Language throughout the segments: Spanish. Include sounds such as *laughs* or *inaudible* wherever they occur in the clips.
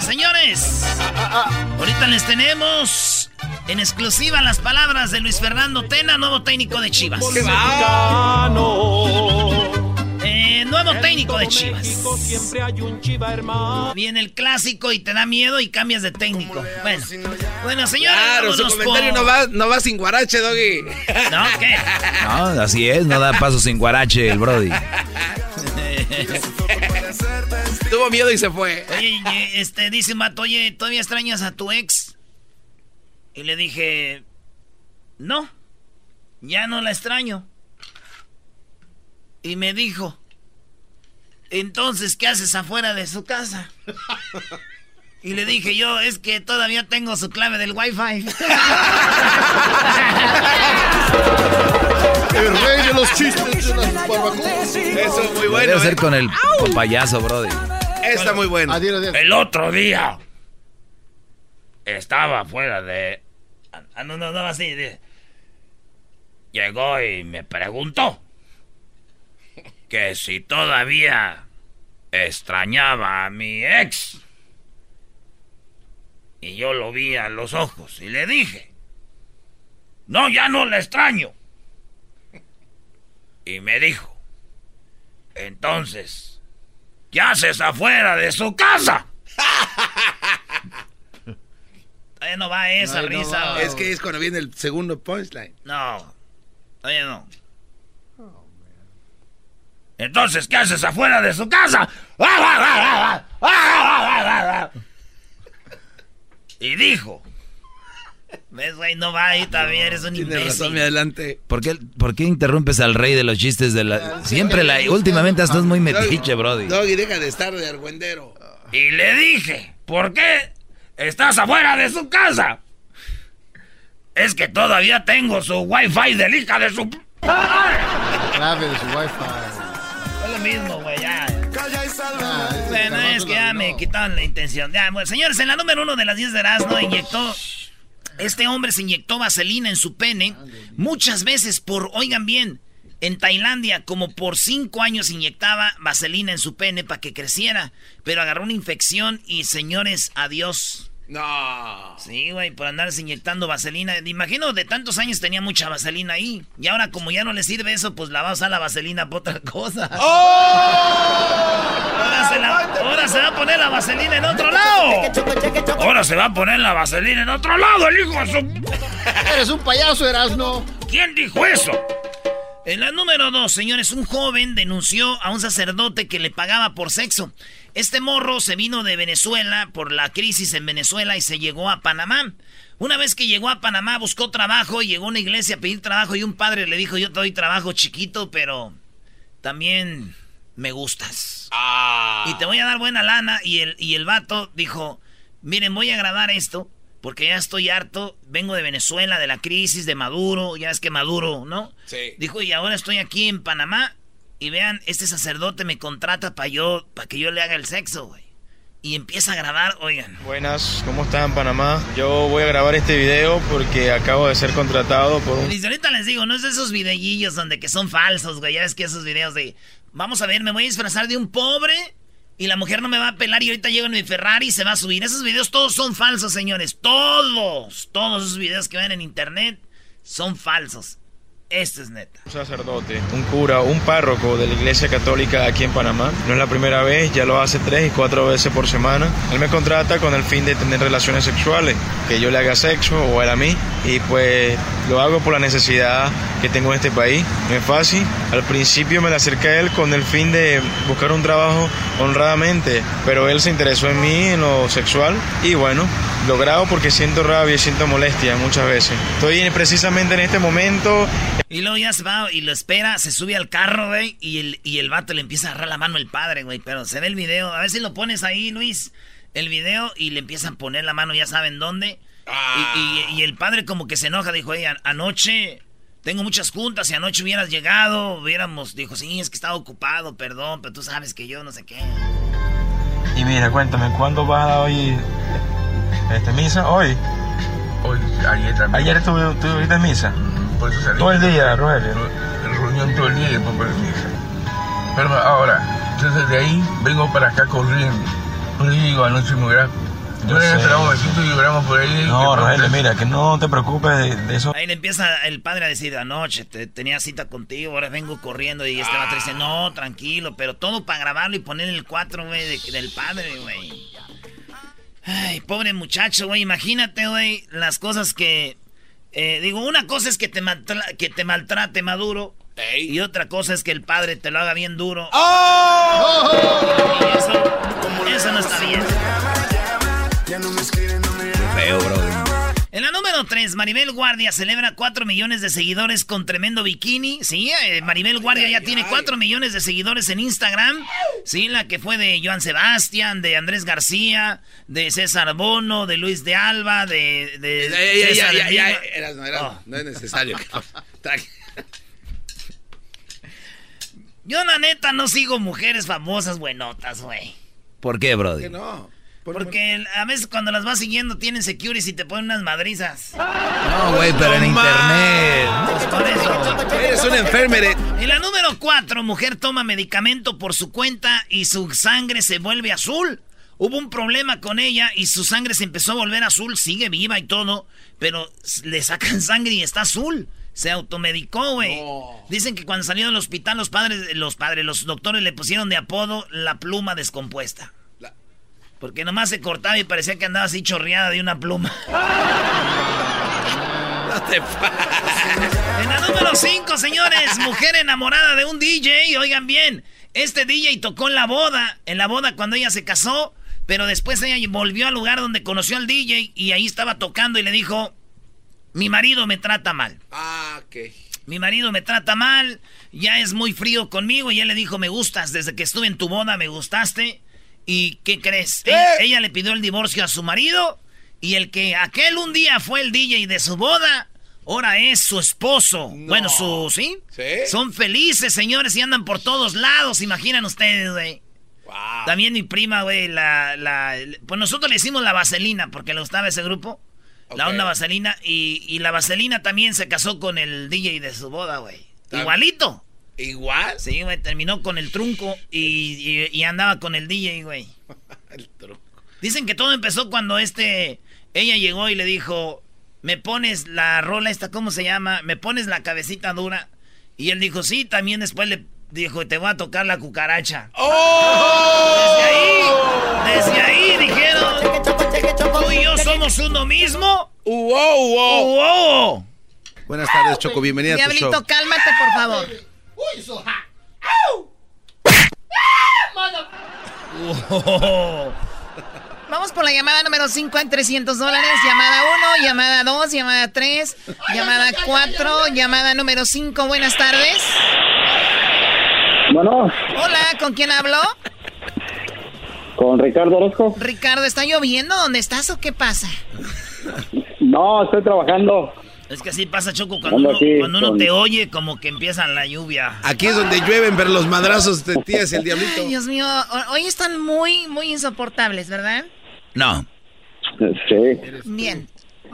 Señores. Ahorita les tenemos en exclusiva las palabras de Luis Fernando Tena, nuevo técnico de Chivas. Eh, nuevo técnico de Chivas. Viene el clásico y te da miedo y cambias de técnico. Bueno, bueno señores. Claro, su comentario por- no va, no va sin guarache, Doggy. ¿No? ¿Qué? *laughs* No, así es, no da paso sin guarache el Brody. *laughs* Tuvo miedo y se fue. Oye, y, este, dice un vato, oye, ¿todavía extrañas a tu ex? Y le dije, no, ya no la extraño. Y me dijo, entonces, ¿qué haces afuera de su casa? Y le dije yo, es que todavía tengo su clave del wifi. *laughs* El rey de los chistes de las barbacoas. Eso es muy bueno. Debe ser ¿eh? con el payaso, Brody. Está muy bueno. Adiós, adiós. El otro día estaba fuera de. Ah, no, no, no, así. de- Llegó y me preguntó que si todavía extrañaba a mi ex. Y yo lo vi a los ojos y le dije: No, ya no la extraño. Y me dijo: Entonces. ¿Qué haces afuera de su casa? *laughs* Todavía no va esa no risa. va. o- Es que es cuando viene el segundo punchline. No, todavía no. Entonces, ¿qué haces afuera de su casa? *laughs* Y dijo. ¿Ves, güey? No va ahí todavía, eres un Tiene imbécil. razón, mi adelante. ¿Por qué, por qué interrumpes al rey de los chistes de la... Siempre la... Últimamente estás muy metiche, Brody. Doggy, deja de estar de argüendero. Y le dije, ¿por qué estás afuera de su casa? Es que todavía tengo su wifi del hija de su... Clave de su wifi. Es lo mismo, güey, ya. Ah, ese Bueno, Carlos es que ya me quitaron la intención. Ya, bueno, señores, en la número uno de las 10 de Erasmo inyectó... Este hombre se inyectó vaselina en su pene muchas veces por, oigan bien, en Tailandia como por cinco años inyectaba vaselina en su pene para que creciera, pero agarró una infección y señores, adiós. No. Sí, güey, por andarse inyectando vaselina. Me Imagino de tantos años tenía mucha vaselina ahí. Y ahora como ya no le sirve eso, pues la va a usar la vaselina para otra cosa. Ahora, se la- ahora se va a poner la vaselina en otro lado. Ahora se va a poner la vaselina en otro lado, el hijo de su... Eres un payaso, Erasno. ¿Quién dijo eso? En la número dos, señores, un joven denunció a un sacerdote que le pagaba por sexo. Este morro se vino de Venezuela por la crisis en Venezuela y se llegó a Panamá. Una vez que llegó a Panamá buscó trabajo y llegó a una iglesia a pedir trabajo y un padre le dijo, yo te doy trabajo chiquito, pero también me gustas. Y te voy a dar buena lana. Y el, y el vato dijo, miren, voy a grabar esto porque ya estoy harto. Vengo de Venezuela, de la crisis, de Maduro. Ya es que Maduro, ¿no? Sí. Dijo, y ahora estoy aquí en Panamá. Y vean, este sacerdote me contrata para yo, para que yo le haga el sexo, güey. Y empieza a grabar, oigan. Buenas, ¿cómo están Panamá? Yo voy a grabar este video porque acabo de ser contratado por un... Y ahorita les digo, no es de esos videillos donde que son falsos, güey. Ya ves que esos videos de, vamos a ver, me voy a disfrazar de un pobre y la mujer no me va a pelar y ahorita llego en mi Ferrari y se va a subir. Esos videos todos son falsos, señores. Todos, todos esos videos que ven en internet son falsos. Este es neta. Un sacerdote, un cura, un párroco de la iglesia católica aquí en Panamá. No es la primera vez, ya lo hace tres y cuatro veces por semana. Él me contrata con el fin de tener relaciones sexuales, que yo le haga sexo o él a mí. y pues lo hago por la necesidad que tengo en este país. No es fácil. Al principio me le acerqué a él con el fin de buscar un trabajo honradamente, pero él se interesó en mí, en lo sexual y bueno, logrado porque siento rabia y siento molestia muchas veces. Estoy precisamente en este momento. Y luego ya se va y lo espera, se sube al carro, güey, y el, y el vato le empieza a agarrar la mano el padre, güey, pero se ve el video. A ver si lo pones ahí, Luis, el video, y le empiezan a poner la mano, ya saben dónde. Y, el padre como que se enoja, dijo, oye, anoche tengo muchas juntas, si anoche hubieras llegado, hubiéramos, dijo, sí, es que estaba ocupado, perdón, pero tú sabes que yo no sé qué. Y mira, cuéntame, ¿cuándo vas a hoy este, misa? Hoy. Hoy, ayer también. Ayer tuviste misa. Mm, por eso salí. Todo el día, Rogelio. En reunión todo el día y después para. Pero ahora, entonces de ahí vengo para acá corriendo. Yo digo, anoche me hubiera yo y por ahí. No, Rogelio, mira, que no te preocupes de, eso. Ahí le empieza el padre a decir, anoche tenía cita contigo, ahora vengo corriendo y este vato dice, no, tranquilo, pero todo para grabarlo y poner el 4, güey, del padre, güey. Ay, pobre muchacho, güey, imagínate, güey, las cosas que... Eh, digo, una cosa es que te, que te maltrate Maduro. Y otra cosa es que el padre te lo haga bien duro. ¡Oh! eso, eso no está bien. Feo, bro. En la número 3, Maribel Guardia celebra 4 millones de seguidores con tremendo bikini. Sí, eh, Maribel Guardia ya tiene 4 millones de seguidores en Instagram. Sí, la que fue de Joan Sebastián, de Andrés García, de César Bono, de Luis de Alba, de. de ya, ya, ya, no, no es necesario. *laughs* Yo, la neta, no sigo mujeres famosas buenotas, güey. ¿Por qué, Brody? ¿Por qué no? Porque a veces cuando las vas siguiendo tienen securities y te ponen unas madrizas. No, güey, pero en internet. Pues por eso. Eres un enfermere. En la número 4, mujer toma medicamento por su cuenta y su sangre se vuelve azul. Hubo un problema con ella y su sangre se empezó a volver azul, sigue viva y todo, pero le sacan *laughs* sangre y está azul. Se automedicó, güey. Dicen que cuando salió del hospital los padres, los padres, los doctores le pusieron de apodo la pluma descompuesta. Porque nomás se cortaba y parecía que andaba así chorreada de una pluma. *laughs* No te En la número 5, señores, mujer enamorada de un DJ. Oigan bien, este DJ tocó en la boda, en la boda cuando ella se casó, pero después ella volvió al lugar donde conoció al DJ y ahí estaba tocando y le dijo, mi marido me trata mal. Ah, ok. Mi marido me trata mal, ya es muy frío conmigo y él le dijo, me gustas, desde que estuve en tu boda me gustaste. ¿Y qué crees? Ella, le pidió el divorcio a su marido y el que aquel un día fue el DJ de su boda, ahora es su esposo. Bueno, su, ¿sí? Son felices, señores, y andan por todos lados, imaginan ustedes, güey. También mi prima, güey, la, la, Pues nosotros le hicimos la vaselina porque le gustaba ese grupo. La onda vaselina. Y, y, la vaselina también se casó con el DJ de su boda, güey. Igualito. ¿Igual? Sí, güey, terminó con el trunco y, andaba con el DJ, güey. *laughs* el trunco. Dicen que todo empezó cuando este, ella llegó y le dijo, me pones la rola esta, ¿cómo se llama? Me pones la cabecita dura. Y él dijo, sí, también después le dijo, te voy a tocar la cucaracha. ¡Oh! Desde ahí, desde ahí dijeron, tú y yo somos uno mismo. ¡Wow, wow! ¡Wow! Buenas tardes, Choco, bienvenida a tu show. Diablito, cálmate, por favor. Uy, so hot. *laughs* Vamos por la llamada número 5 en 300 dólares. Llamada 1, llamada 2, llamada 3, llamada 4, llamada número 5. Buenas tardes. Bueno. Hola, ¿con quién hablo? Con Ricardo Orozco. Ricardo, ¿está lloviendo? ¿Dónde estás o qué pasa? No, estoy trabajando. Es que así pasa, Choco, cuando uno, te oye, como que empieza la lluvia. Aquí es donde llueven, pero los madrazos de tías el diablito. Ay, Dios mío, hoy están muy, muy insoportables, ¿verdad? No. Sí. Bien,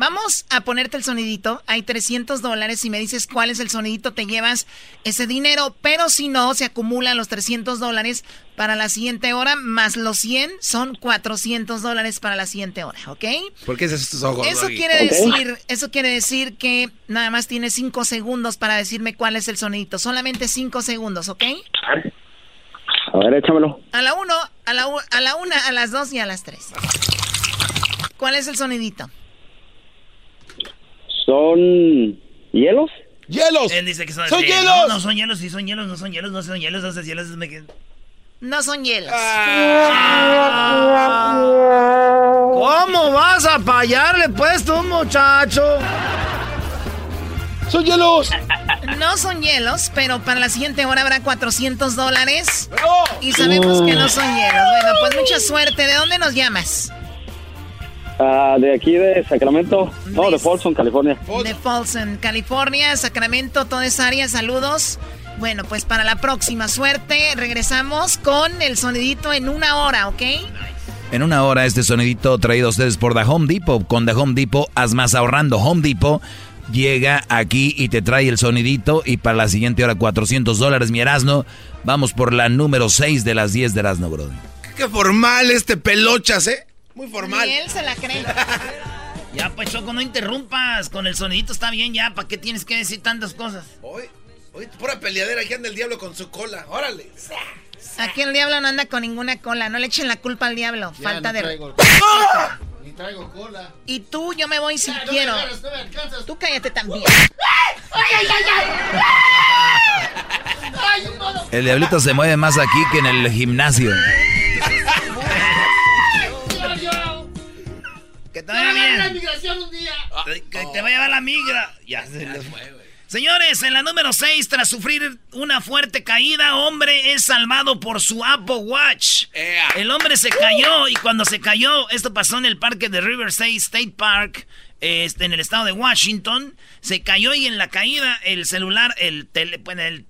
Vamos a ponerte el sonidito. Hay 300 dólares. y me dices cuál es el sonidito, te llevas ese dinero. Pero si no, se acumulan los 300 dólares para la siguiente hora. Más los 100 son 400 dólares para la siguiente hora. ¿Ok? ¿Por qué haces estos ojos? Eso quiere, decir, eso quiere decir que nada más tienes 5 segundos para decirme cuál es el sonidito. Solamente 5 segundos, ¿ok? A ver, échamelo. A la 1, a la 1, a, la una, a las 2 y a las 3. ¿Cuál es el sonidito? ¿Son hielos? ¡Hielos! Él dice que son, ¡Son sí, hielos! No, no son hielos, sí son hielos, no son hielos, no son hielos, no son hielos. No son hielos. ¿Cómo vas a fallarle pues tú, muchacho? ¡Son hielos! No son hielos, pero para la siguiente hora habrá 400 dólares. Y sabemos que no son hielos. Bueno, pues mucha suerte. ¿De dónde nos llamas? Ah, de aquí de Sacramento. No, de Folsom, California. De Folsom, California, Sacramento, toda esa área. Saludos. Bueno, pues para la próxima suerte regresamos con el sonidito en una hora, ¿ok? En una hora este sonidito traído a ustedes por The Home Depot. Con The Home Depot, haz más ahorrando. Home Depot llega aquí y te trae el sonidito y para la siguiente hora 400 dólares, mi Erasno. Vamos por la número 6 de las 10 de Erasno, bro. Qué formal este pelochas, ¿eh? Muy formal. Y él se la cree. *laughs* Ya, pues, Choco, no interrumpas. Con el sonidito está bien ya. ¿Para qué tienes que decir tantas cosas? Hoy, hoy, pura peleadera. Aquí anda el diablo con su cola. Órale. Aquí el diablo no anda con ninguna cola. No le echen la culpa al diablo. Ya, Falta no de... traigo- *laughs* Ni traigo cola. Y tú, yo me voy si Ya, no me quiero. agarres, no me alcanzas. Tú cállate también. El diablito se mueve más aquí que en el gimnasio. *laughs* Que te vaya bien. la migración un día. Que te va a llevar la migra. Ya se le fue, Señores, en la número 6, tras sufrir una fuerte caída, hombre es salvado por su Apple Watch. El hombre se cayó y cuando se cayó, esto pasó en el parque de Riverside State Park, este, en el estado de Washington, se cayó y en la caída el celular, el tele, bueno, el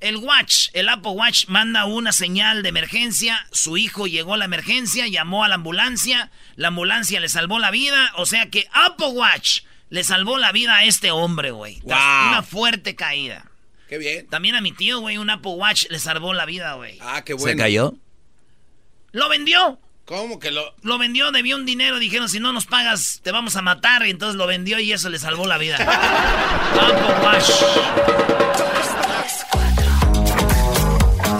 el Watch, el Apple Watch manda una señal de emergencia. Su hijo llegó a la emergencia, llamó a la ambulancia. La ambulancia le salvó la vida. O sea que Apple Watch le salvó la vida a este hombre, güey. Wow. Una fuerte caída. Qué bien. También a mi tío, güey, un Apple Watch le salvó la vida, güey. Ah, qué ¿Se bueno. cayó? Lo vendió. ¿Cómo que lo.? Lo vendió, debió un dinero. Dijeron, si no nos pagas, te vamos a matar. Y entonces lo vendió y eso le salvó la vida. *laughs* Apple Watch.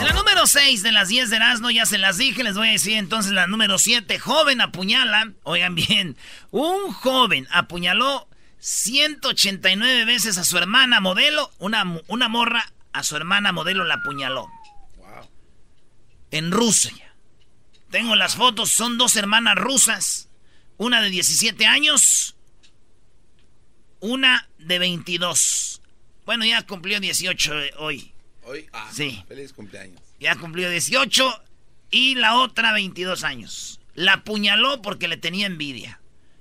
La número 6 de las 10 de Erasmo, ya se las dije, les voy a decir entonces la número 7. Joven apuñala, oigan bien, un joven apuñaló 189 veces a su hermana modelo, una, una morra a su hermana modelo la apuñaló. En Rusia. Tengo las fotos, son dos hermanas rusas, una de 17 años, una de 22. Bueno, ya cumplió 18 eh, hoy. Hoy. Ah, Sí. Feliz cumpleaños. Ya cumplió 18 y la otra 22 años. La apuñaló porque le tenía envidia.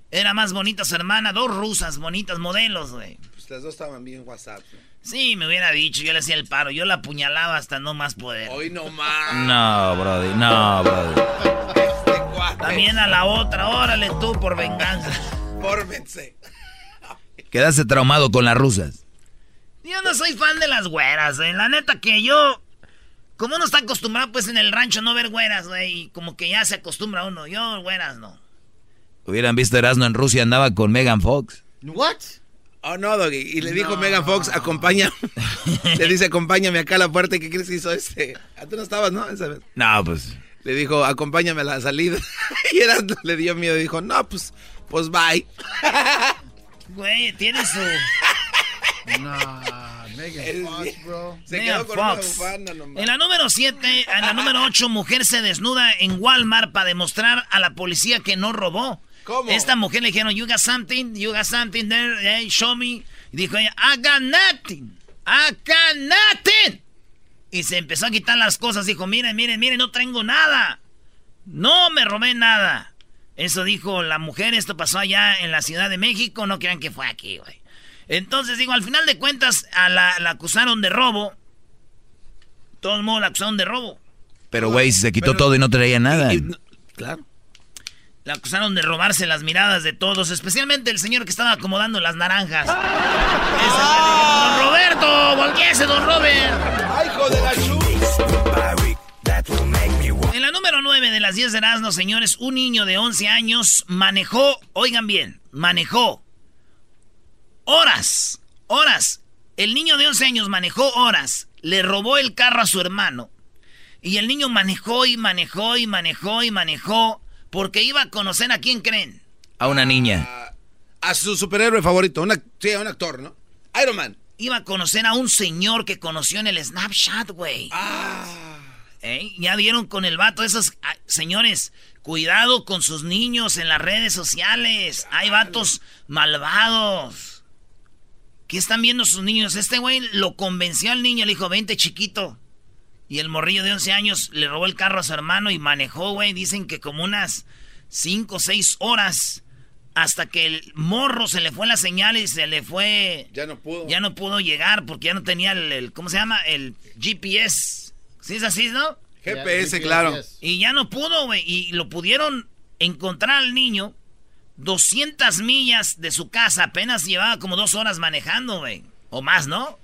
Era más bonita su hermana, dos rusas bonitas, modelos, güey. Pues las dos estaban bien WhatsApp. ¿no? Sí, me hubiera dicho, yo le hacía el paro. Yo la apuñalaba hasta no más poder. Hoy no más. No, brody, no, brody. También a la otra, órale tú por venganza. Fórmense. Quedaste traumado con las rusas. Yo no soy fan de las güeras, güey. La neta que yo... Como uno está acostumbrado, pues, en el rancho no ver güeras, güey. Y como que ya se acostumbra uno. Yo, güeras, no. Hubieran visto Erasmo en Rusia, andaba con Megan Fox. What? Oh, no, Doggy. Y le dijo Megan Fox, acompaña. *laughs* le dice, acompáñame acá a la puerta. ¿Qué crees que hizo este? Tú no estabas, ¿no? Esa vez. No, pues. Le dijo, acompáñame a la salida. *laughs* y era, le dio miedo. Dijo, no, pues, pues bye. *laughs* Güey, tiene su... Megan Fox, bro. Se Megan quedó con una Fox. bufanda nomás. En la número 7, en la número 8, mujer se desnuda en Walmart para demostrar a la policía que no robó. ¿Cómo? Esta mujer le dijeron, you got something, you got something there, eh, show me. Y dijo ella, I got nothing, I got nothing. Y se empezó a quitar las cosas, dijo, miren, miren, miren, no tengo nada. No me robé nada. Eso dijo la mujer, esto pasó allá en la Ciudad de México, no crean que fue aquí, güey. Entonces, digo, al final de cuentas, a la, la acusaron de robo. Todo el mundo la acusaron de robo. Pero, güey, si se quitó Pero- todo y no traía nada. Y- claro. La acusaron de robarse las miradas de todos, especialmente el señor que estaba acomodando las naranjas. Ese dijo, don Roberto, volquese, don Robert. ¡Ay, hijo de la! En la número 9 de las 10 de Erasmo, señores, un niño de 11 años manejó, oigan bien, manejó horas, horas. El niño de 11 años manejó horas, le robó el carro a su hermano. Y el niño manejó y manejó y manejó y manejó porque iba a conocer a quién creen. A una niña. a su superhéroe favorito, una, sí, a un actor, ¿no? Iron Man. Iba a conocer a un señor que conoció en el Snapchat, güey. Ah. ¿Eh? Ya vieron con el vato esos... ah, señores, cuidado con sus niños en las redes sociales. Hay vatos malvados. ¿Qué están viendo sus niños? Este güey lo convenció al niño, le dijo, vente chiquito. Y el morrillo de 11 años le robó el carro a su hermano y manejó, güey. Dicen que como unas 5 o 6 horas. Hasta que el morro se le fue la señal y se le fue... Ya no pudo. Ya no pudo llegar porque ya no tenía el, el- ¿cómo se llama? El GPS. ¿Sí es así, no? GPS, claro. Y ya no pudo, güey. Y lo pudieron encontrar al niño 200 millas de su casa. Apenas llevaba como dos horas manejando, güey. O más, ¿no?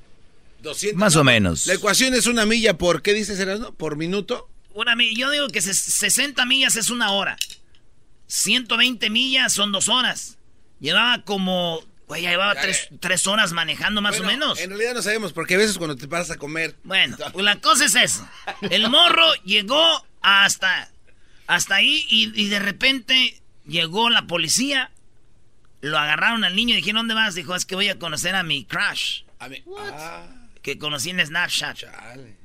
200. Más o menos. La ecuación es una milla por, ¿qué dices, Erasmo? ¿Por minuto? Una mi- yo digo que ses- 60 millas es una hora. 120 millas son dos horas. Llevaba como... Güey, ya llevaba tres, tres horas manejando más o menos. En realidad no sabemos, porque a veces cuando te paras a comer. Bueno, pues la cosa es eso. El morro llegó hasta, hasta ahí y, y de repente llegó la policía. Lo agarraron al niño y dijeron, ¿dónde vas? Dijo, es que voy a conocer a mi crush. A mí. Ah, Que conocí en Snapchat. chale.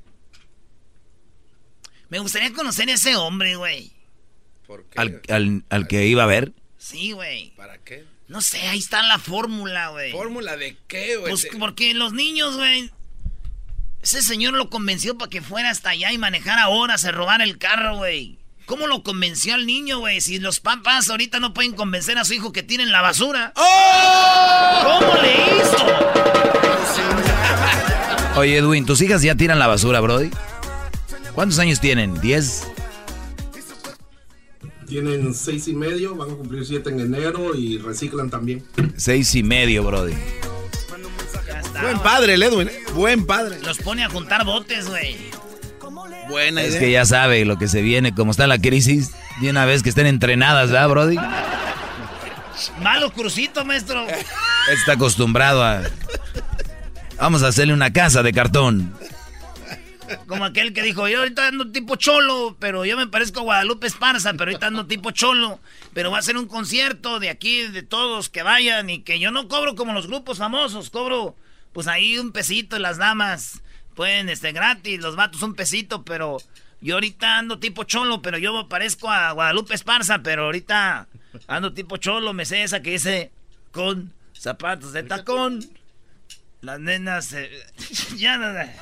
Me gustaría conocer a ese hombre, güey. ¿Por qué? Al, al- al que iba a ver. Sí, güey. ¿Para qué? No sé, ahí está la fórmula, güey. ¿Fórmula de qué, güey? Pues porque los niños, güey. Ese señor lo convenció para que fuera hasta allá y manejara horas, se robara el carro, güey. ¿Cómo lo convenció al niño, güey? Si los papás ahorita no pueden convencer a su hijo que tiren la basura. ¡Oh! ¿Cómo le hizo? Oye, Edwin, ¿tus hijas ya tiran la basura, Brody? ¿Cuántos años tienen? ¿10? Tienen seis y medio, van a cumplir siete en enero y reciclan también. Seis y medio, Brody. Está, Buen padre, el Edwin. ¿eh? Buen padre. Los pone a juntar botes, güey. Buena Es idea. que ya sabe lo que se viene, como está la crisis. De una vez que estén entrenadas, ¿verdad, Brody? Malo crucito, maestro. Está acostumbrado a... Vamos a hacerle una casa de cartón. Como aquel que dijo, yo ahorita ando tipo cholo, pero yo me parezco a Guadalupe Esparza, pero ahorita ando tipo cholo. Pero va a ser un concierto de aquí, de todos que vayan y que yo no cobro como los grupos famosos, cobro pues ahí un pesito las damas pueden, este, gratis, los vatos un pesito, pero yo ahorita ando tipo cholo, pero yo parezco a Guadalupe Esparza, pero ahorita ando tipo cholo, me sé esa que dice con zapatos de tacón. Las nenas, eh, *laughs* ya nada.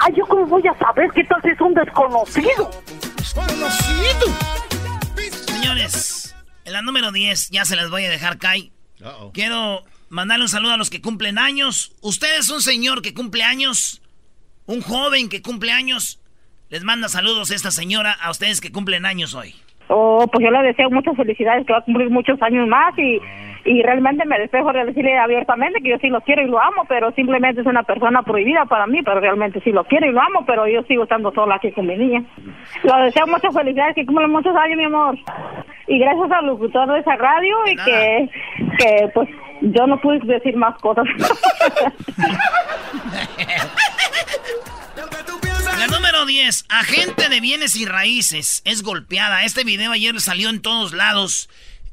Ay, yo cómo voy a saber que tal es un desconocido. Señores, en la número 10 ya se las voy a dejar caer. Quiero mandarle un saludo a los que cumplen años. Usted es un señor que cumple años, un joven que cumple años. Les manda saludos esta señora a ustedes que cumplen años hoy. Oh, pues yo le deseo muchas felicidades, que va a cumplir muchos años más y, y realmente me despejo de decirle abiertamente que yo sí lo quiero y lo amo, pero simplemente es una persona prohibida para mí, pero realmente sí lo quiero y lo amo, pero yo sigo estando sola aquí con mi niña. Le deseo muchas felicidades, que cumpla muchos años, mi amor. Y gracias al locutor de esa radio y que, que pues yo no pude decir más cosas. *laughs* La número 10, agente de bienes y raíces, es golpeada. Este video ayer salió en todos lados.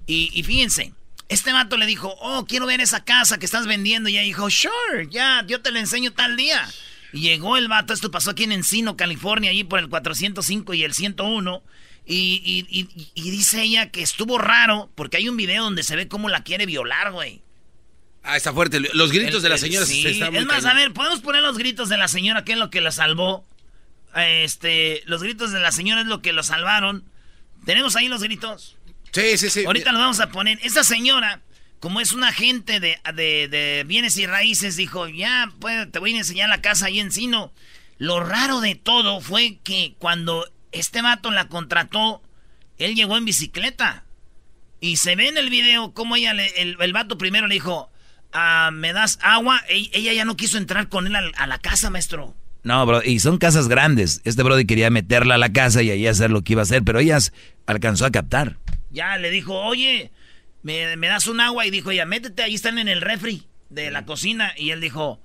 Y, y fíjense, este vato le dijo, oh, quiero ver esa casa que estás vendiendo. Y ella dijo, sure, ya, yo te la enseño tal día. Y llegó el vato, esto pasó aquí en Encino, California, allí por el 405 y el 101. Y, y- y- y dice ella que estuvo raro porque hay un video donde se ve cómo la quiere violar, güey. Ah, está fuerte. Los gritos El- de la señora sí, se están Es más, a ver, podemos poner los gritos de la señora, que es lo que la salvó. Este, los gritos de la señora es lo que lo salvaron. ¿Tenemos ahí los gritos? Sí, sí, sí. Ahorita los vamos a poner. Esa señora, como es una agente de, de- de bienes y raíces, dijo, ya, pues, te voy a enseñar la casa ahí en Sino. Lo raro de todo fue que cuando este vato la contrató, él llegó en bicicleta. Y se ve en el video cómo ella le- el, el vato primero le dijo, ah, ¿me das agua? E- ella ya no quiso entrar con él a, la casa, maestro. No, bro, y son casas grandes. Este Brody quería meterla a la casa y ahí hacer lo que iba a hacer, pero ella alcanzó a captar. Ya le dijo, oye, ¿me, me das un agua? Y dijo ella, métete, ahí están en el refri de la cocina. Y él dijo,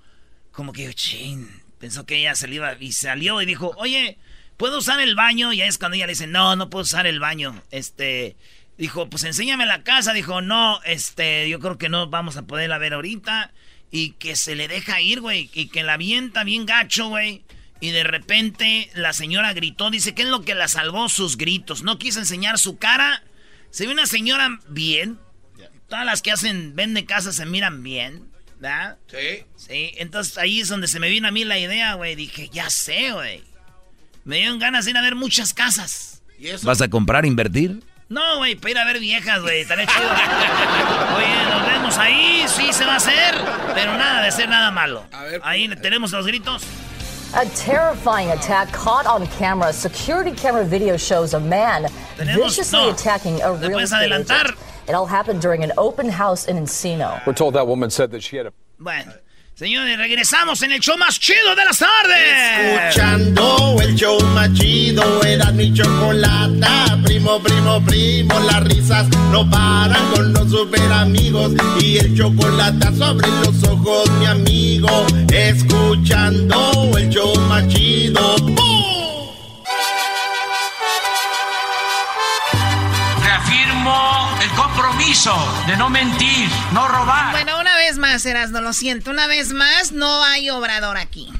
como que, chin, pensó que ella se le iba y salió y dijo, oye, ¿puedo usar el baño? Y ahí es cuando ella le dice, no, no puedo usar el baño. Este, Dijo, pues enséñame la casa. Dijo, no, este, yo creo que no vamos a poderla ver ahorita. Y que se le deja ir, güey. Y que la avienta bien gacho, güey. Y de repente la señora gritó. Dice, ¿qué es lo que la salvó? Sus gritos. No quiso enseñar su cara. Se ve una señora bien. Todas las que hacen, venden casas se miran bien. ¿Verdad? Sí. Sí, entonces ahí es donde se me vino a mí la idea, güey. Dije, ya sé, güey. Me dieron ganas de ir a ver muchas casas. ¿Vas a comprar, invertir? No, güey, para ir a ver viejas, güey. Estaré chido. *laughs* Oye, nos vemos ahí, sí se va a hacer. Pero nada de ser nada malo. Ahí tenemos los gritos. A terrifying attack caught on camera. Security camera video shows a man viciously attacking a real estate agent. It all happened during an open house in Encino. We're told that woman said that she had a Bueno, señores, regresamos en el show más chido de las tardes. Escuchando el show más chido, era mi chocolata. Primo, primo, primo, las risas no paran con los super amigos. Y el chocolate sobre los ojos, mi amigo. Escuchando el show más chido. ¡Bum! Reafirmo el compromiso de no mentir, no robar. Bueno, vez más, Erasno, lo siento. Una vez más, no hay obrador aquí.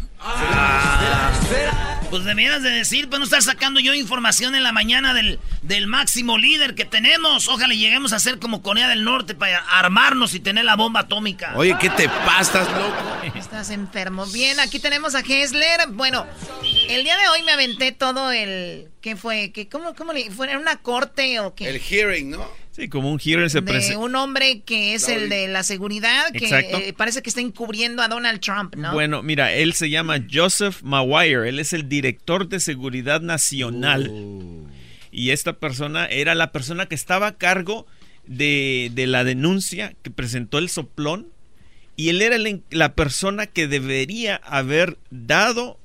Pues debieras de decir, pues no estar sacando yo información en la mañana del, del máximo líder que tenemos. Ojalá lleguemos a ser como Corea del Norte para armarnos y tener la bomba atómica. Oye, ¿qué te pasas, loco? Estás enfermo. Bien, aquí tenemos a Hessler. Bueno, el día de hoy me aventé todo el... ¿Qué fue? ¿Qué, ¿Cómo, cómo le fue? ¿Era una corte o qué? El hearing, ¿no? Sí, como un hearing se de un hombre que es el de la seguridad, que Exacto. eh, parece que está encubriendo a Donald Trump, ¿no? Bueno, mira, él se llama Joseph Maguire, él es el director de seguridad nacional. Y esta persona era la persona que estaba a cargo de, de la denuncia que presentó el soplón. Y él era el la persona que debería haber dado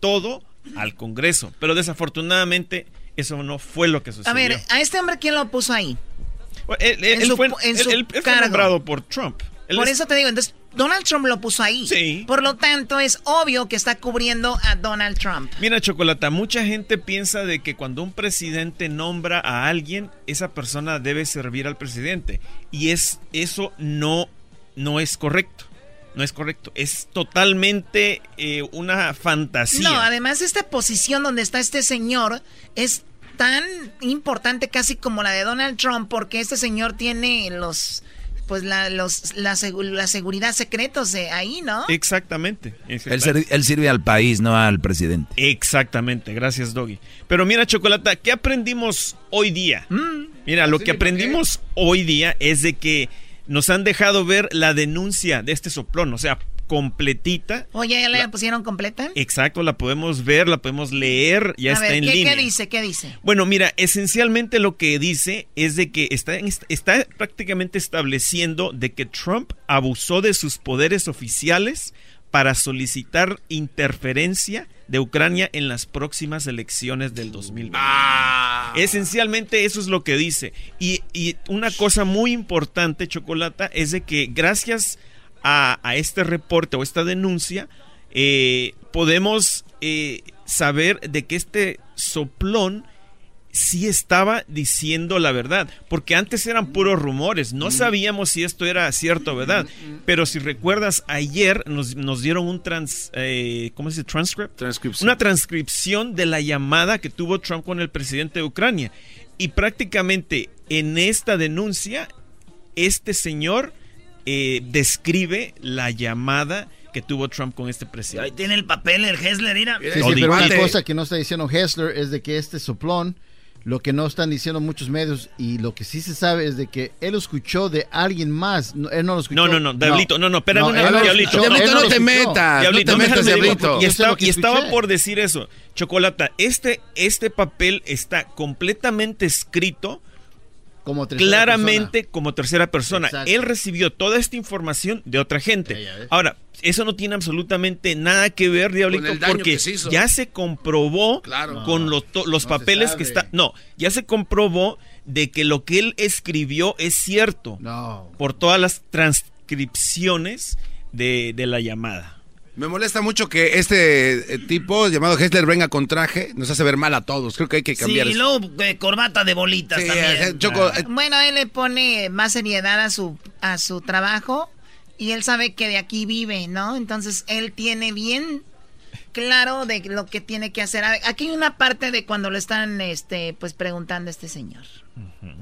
todo al Congreso. Pero desafortunadamente eso no fue lo que sucedió. a ver, ¿a este hombre quién lo puso ahí? Él, él- en él su- fue, él- nombrado por Trump. Por es- eso te digo, entonces Donald Trump lo puso ahí. Sí. Por lo tanto, es obvio que está cubriendo a Donald Trump. Mira, Chocolata, mucha gente piensa de que cuando un presidente nombra a alguien, esa persona debe servir al presidente. Y es eso no, no es correcto. No es correcto. Es totalmente eh, una fantasía. No, además esta posición donde está este señor es tan importante casi como la de Donald Trump porque este señor tiene los pues la, los, la, segu- la seguridad secretos de ahí, ¿no? Exactamente. Él sirve al país, no al presidente. Exactamente, gracias Doggy. Pero mira, Chocolata, ¿qué aprendimos hoy día? Mm. Mira, lo que aprendimos hoy día es de que nos han dejado ver la denuncia de este soplón, o sea, completita. Oye, ¿ya la pusieron completa? Exacto, la podemos ver, la podemos leer, ya A está ver, en ¿qué, línea. ¿qué dice? ¿Qué dice? Bueno, mira, esencialmente lo que dice es de que está, está prácticamente estableciendo de que Trump abusó de sus poderes oficiales para solicitar interferencia de Ucrania en las próximas elecciones del 2020. Esencialmente eso es lo que dice. Y, y una cosa muy importante, Chocolata, es de que gracias a, a este reporte o esta denuncia, eh, podemos eh, saber de que este soplón sí estaba diciendo la verdad, porque antes eran puros rumores, no sabíamos si esto era cierto o verdad, pero si recuerdas, ayer nos, nos dieron un trans, eh, ¿cómo se dice? Transcript? Una transcripción de la llamada que tuvo Trump con el presidente de Ucrania, y prácticamente en esta denuncia, este señor eh, describe la llamada que tuvo Trump con este presidente. Ahí tiene el papel, el Hessler, mira. Sí, sí, pero una cosa que no está diciendo Hessler es de que este soplón, lo que no están diciendo muchos medios y lo que sí se sabe es de que él lo escuchó de alguien más. No, él no lo escuchó. No, no, no, Diablito, no, no, espérame una él vez, lo Diablito. escuchó, él lo escuchó. Diablito, metas, déjame digo, Diablito. Y, estaba, y estaba por decir eso. Chocolata, este, este papel está completamente escrito como claramente como tercera persona. Exacto. Él recibió toda esta información de otra gente. Ahora, eso no tiene absolutamente nada que ver, Diablito, Con el daño porque se ya se comprobó Claro. con los, no papeles que está... No, ya se comprobó de que lo que él escribió es cierto. No. Por todas las transcripciones de, de la llamada. Me molesta mucho que este eh, tipo llamado Hessler venga con traje, nos hace ver mal a todos. Creo que hay que cambiar. Sí, y luego eh, corbata de bolitas Sí, también. eh, Choco, eh, Bueno, él le pone más seriedad a su, a su trabajo y él sabe que de aquí vive, ¿no? Entonces él tiene bien claro de lo que tiene que hacer. A ver, Aquí hay una parte de cuando le están este, pues preguntando a este señor.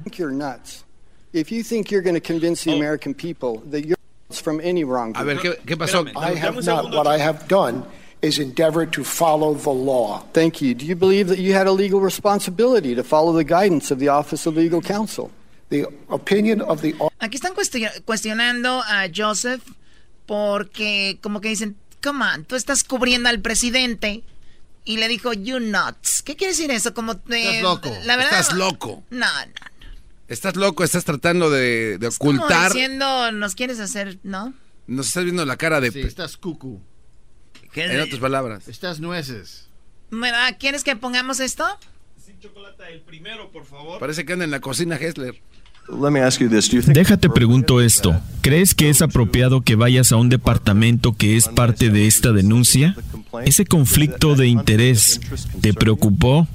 think you're nuts. If you think you're going to convince the American people that you're from any wrongdoing. A ver, ¿qué, qué pasó? I have not. What I have done is endeavored to follow the law. Thank you. Do you believe that you had a legal responsibility to follow the guidance of the Office of Legal Counsel? The opinion of the Aquí están cuestio- cuestionando a Joseph porque como que dicen, come on, tú estás cubriendo al presidente y le dijo, you nuts. ¿Qué quiere decir eso? Como, eh, Estás loco. La verdad, Estás loco. No, no. Estás loco, estás tratando de, de Como ocultar. diciendo, nos quieres hacer, ¿no? Nos estás viendo la cara de. Sí, estás cucu. En otras palabras. Estás nueces. ¿Quieres que pongamos esto? El primero, por favor. Parece que anda en la cocina Hessler. Déjate pregunto esto. ¿Crees que es apropiado que vayas a un departamento que es parte de esta denuncia? ¿Ese conflicto de interés te preocupó?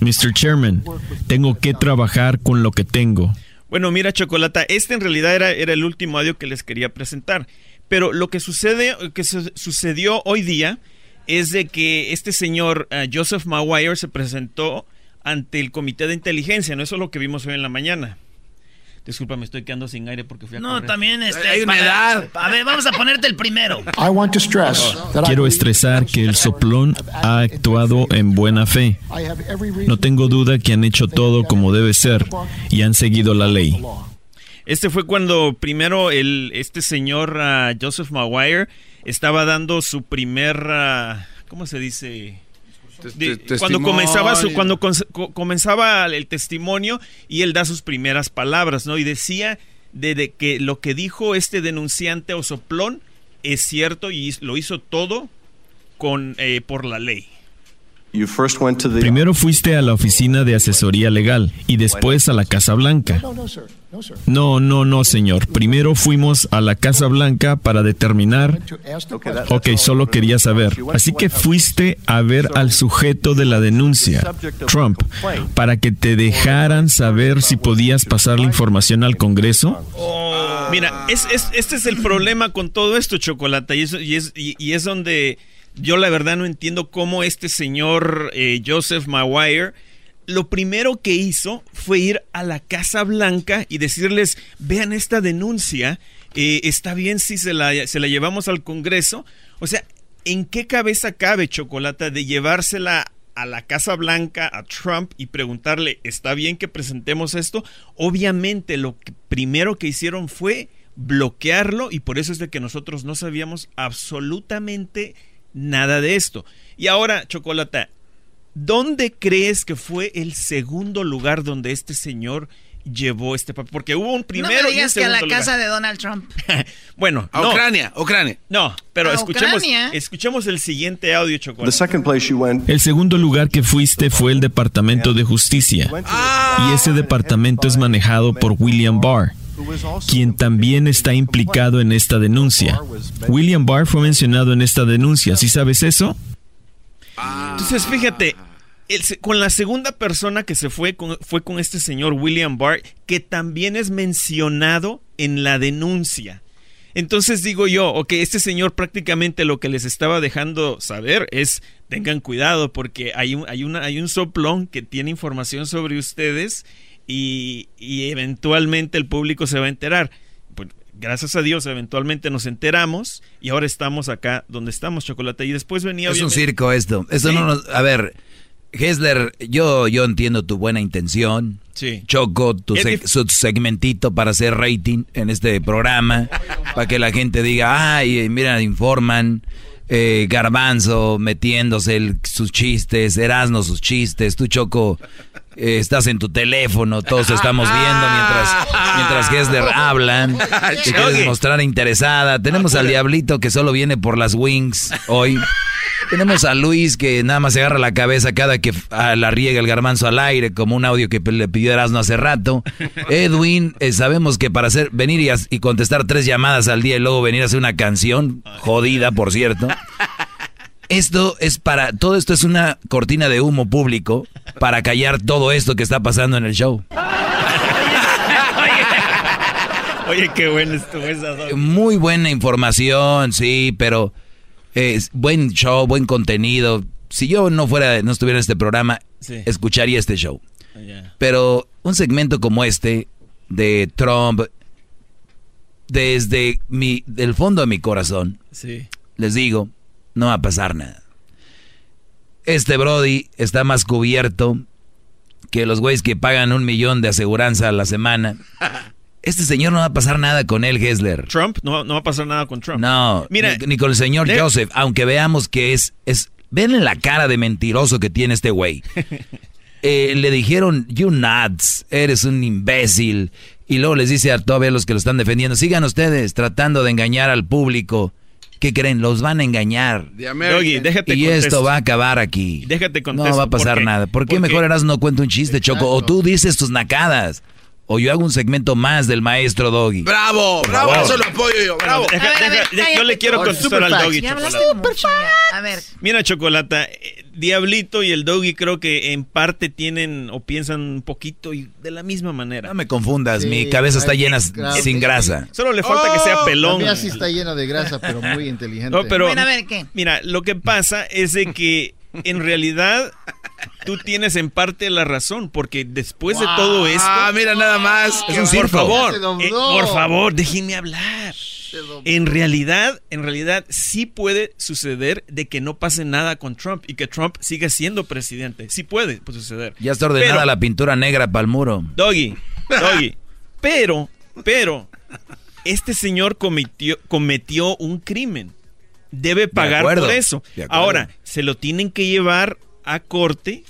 Mr. Chairman, tengo que trabajar con lo que tengo. Bueno, mira, Chocolata, este en realidad era, era el último audio que les quería presentar. Pero lo que sucede, que su- sucedió hoy día es de que este señor eh, Joseph Maguire se presentó ante el comité de inteligencia, no eso es lo que vimos hoy en la mañana. Disculpa, me estoy quedando sin aire porque fui a No, correr. también este. Hay una edad. A ver, vamos a ponerte el primero. I want to stress Quiero estresar que el soplón ha actuado en buena fe. No tengo duda que han hecho todo como debe ser y han seguido la ley. Este fue cuando primero el, este señor ah, Joseph Maguire estaba dando su primer, ah, ¿cómo se dice? De- cuando comenzaba su, cuando con- co- comenzaba el testimonio y él da sus primeras palabras, ¿no? Y decía de, de que lo que dijo este denunciante o soplón es cierto y lo hizo todo con eh, por la ley. Primero fuiste a la oficina de asesoría legal y después a la Casa Blanca. No, no, sir. No, sir. No, no, no, señor. Primero fuimos a la Casa Blanca para determinar... Ok, solo quería saber. Así que fuiste a ver al sujeto de la denuncia, Trump, para que te dejaran saber si podías pasar la información al Congreso. Mira, es, es- este es el problema con todo esto, Chocolata, y es, y es, y- y es donde yo la verdad no entiendo cómo este señor eh, Joseph Maguire lo primero que hizo fue ir a la Casa Blanca y decirles, vean esta denuncia, eh, está bien si se la, se la llevamos al Congreso. O sea, ¿en qué cabeza cabe Chocolata de llevársela a la Casa Blanca, a Trump y preguntarle, ¿está bien que presentemos esto? Obviamente lo que primero que hicieron fue bloquearlo y por eso es de que nosotros no sabíamos absolutamente nada de esto. Y ahora, Chocolata, ¿dónde crees que fue el segundo lugar donde este señor llevó este papel? Porque hubo un primero no me y un digas que a la casa lugar. de Donald Trump. *laughs* Bueno, A no. Ucrania, Ucrania. No, pero A escuchemos, Ucrania. escuchemos el siguiente audio, Chocolata. El segundo lugar que fuiste fue el Departamento de Justicia. Y ese departamento es manejado por William Barr, quien también está implicado en esta denuncia. William Barr fue mencionado en esta denuncia. ¿Sí sabes eso? Entonces, fíjate, con la segunda persona que se fue con, fue con este señor William Barr, que también es mencionado en la denuncia. Entonces digo yo, ok, este señor prácticamente lo que les estaba dejando saber es tengan cuidado porque hay un, hay una, hay un soplón que tiene información sobre ustedes y, y eventualmente el público se va a enterar. Pues, gracias a Dios, eventualmente nos enteramos y ahora estamos acá donde estamos, Chocolate. Y después venía... Es un circo esto. Esto Sí. no nos- A ver, Hessler, yo, yo entiendo tu buena intención. Sí. Choco, tu, seg- su segmentito para hacer rating en este programa. para que la gente diga, ay, mira, informan. eh, Garbanzo metiéndose el- sus chistes, Erasno sus chistes, tú Choco eh, estás en tu teléfono, todos estamos viendo mientras, mientras hablan, te quieres mostrar interesada, tenemos al diablito que solo viene por las wings hoy, Tenemos a Luis que nada más se agarra la cabeza cada que la riega el garmanzo al aire, como un audio que le pidió Erasmo hace rato. Edwin, eh, sabemos que para hacer, venir y, y, contestar tres llamadas al día y luego venir a hacer una canción, jodida por cierto. Esto es para, todo esto es una cortina de humo público para callar todo esto que está pasando en el show. *laughs* Oye, qué bueno estuvo esa. Muy buena información, sí, pero es buen show, buen contenido. Si yo no fuera, no estuviera en este programa, escucharía este show. Pero un segmento como este de Trump, desde mi, del fondo de mi corazón, les digo, no va a pasar nada. Este Brody está más cubierto que los güeyes que pagan un millón de aseguranza a la semana. *laughs* Este señor no va a pasar nada con él, Hessler. Trump, no, no va a pasar nada con Trump. No, Mira, ni, con el señor Joseph, aunque veamos que es, es... Ven la cara de mentiroso que tiene este güey. *laughs* Eh, le dijeron, you nuts, eres un imbécil. Y luego les dice a todavía los que lo están defendiendo, sigan ustedes tratando de engañar al público. ¿Qué creen? Los van a engañar. Doggy, déjate y esto va a acabar aquí. Déjate No va a pasar nada. ¿Por qué mejor eras no cuenta un chiste, Choco? O tú dices tus nacadas. O yo hago un segmento más del maestro Doggy. ¡Bravo! ¡Bravo! Eso lo apoyo yo. ¡Bravo! yo le quiero contestar al Doggy, Chocolata. A ver. Mira, Chocolata, eh, Diablito y el Doggy creo que en parte tienen o piensan un poquito y de la misma manera. No me confundas, mi cabeza está llena sin grasa. Solo le falta que sea oh. pelón. La mía sí está llena de grasa, pero muy inteligente. No, pero, a ver, ¿qué? Mira, lo que pasa es de que en realidad tú tienes en parte la razón, porque después de todo esto. Ah, mira nada más. por favor, eh, por favor, déjenme hablar. En realidad, en realidad sí puede suceder de que no pase nada con Trump y que Trump siga siendo presidente. Sí puede, suceder. Ya está ordenada la pintura negra para el muro. Doggy, *laughs* Doggy. pero, pero, este señor cometió, cometió un crimen debe pagar por eso. Ahora, se lo tienen que llevar a corte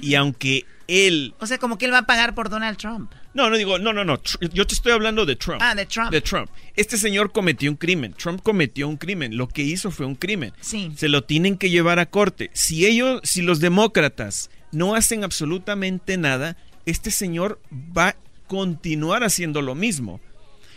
y aunque él... O sea, como que él va a pagar por Donald Trump. No, no digo, no, no, no. Yo te estoy hablando de Trump. Ah, de Trump. De Trump. Este señor cometió un crimen. Trump cometió un crimen. Lo que hizo fue un crimen. Sí. Se lo tienen que llevar a corte. Si ellos, si los demócratas no hacen absolutamente nada, este señor va a continuar haciendo lo mismo.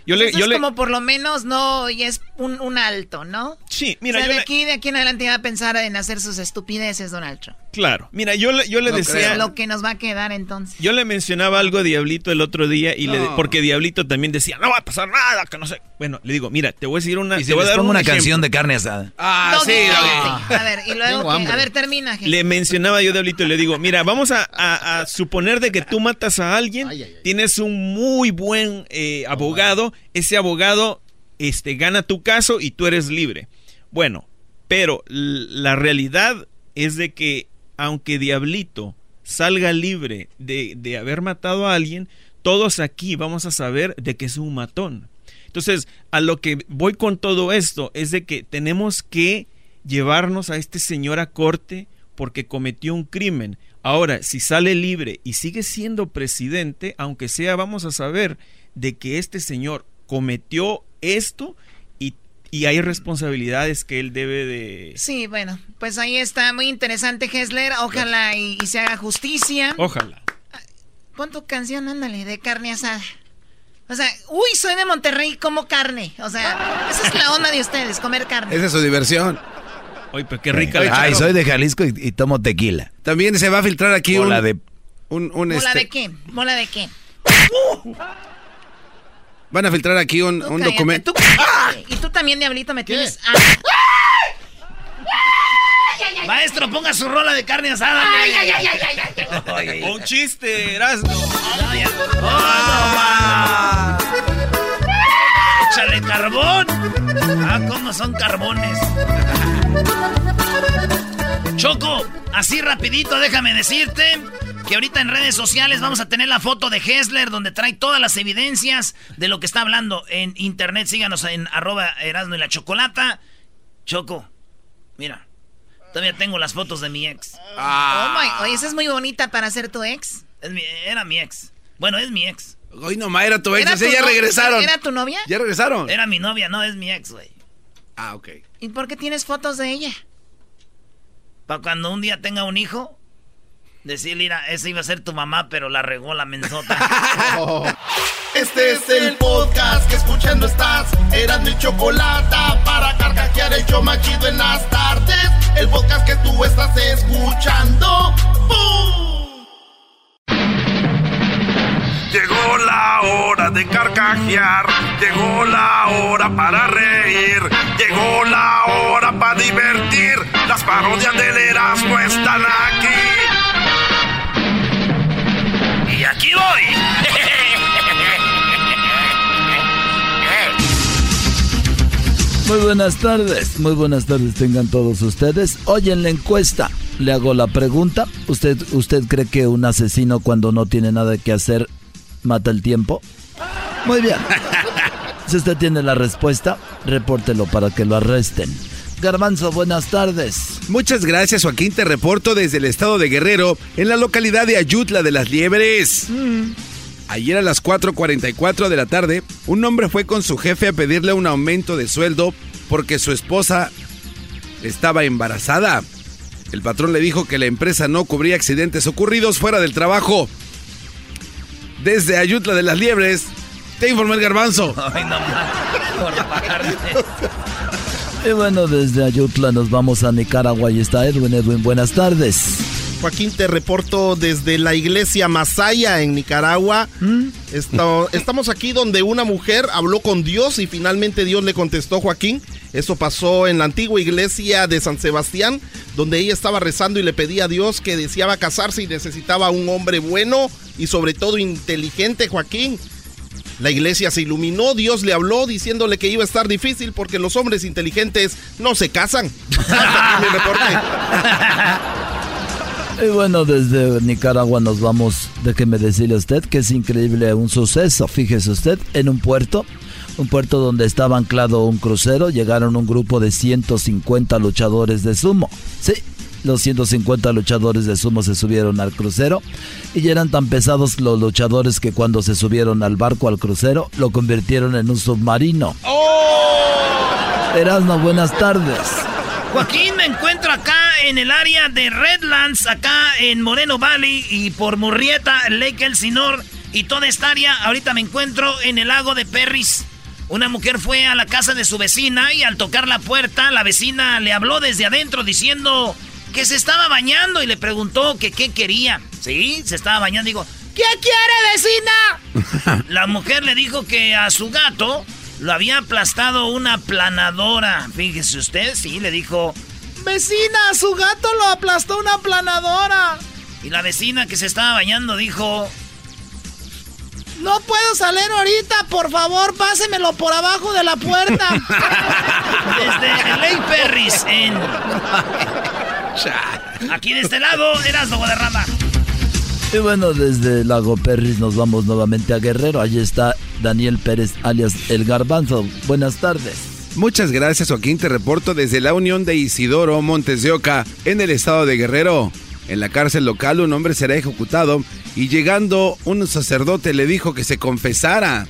Yo le, yo es como por lo menos no, y es un, alto, ¿no? Sí, mira. O sea, de, aquí, de aquí en adelante va a pensar en hacer sus estupideces, Donald Trump. Claro. Mira, yo, le, yo le decía... Lo que nos va a quedar entonces. Yo le mencionaba algo a Diablito el otro día, y le, porque Diablito también decía, no va a pasar nada, que no sé. Bueno, le digo, mira, te voy a decir una... Y te voy a dar una canción de carne asada. Ah, sí. A ver, y luego, a ver, termina. Gente. Le mencionaba yo a Diablito y le digo, mira, vamos a, suponer de que tú matas a alguien, tienes un muy buen eh, abogado, ese abogado este, gana tu caso y tú eres libre. Bueno, pero la realidad es de que aunque Diablito salga libre de, de haber matado a alguien, todos aquí vamos a saber de que es un matón. Entonces, a lo que voy con todo esto es de que tenemos que llevarnos a este señor a corte porque cometió un crimen. Ahora, si sale libre y sigue siendo presidente, aunque sea, vamos a saber de que este señor cometió esto y, y, hay responsabilidades que él debe de... Sí, bueno, pues ahí está, muy interesante Hessler, ojalá y, se haga justicia. Ojalá. Pon tu canción, ándale, de carne asada. O sea, uy, soy de Monterrey, como carne. O sea, esa es la onda de ustedes, comer carne. Esa es su diversión. Oye, pero qué rica la Ay, soy de Jalisco y, tomo tequila. También se va a filtrar aquí un... De... Un, ¿Mola este de qué? ¿Mola de qué? *laughs* Van a filtrar aquí un, documento. Y tú también, Diablito, me tienes. Maestro, ponga su rola de carne asada. Un chiste, Erasmo. ¡Échale carbón! Ah, ¿cómo son carbones? Choco, así rapidito, déjame decirte que ahorita en redes sociales vamos a tener la foto de Hessler donde trae todas las evidencias de lo que está hablando en internet. Síganos en arroba Erasmo y la Chocolata. Choco, mira, todavía tengo las fotos de mi ex. Ah. Oh my, oye, esa es muy bonita para ser tu ex. era mi ex. Bueno, es mi ex. Hoy nomás era tu ex, ya regresaron. ¿Era tu novia? Ya regresaron. Era mi novia, no es mi ex, güey. Ah, ok. ¿Y por qué tienes fotos de ella? Para cuando un día tenga un hijo, decirle, mira, esa iba a ser tu mamá, pero la regó la menzota. *laughs* Este es el podcast que escuchando estás. Eran mi chocolate para carcajear el yo machido en las tardes. El podcast que tú estás escuchando. ¡Bum! Llegó la hora de carcajear, llegó la hora para reír, llegó la hora para divertir. Las parodias del Erasmo están aquí. Aquí voy. Muy buenas tardes, muy buenas tardes tengan todos ustedes. Hoy en la encuesta le hago la pregunta. ¿Usted, ¿Usted cree que un asesino cuando no tiene nada que hacer mata el tiempo? Muy bien. *laughs* Si usted tiene la respuesta, repórtelo para que lo arresten. Garbanzo, buenas tardes. Muchas gracias, Joaquín. Te reporto desde el estado de Guerrero, en la localidad de Ayutla de las Liebres. Ayer a las 4.44 de la tarde, un hombre fue con su jefe a pedirle un aumento de sueldo porque su esposa estaba embarazada. El patrón le dijo que la empresa no cubría accidentes ocurridos fuera del trabajo. Desde Ayutla de las Liebres, te informó el garbanzo. Ay, no. Por. *laughs* Y bueno, desde Ayutla nos vamos a Nicaragua y está Edwin. Edwin, buenas tardes. Joaquín, te reporto desde la iglesia Masaya en Nicaragua. Esto- *laughs* estamos aquí donde una mujer habló con Dios y finalmente Dios le contestó, Joaquín. Eso pasó en la antigua iglesia de San Sebastián, donde ella estaba rezando y le pedía a Dios que deseaba casarse y necesitaba un hombre bueno y sobre todo inteligente, Joaquín. La iglesia se iluminó, Dios le habló diciéndole que iba a estar difícil porque los hombres inteligentes no se casan. *laughs* Y bueno, desde Nicaragua nos vamos, déjeme decirle a usted que es increíble un suceso. Fíjese usted, en un puerto, un puerto donde estaba anclado un crucero, llegaron un grupo de 150 luchadores de sumo. Sí, los 150 luchadores de sumo se subieron al crucero y eran tan pesados los luchadores que cuando se subieron al barco, al crucero, lo convirtieron en un submarino. Erasmo, buenas tardes. Joaquín, me encuentro acá en el área de Redlands, acá en Moreno Valley y por Murrieta, Lake Elsinore y toda esta área. Ahorita me encuentro en el lago de Perris. Una mujer fue a la casa de su vecina y al tocar la puerta, la vecina le habló desde adentro diciendo que se estaba bañando y le preguntó que qué quería. Sí, se estaba bañando. Digo, ¿qué quiere, vecina? *laughs* La mujer le dijo que a su gato lo había aplastado una planadora. Fíjese usted, sí, le dijo. Vecina, a su gato lo aplastó una planadora. Y la vecina que se estaba bañando dijo. No puedo salir ahorita, por favor, pásemelo por abajo de la puerta. *laughs* Desde Lake Perris, en. Aquí de este lado, Erasmo Guadarrama. Y bueno, desde Lago Perris nos vamos nuevamente a Guerrero. Allí está Daniel Pérez, alias El Garbanzo. Buenas tardes. Muchas gracias, Joaquín. Te reporto desde la Unión de Isidoro Montes de Oca, en el estado de Guerrero. En la cárcel local, un hombre será ejecutado y llegando un sacerdote le dijo que se confesara.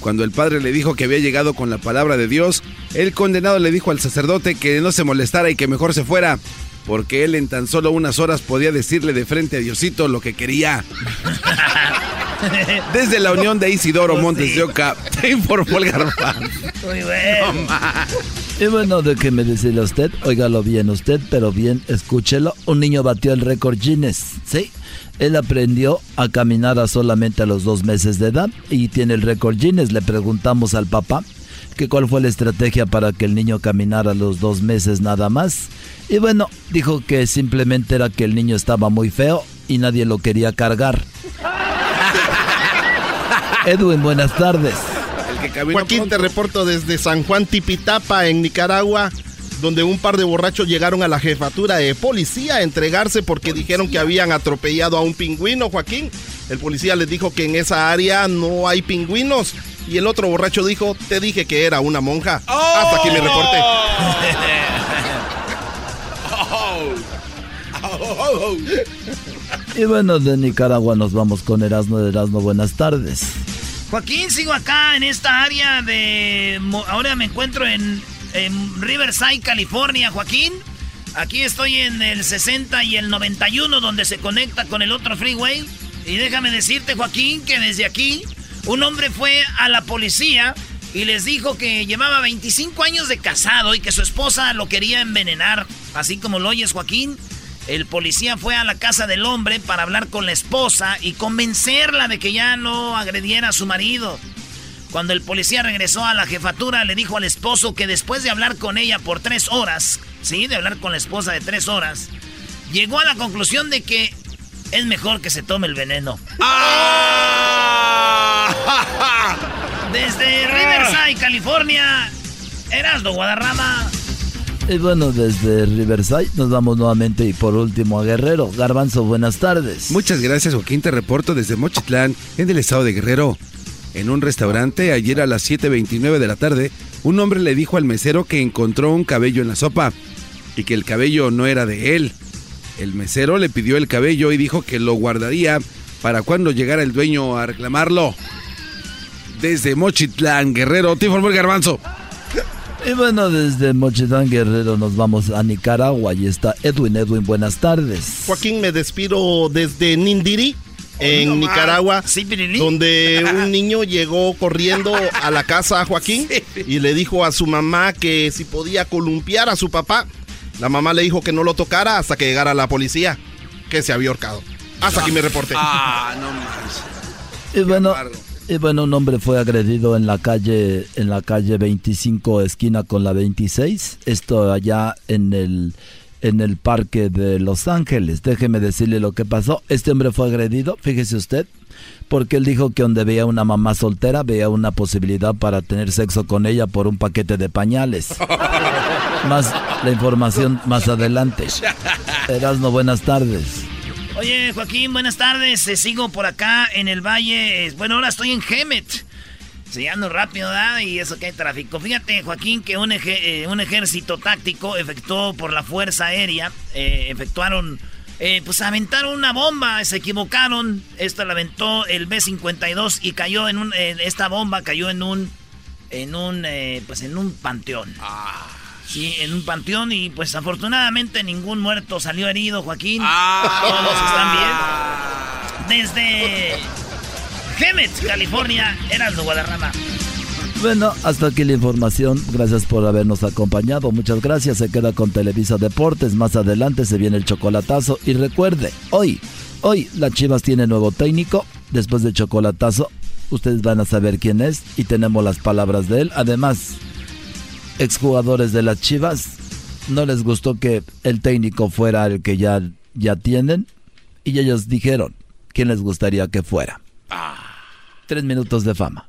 Cuando el padre le dijo que había llegado con la palabra de Dios, el condenado le dijo al sacerdote que no se molestara y que mejor se fuera, porque él en tan solo unas horas podía decirle de frente a Diosito lo que quería. *laughs* Desde la Unión de Isidoro Montes de Oca, *laughs* te informó el garbanzo. Muy bueno. Y bueno, de que me decirle a usted, óigalo bien usted, pero bien, escúchelo. Un niño batió el récord Guinness, ¿sí? Él aprendió a caminar a solamente a los dos meses de edad y tiene el récord Guinness. Le preguntamos al papá que cuál fue la estrategia para que el niño caminara los dos meses nada más. Y bueno, dijo que simplemente era que el niño estaba muy feo y nadie lo quería cargar. *laughs* Edwin, buenas tardes. Joaquín, te reporto desde San Juan Tipitapa, en Nicaragua, donde un par de borrachos llegaron a la jefatura de policía a entregarse porque dijeron que habían atropellado a un pingüino, Joaquín. El policía les dijo que en esa área no hay pingüinos. Y el otro borracho dijo, te dije que era una monja. Hasta aquí mi reporte. *laughs* Y bueno, de Nicaragua nos vamos con Erasmo de Erasmo. Buenas tardes. Joaquín, sigo acá en esta área de... Ahora me encuentro en, en Riverside, California, Joaquín. Aquí estoy en el 60 y el 91 donde se conecta con el otro freeway. Y déjame decirte, Joaquín, que desde aquí un hombre fue a la policía y les dijo que llevaba 25 años de casado y que su esposa lo quería envenenar. Así como lo oyes, Joaquín. El policía fue a la casa del hombre para hablar con la esposa y convencerla de que ya no agrediera a su marido. Cuando el policía regresó a la jefatura, le dijo al esposo que después de hablar con ella por tres horas, sí, de hablar con la esposa de tres horas, llegó a la conclusión de que es mejor que se tome el veneno. Desde Riverside, California, Erasdo Guadarrama. Y bueno, desde Riverside nos vamos nuevamente y por último a Guerrero. Garbanzo, buenas tardes. Muchas gracias, Joaquín. Te reporto desde Mochitlán, en el estado de Guerrero. En un restaurante, ayer a las 7.29 de la tarde, un hombre le dijo al mesero que encontró un cabello en la sopa y que el cabello no era de él. El mesero le pidió el cabello y dijo que lo guardaría para cuando llegara el dueño a reclamarlo. Desde Mochitlán, Guerrero, te informó el garbanzo. Y bueno, desde Mochitlán Guerrero nos vamos a Nicaragua y está Edwin. Edwin, buenas tardes. Joaquín, me despido desde Nindiri, en Nicaragua, donde *laughs* un niño llegó corriendo a la casa a Joaquín y le dijo a su mamá que si podía columpiar a su papá. La mamá le dijo que no lo tocara hasta que llegara la policía, que se había ahorcado. Hasta aquí me reporté. Ah, no más. Y bueno, y bueno, un hombre fue agredido en la calle, en la calle 25, esquina con la 26. Esto allá en el, en el parque de Los Ángeles. Déjeme decirle lo que pasó. Este hombre fue agredido, fíjese usted, porque él dijo que donde veía una mamá soltera, veía una posibilidad para tener sexo con ella por un paquete de pañales. *laughs* más la información más adelante. Erasno, buenas tardes. Oye, Joaquín, buenas tardes. Eh, sigo por acá en el valle. Eh, Bueno, ahora estoy en Gemet. Se ando rápido, ¿verdad? Y eso que hay tráfico. Fíjate, Joaquín, que un, eh, un ejército táctico efectuó por la Fuerza Aérea, eh, efectuaron, eh, pues aventaron una bomba, se equivocaron. Esta la aventó el B-52 y cayó en un, eh, esta bomba cayó en un, en un, eh, pues en un panteón. Sí, en un panteón y pues afortunadamente ningún muerto salió herido, Joaquín. Todos están bien. Desde Gemet, California, Heraldo Guadarrama. Bueno, hasta aquí la información. Gracias por habernos acompañado. Muchas gracias. Se queda con Televisa Deportes. Más adelante se viene el chocolatazo. Y recuerde, hoy, hoy las Chivas tiene nuevo técnico. Después del chocolatazo, ustedes van a saber quién es y tenemos las palabras de él. Además, exjugadores de las Chivas, no les gustó que el técnico fuera el que ya, ya tienen. Y ellos dijeron quién les gustaría que fuera. Tres minutos de fama.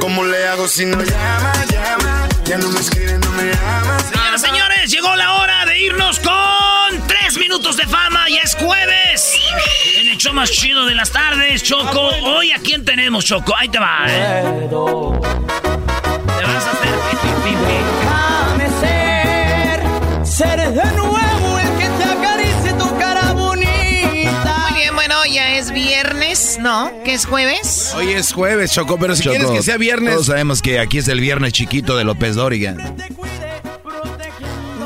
¿Cómo le hago si no llama, llama? Ya no me escribe, no me llama. Señoras, señores, llegó la hora de irnos con tres minutos de fama. Ya es jueves. En el show más chido de las tardes, Choco. Hoy a quién tenemos, Choco. Ahí te va. ¿eh? ¿No? ¿Que es jueves? Hoy es jueves, Choco, pero si Choco, quieres que sea viernes. Todos sabemos que aquí es el viernes chiquito de López Dóriga.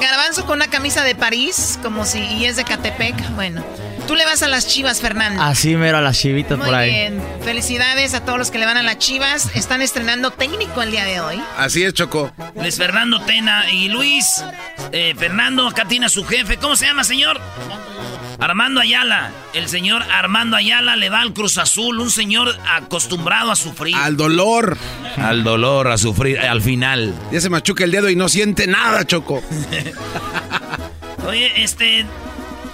Garbanzo con una camisa de París, como si y es de Catepec. Bueno, tú le vas a las chivas, Fernando. Así mero a las chivitas Muy por ahí. bien. Felicidades a todos los que le van a las chivas. Están estrenando técnico el día de hoy. Así es, Choco. Luis Fernando Tena y Luis. eh, Fernando, acá tiene a su jefe. ¿Cómo se llama, señor? Armando Ayala. El señor Armando Ayala le va al Cruz Azul. Un señor acostumbrado a sufrir. Al dolor. Al dolor, a sufrir, eh, al final. Ya se machuca el dedo y no siente nada, Choco. *laughs* Oye, este.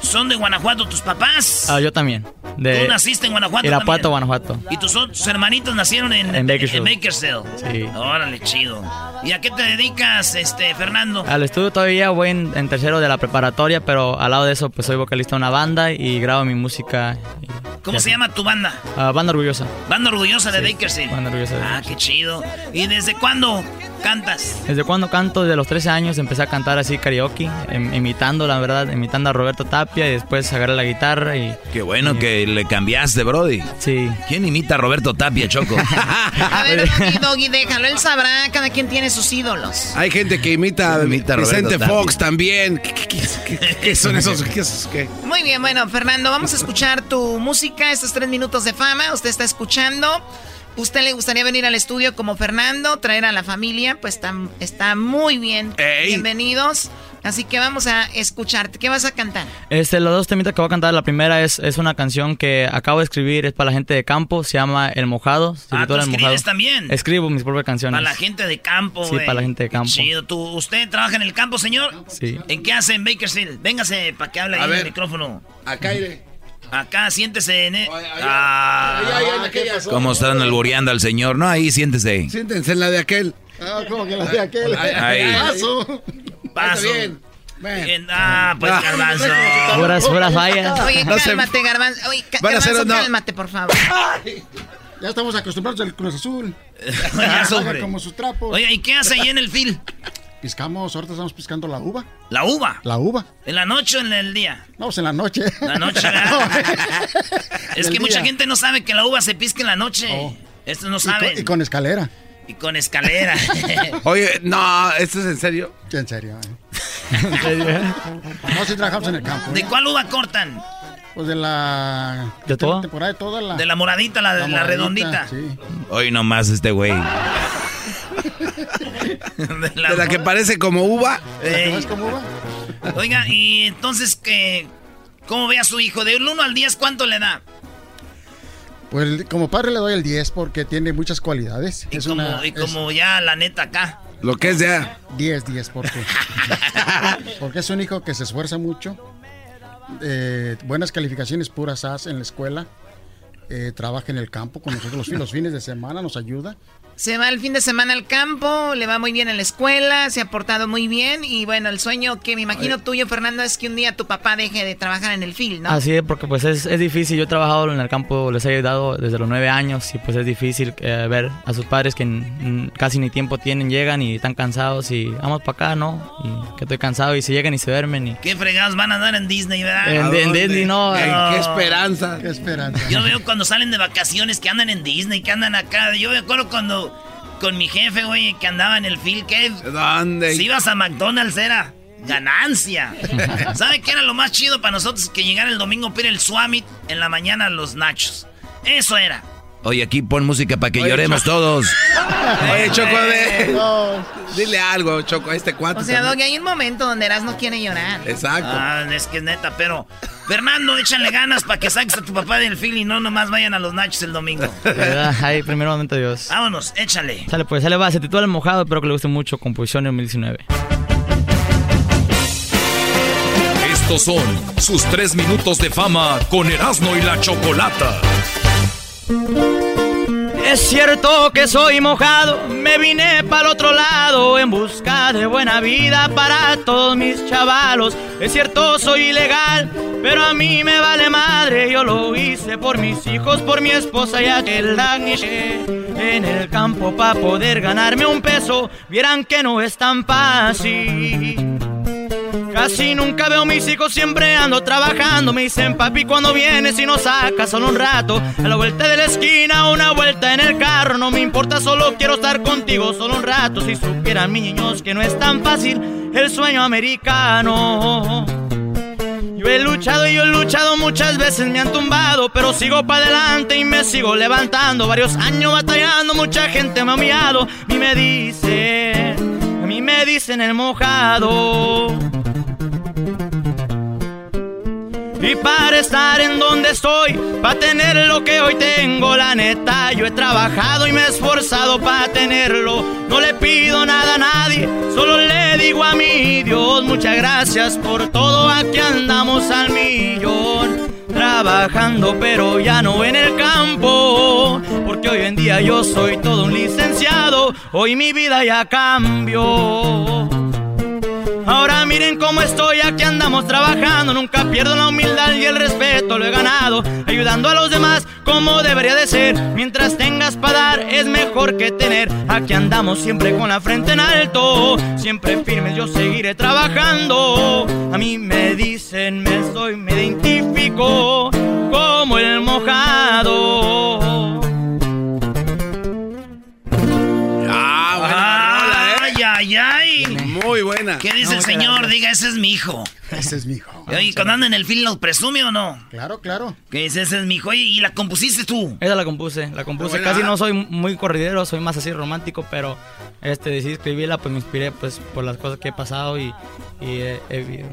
¿Son de Guanajuato tus papás? Ah, yo también. De Tú naciste en Guanajuato Irapuato. Guanajuato. Y tus, tus hermanitos nacieron en, En Bakersfield. en Bakersfield. Sí. Órale, chido. ¿Y a qué te dedicas, este, Fernando? Al estudio todavía voy en, en tercero de la preparatoria, pero al lado de eso pues soy vocalista de una banda y grabo mi música. y- ¿Cómo se llama tu banda? Ah, banda Orgullosa. Banda Orgullosa de Sí, Bakersfield. Banda Orgullosa de Ah, qué chido. ¿Y desde cuándo cantas? Desde cuando canto, desde los 13 años empecé a cantar así karaoke, em- imitando, la verdad, imitando a Roberto Tapia y después agarré la guitarra y... Qué bueno que le cambiaste, Brody. Sí. ¿Quién imita a Roberto Tapia, Choco? *laughs* A ver, *laughs* Doggy, Doggy, déjalo, él sabrá, cada quien tiene sus ídolos. Hay gente que imita a Imita a Roberto Vicente Tapia. Fox también. ¿Qué, qué- qué- qué- qué son *laughs* esos? ¿Qué, esos qué? Muy bien, bueno, Fernando, vamos a escuchar tu música, estos tres minutos de fama. Usted está escuchando. ¿Usted le gustaría venir al estudio como Fernando, traer a la familia? Pues está, está muy bien. Bienvenidos. Así que vamos a escucharte. ¿Qué vas a cantar? Este, los dos temitas que voy a cantar, la primera es, es una canción que acabo de escribir, es para la gente de campo, se llama El Mojado. se Ah, ¿tú El escribes también? Escribo mis propias canciones. Para la gente de campo, Sí, para la gente de campo. Chido. ¿Tú, ¿Usted trabaja en el campo, señor? Sí. ¿En qué hace en Bakersfield? Véngase para que hable A ahí en el ver. micrófono. Acá iré. Acá, siéntese en... e- Ah. ¿Cómo están alboreando al señor? No, ahí siéntese. Siéntense en la de aquel. Ah, ¿cómo que la de aquel? Ahí. Paso. Paso. Bien. Bien, Ah, pues Ah. garbanzo. Puras, puras fallas. Oye, No cálmate, Garbanzo. Oye, Garbanzo, una- cálmate, por favor. Ya estamos acostumbrados al Cruz Azul. *laughs* Ya, Haga sobre. como sus trapos. Oye, ¿y qué hace ahí en el fil? Piscamos, ahorita estamos piscando la uva. ¿La uva? La uva. ¿En la noche o en el día? No, pues en la noche. La noche, *laughs* ¿verdad? Es que mucha gente no sabe que la uva se pisca en la noche. Oh. Estos no Y saben. y con escalera. Y con escalera. *laughs* Oye, no, ¿esto es en serio? En serio. eh. *laughs* No, si trabajamos en el campo. ¿De ¿eh? cuál uva cortan? Pues de la... ¿De toda? temporada de toda la... De la moradita, la, la, moradita, redondita. Sí. Hoy nomás este güey. De la, De la que parece como uva. Ey. ¿Sabes cómo va? Oiga, y entonces, ¿qué, ¿cómo ve a su hijo? De un 1 al 10, ¿cuánto le da? Pues como padre le doy el 10 porque tiene muchas cualidades. Y es como, una... y como ya la neta acá. Lo que es ya. 10, 10, porque... porque es un hijo que se esfuerza mucho. eh, buenas calificaciones puras as en la escuela. eh, trabaja en el campo con nosotros los fines de semana, nos ayuda. Se va el fin de semana al campo, le va muy bien en la escuela, se ha portado muy bien y bueno, el sueño que me imagino tuyo, Fernando, es que un día tu papá deje de trabajar en el film, ¿no? Así es, porque pues es, es difícil. Yo he trabajado en el campo, les he ayudado desde los nueve años y pues es difícil eh, ver a sus padres que casi ni tiempo tienen, llegan y están cansados y vamos para acá, ¿no? Y que estoy cansado y se llegan y se duermen y... ¿Qué fregados van a dar en Disney, verdad? En, en Disney, no. No. ¡Qué esperanza! Qué esperanza. Yo veo cuando salen de vacaciones que andan en Disney, que andan acá. Yo me acuerdo cuando con mi jefe, güey, que andaba en el field, que ¿Dónde? si ibas a McDonald's era ganancia. *laughs* ¿Sabe qué era lo más chido para nosotros? Que llegara el domingo pedir el Swamit en la mañana los nachos. Eso era. Oye, aquí pon música para que Oye, lloremos Choco. todos. *laughs* Oye, Choco, de... Dile algo, Choco, a este cuate. O sea. Doggy, hay un momento donde Eras no quiere llorar. Exacto. Ah, es que es neta, pero Fernando, échale ganas para que saques a tu papá del field y no nomás vayan a los nachos el domingo. *laughs* ¿Verdad? Ahí, primero momento Dios. Vámonos, échale. Sale pues, sale va, se titula El Mojado, espero que le guste mucho, composición en 2019. Estos son sus tres minutos de fama con Erasmo y la Chocolata. Es cierto que soy mojado, me vine para el otro lado en busca de buena vida para todos mis chavalos. Es cierto, soy ilegal, pero a mí me vale madre. Yo lo hice por mis hijos, por mi esposa y aquel dañé en el campo para poder ganarme un peso. Vieran que no es tan fácil. Casi nunca veo a mis hijos, siempre ando trabajando. Me dicen, papi, cuando vienes y nos sacas solo un rato. A la vuelta de la esquina, una vuelta en el carro. No me importa, solo quiero estar contigo solo un rato. Si supieran mis niños que no es tan fácil el sueño americano. Yo he luchado y yo he luchado muchas veces, me han tumbado, pero sigo para adelante y me sigo levantando. Varios años batallando, mucha gente me ha humillado. Mí me dicen, a mí me dicen el mojado. Y para estar en donde estoy, para tener lo que hoy tengo, la neta, yo he trabajado y me he esforzado para tenerlo. No le pido nada a nadie, solo le digo a mi Dios, muchas gracias por todo, aquí andamos al millón. trabajando, pero ya no en el campo. Porque hoy en día yo soy todo un licenciado, hoy mi vida ya cambió. Ahora miren cómo estoy, aquí andamos trabajando. Nunca pierdo la humildad y el respeto, lo he ganado. Ayudando a los demás como debería de ser. Mientras tengas para dar, es mejor que tener. Aquí andamos siempre con la frente en alto. Siempre firmes, yo seguiré trabajando. A mí me dicen, me soy, me identifico señor? Diga, ese es mi hijo. Ese es mi hijo. Oye, cuando anda en el film, ¿lo presume o no? Claro, claro. ¿Qué dice? Ese es mi hijo. Oye, ¿y la compusiste tú? Esa la compuse, la compuse. Casi no soy muy corridero, soy más así romántico, pero este decidí escribirla, pues me inspiré pues por las cosas que he pasado y, y he, he vivido.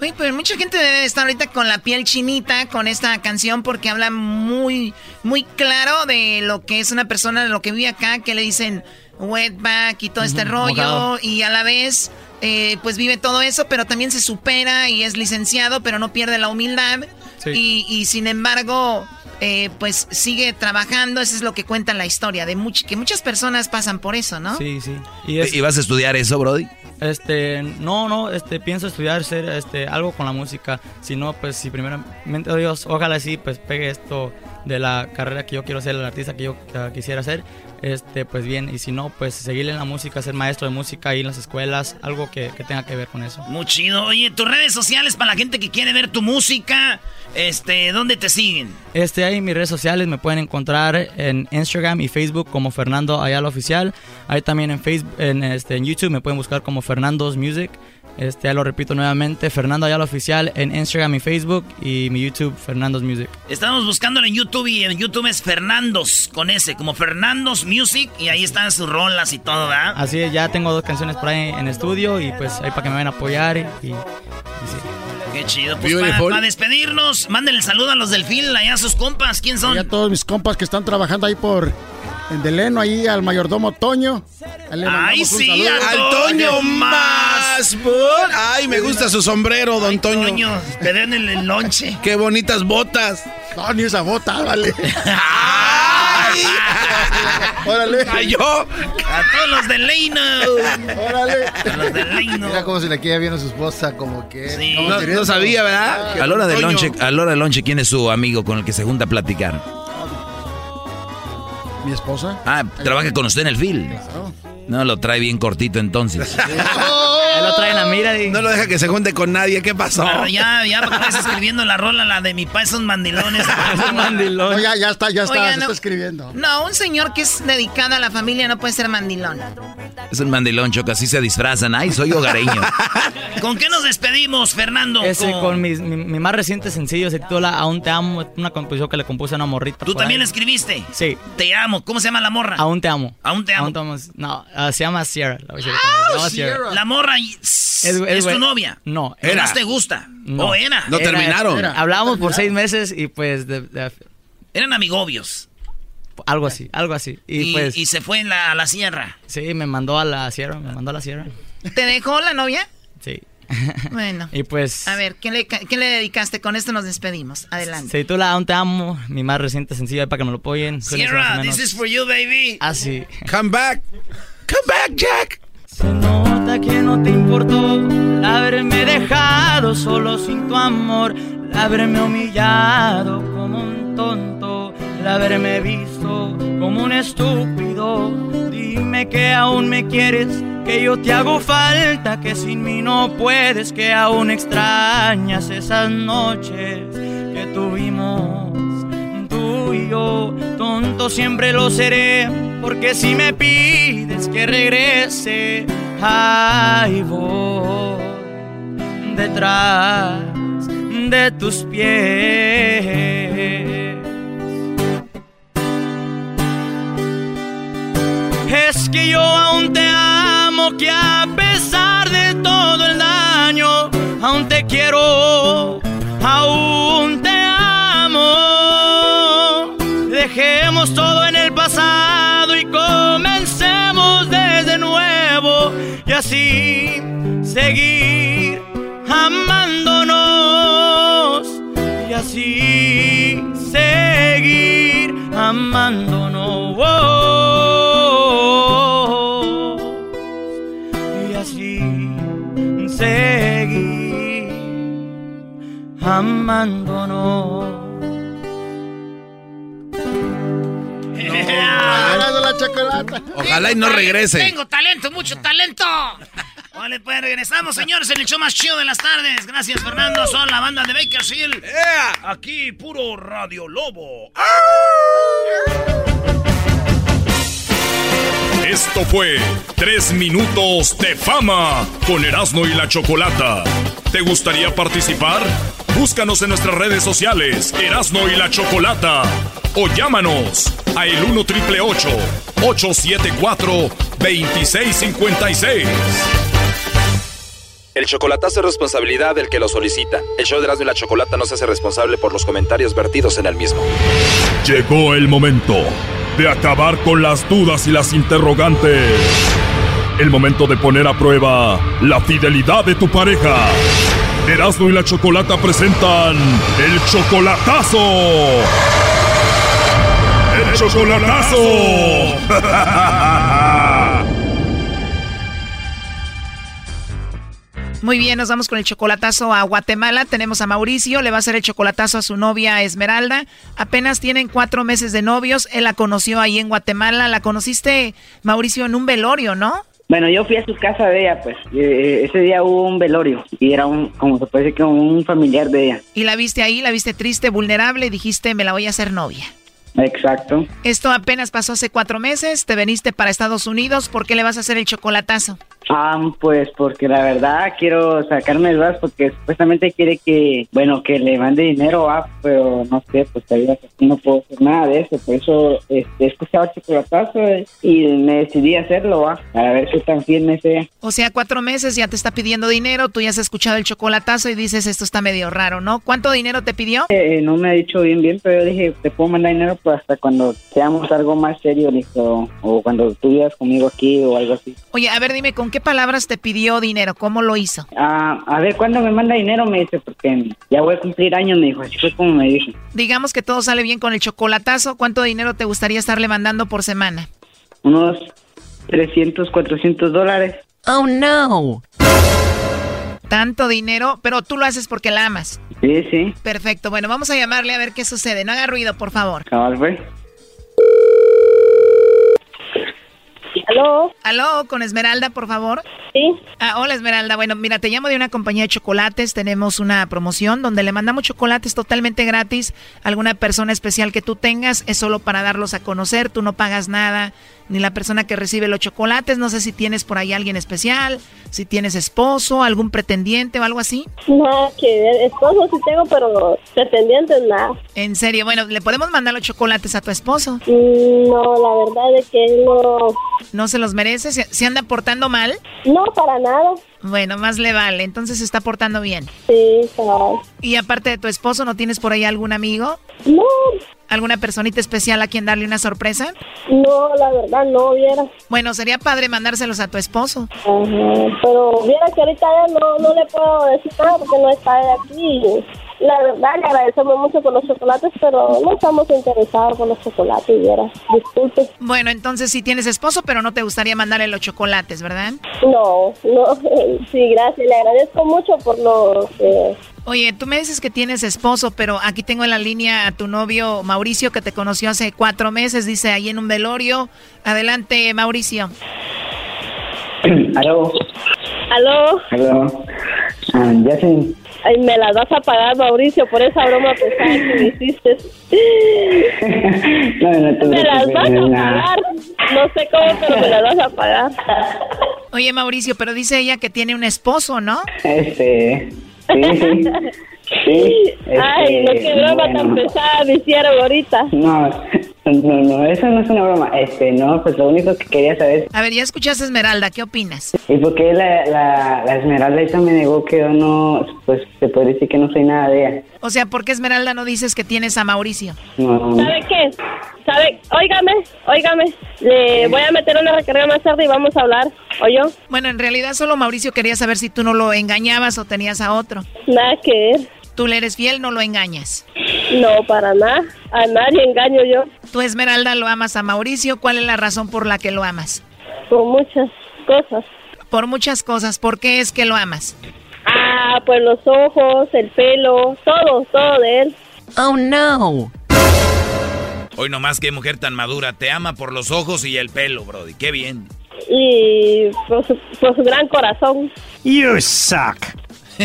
Oye, pues mucha gente debe estar ahorita con la piel chinita con esta canción porque habla muy, muy claro de lo que es una persona, de lo que vive acá, que le dicen wetback y todo este rollo mojado. y a la vez eh, pues vive todo eso, pero también se supera y es licenciado, pero no pierde la humildad Sí. y, y sin embargo eh, pues sigue trabajando, eso es lo que cuenta la historia, de much- que muchas personas pasan por eso, ¿no? Sí, sí. Y es- ¿Y vas a estudiar eso, Brody? Este, no, no, este, pienso estudiar, ser, este, algo con la música. Si no, pues, si primeramente Dios, ojalá sí, pues, pegue esto de la carrera que yo quiero ser, el artista que yo quisiera ser, este, pues bien. Y si no, pues, seguir en la música, ser maestro de música ahí en las escuelas, algo que, que tenga que ver con eso. Muy chido. Oye, tus redes sociales para la gente que quiere ver tu música, este, ¿dónde te siguen? Este, ahí en mis redes sociales me pueden encontrar en Instagram y Facebook como Fernando Ayala Oficial. Ahí también en Facebook, en, este, en YouTube me pueden buscar como Fernando's Music. Este, ya lo repito nuevamente, Fernando Ayala Oficial en Instagram y Facebook y mi YouTube, Fernando's Music. Estamos buscándolo en YouTube y en YouTube es Fernandos con ese, como Fernandos Music y ahí están sus rolas y todo, ¿verdad? Así es, ya tengo dos canciones por ahí en estudio y pues ahí para que me vayan a apoyar y, y- y sí. Qué chido. Pues para Beautiful. despedirnos, mándenle el saludo a los del film, allá a sus compas. ¿Quién son? Y a todos mis compas que están trabajando ahí por en Deleno, ahí al mayordomo Toño. Ay, un sí, Al Toño más. Ay, me gusta su sombrero, don Toño. Toño, te den el, el lonche. *laughs* Qué bonitas botas. No, ni esa bota, vale. ¡Ay! *laughs* Órale. ¡Cayó! A todos los de Leino. Órale. A los de Leino. Mira como si le queda bien a su esposa, como que... Sí. No, sabía, ¿verdad? A la hora del lonche, a la hora del lonche, ¿quién es su amigo con el que se junta a platicar? Mi esposa. Ah, trabaja con usted en el film. Claro. No, lo trae bien cortito entonces. *laughs* Ahí lo traen a mira y... No lo deja que se junte con nadie. ¿Qué pasó? Claro, ya, ya, porque estás escribiendo la rola, la de mi pa son *laughs* mandilones. No, ya, ya está, ya está, Oiga, se no. está escribiendo. No, un señor que es dedicado a la familia no puede ser mandilón. Es el mandilón, Choco, así se disfrazan. Ay, soy hogareño. *laughs* ¿Con qué nos despedimos, Fernando? Ese Con- mi, mi más reciente sencillo se titula Aún te amo, una composición que le compuse a una morrita. ¿Tú también ahí. escribiste? Sí. Te amo. ¿Cómo se llama la morra? Aún te amo. Aún te amo. Aún te amo. No, ah, se llama Sierra. La Ah, Sierra. La morra y- es, tu novia. No. ¿Qué más te gusta? No. ¿O era? No Era- terminaron. era- Hablábamos por seis meses y pues de- de- Eran amigobios. algo así, algo así. Y, Y, pues y se fue en la, a la sierra. sí, me mandó a la Sierra, me mandó a la Sierra. ¿Te dejó la novia? Sí. Bueno. Y pues A ver, ¿qué le, qué le dedicaste? Con esto nos despedimos. Adelante. se titula Aún te amo, mi más reciente sencillo ahí para que me lo apoyen. Sierra, this is for you, baby. Así. Come back. Come back, Jack. Se nota que no te importó haberme dejado solo sin tu amor, el haberme humillado como un tonto, el haberme visto como un estúpido. Dime que aún me quieres, que yo te hago falta, que sin mí no puedes, que aún extrañas esas noches que tuvimos y yo, tonto siempre lo seré, porque si me pides que regrese, ahí voy detrás de tus pies. Es que yo aún te amo, que a pesar de todo el daño, aún te quiero, aún te amo todo en el pasado y comencemos desde nuevo y así seguir amándonos y así seguir amándonos. Y así seguir amándonos. Ojalá y no regrese. Tengo talento, mucho talento. Vale, pues regresamos, señores, en el show más chido de las tardes. Gracias, Fernando. Son la banda de Bakersfield. Aquí, puro Radio Lobo. Esto fue Tres Minutos de Fama con Erasmo y la Chocolata. ¿Te gustaría participar? Búscanos en nuestras redes sociales, Erasmo y la Chocolata. O llámanos a el 1 triple 874 2656. El chocolatazo es responsabilidad del que lo solicita. El show de Erasmo y la Chocolata no se hace responsable por los comentarios vertidos en el mismo. Llegó el momento de acabar con las dudas y las interrogantes. El momento de poner a prueba la fidelidad de tu pareja. Erasmo y la Chocolata presentan el chocolatazo. El chocolatazo. *laughs* Muy bien, nos vamos con el chocolatazo a Guatemala. Tenemos a Mauricio, le va a hacer el chocolatazo a su novia Esmeralda. Apenas tienen cuatro meses de novios. Él la conoció ahí en Guatemala. La conociste, Mauricio, en un velorio, ¿no? Bueno, yo fui a su casa de ella, pues. Eh, ese día hubo un velorio y era un, como se puede decir, como un familiar de ella. Y la viste ahí, la viste triste, vulnerable y dijiste, me la voy a hacer novia. Exacto. Esto apenas pasó hace cuatro meses, te veniste para Estados Unidos, ¿por qué le vas a hacer el chocolatazo? Ah, pues porque la verdad quiero sacarme el brazo porque supuestamente quiere que, bueno, que le mande dinero, ah, pero no sé, pues todavía no puedo hacer nada de eso, por eso este, he escuchado el chocolatazo y me decidí hacerlo, ah, para ver qué tan firme sea. O sea, cuatro meses ya te está pidiendo dinero, tú ya has escuchado el chocolatazo y dices, esto está medio raro, ¿no? ¿Cuánto dinero te pidió? Eh, no me ha dicho bien, bien, pero yo dije, te puedo mandar dinero pues hasta cuando seamos algo más serio, listo, o cuando tú vivas conmigo aquí o algo así. Oye, a ver, dime, ¿con qué palabras te pidió dinero? ¿Cómo lo hizo? Ah, a ver, ¿cuándo me manda dinero? Me dice, porque ya voy a cumplir años, me dijo, así fue como me dijo. Digamos que todo sale bien con el chocolatazo, ¿cuánto dinero te gustaría estarle mandando por semana? Unos 300, 400 dólares. Oh, no. Tanto dinero, pero tú lo haces porque la amas. Sí, sí. Perfecto, bueno, vamos a llamarle a ver qué sucede. No haga ruido, por favor. Cabal, güey. ¿Aló? ¿Aló? ¿Con Esmeralda, por favor? Sí. Ah, hola, Esmeralda. Bueno, mira, te llamo de una compañía de chocolates. Tenemos una promoción donde le mandamos chocolates totalmente gratis a alguna persona especial que tú tengas. Es solo para darlos a conocer. Tú no pagas nada ni la persona que recibe los chocolates. No sé si tienes por ahí alguien especial, si tienes esposo, algún pretendiente o algo así. Nada que esposo sí tengo, pero pretendientes nada. En serio, bueno, ¿le podemos mandar los chocolates a tu esposo? Mm, no, la verdad es que no. ¿No se los merece? ¿Se, anda portando mal? No, para nada. Bueno, más le vale. Entonces se está portando bien. Sí, claro. ¿Y aparte de tu esposo, no tienes por ahí algún amigo? No. ¿Alguna personita especial a quien darle una sorpresa? No, la verdad no, viera. Bueno, sería padre mandárselos a tu esposo. Ajá, pero viera que ahorita ya no, no le puedo decir nada porque no está aquí. La verdad, le agradecemos mucho por los chocolates, pero no estamos interesados por los chocolates, viera. Disculpe. Bueno, entonces sí tienes esposo, pero no te gustaría mandarle los chocolates, ¿verdad? No, no. *laughs* Sí, gracias. Le agradezco mucho por lo que... Oye, tú me dices que tienes esposo, pero aquí tengo en la línea a tu novio Mauricio que te conoció hace cuatro meses, dice ahí en un velorio. Adelante, Mauricio. *clears throat* Aló. Aló. Aló. Ah, ya sí. Ay, me las vas a pagar, Mauricio, por esa broma pesada que me hiciste. *laughs* no, no te me las vas a pagar. No sé cómo, pero me las vas a pagar. Oye, Mauricio, pero dice ella que tiene un esposo, ¿no? Este. Sí, sí. Sí, *laughs* Ay, no, este, qué broma bueno. tan pesada me hicieron ahorita. No, no, no, eso no es una broma. Este, no, pues lo único que quería saber A ver, ya escuchaste a Esmeralda, ¿qué opinas? ¿Y por qué la, la, la Esmeralda esa me negó que yo no, pues se puede decir que no soy nada de ella? O sea, ¿por qué Esmeralda no dices que tienes a Mauricio? No, ¿Sabe qué? ¿Sabe? Óigame, óigame. Le voy a meter una recarga más tarde y vamos a hablar. ¿O yo? Bueno, en realidad solo Mauricio quería saber si tú no lo engañabas o tenías a otro. Nada que ver. Tú le eres fiel, no lo engañas. No, para nada. A nadie engaño yo. Tú, Esmeralda, lo amas a Mauricio. ¿Cuál es la razón por la que lo amas? Por muchas cosas. Por muchas cosas. ¿Por qué es que lo amas? Ah, pues los ojos, el pelo, todo, todo de él. Oh, no. Hoy nomás qué mujer tan madura. Te ama por los ojos y el pelo, Brody. Qué bien. Y por su, por su gran corazón. You suck.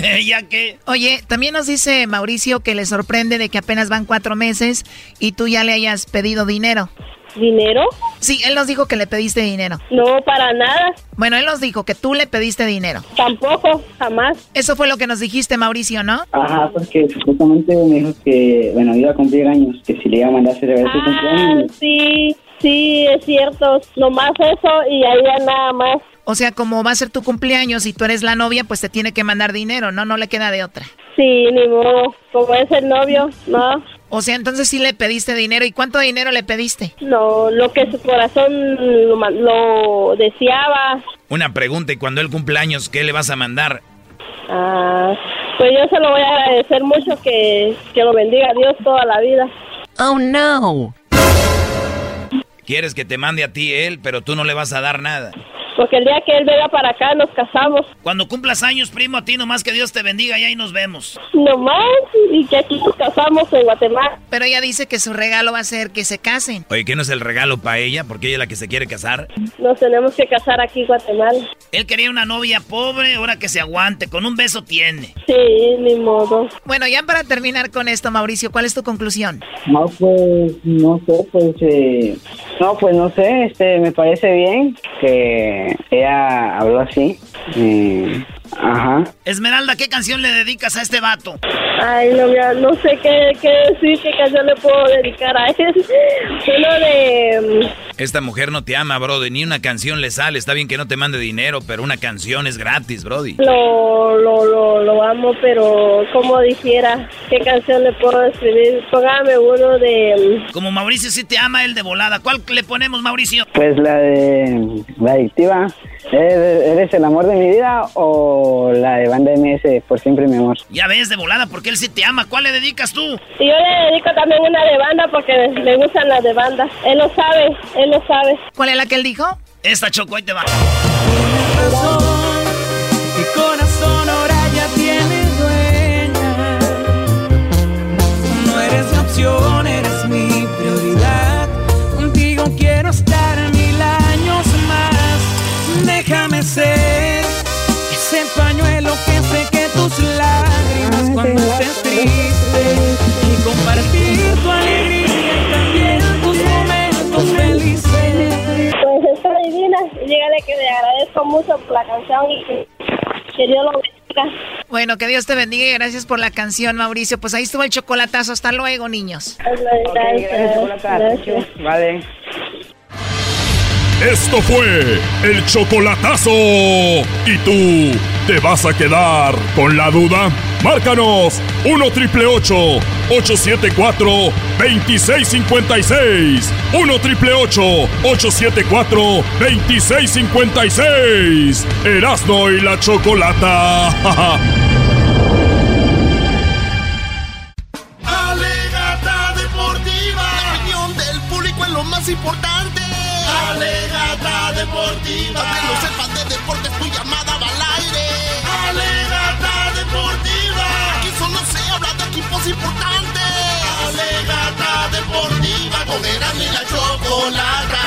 *laughs* ya que. Oye, también nos dice Mauricio que le sorprende de que apenas van cuatro meses y tú ya le hayas pedido dinero. ¿Dinero? Sí, él nos dijo que le pediste dinero. No, para nada. Bueno, él nos dijo que tú le pediste dinero. Tampoco, jamás. Eso fue lo que nos dijiste, Mauricio, ¿no? Ajá, porque supuestamente me dijo que, bueno, iba a cumplir años, que si le iba a mandar a celebrar su Ah, cumpleaños. sí, sí, es cierto. Nomás eso y ahí ya nada más. O sea, como va a ser tu cumpleaños y tú eres la novia, pues te tiene que mandar dinero, ¿no? No le queda de otra. Sí, ni modo. Como es el novio, no. O sea, entonces sí le pediste dinero. ¿Y cuánto dinero le pediste? No, lo que su corazón lo, ma- lo deseaba. Una pregunta, y cuando él cumpleaños, ¿qué le vas a mandar? Ah, pues yo se lo voy a agradecer mucho que, que lo bendiga Dios toda la vida. Oh, no. Quieres que te mande a ti él, pero tú no le vas a dar nada. Porque el día que él venga para acá nos casamos. Cuando cumplas años, primo, a ti nomás que Dios te bendiga y ahí nos vemos. Nomás y que aquí nos casamos en Guatemala. Pero ella dice que su regalo va a ser que se casen. Oye, ¿qué no es el regalo para ella? Porque ella es la que se quiere casar. Nos tenemos que casar aquí en Guatemala. Él quería una novia pobre, ahora que se aguante, con un beso tiene. Sí, ni modo. Bueno, ya para terminar con esto, Mauricio, ¿cuál es tu conclusión? No, pues, no sé, pues, eh, no, pues, no sé, este, me parece bien que ella habló así. eh, ajá. Esmeralda, ¿qué canción le dedicas a este vato? Ay, no, mira, no sé qué, qué decir, qué canción le puedo dedicar a él. *laughs* Uno de... Esta mujer no te ama, Brody. Ni una canción le sale. Está bien que no te mande dinero, pero una canción es gratis, Brody. Lo, lo, lo, lo amo, pero como dijera, ¿qué canción le puedo escribir? Póngame uno de... Como Mauricio sí te ama, el de volada. ¿Cuál le ponemos, Mauricio? Pues la de la adictiva. ¿Eres el amor de mi vida o la de banda MS, por siempre mi amor? Ya ves, de volada, porque él sí te ama. ¿Cuál le dedicas tú? Y yo le dedico también una de banda porque le gustan las de banda. Él lo sabe, él lo sabe. ¿Cuál es la que él dijo? Esta choco, ahí te va. Mi corazón ahora ya tiene dueña. No eres mi opción, agradezco mucho por la canción y que, que Dios lo bendiga. Bueno, que Dios te bendiga y gracias por la canción, Mauricio. Pues ahí estuvo el chocolatazo. Hasta luego, niños. Gracias. Vale. Esto fue el chocolatazo. ¿Y tú te vas a quedar con la duda? Márcanos 1 triple 874 2656. 1 triple 874 2656. Erasno y la chocolata. *laughs* Alegata deportiva. La opinión del público es lo más importante. Deportiva. Que no sepas de deportes, tu llamada va al aire. Alegata deportiva. Aquí solo se habla de equipos importantes. Alegata deportiva. Con Erasmo y la chocolata.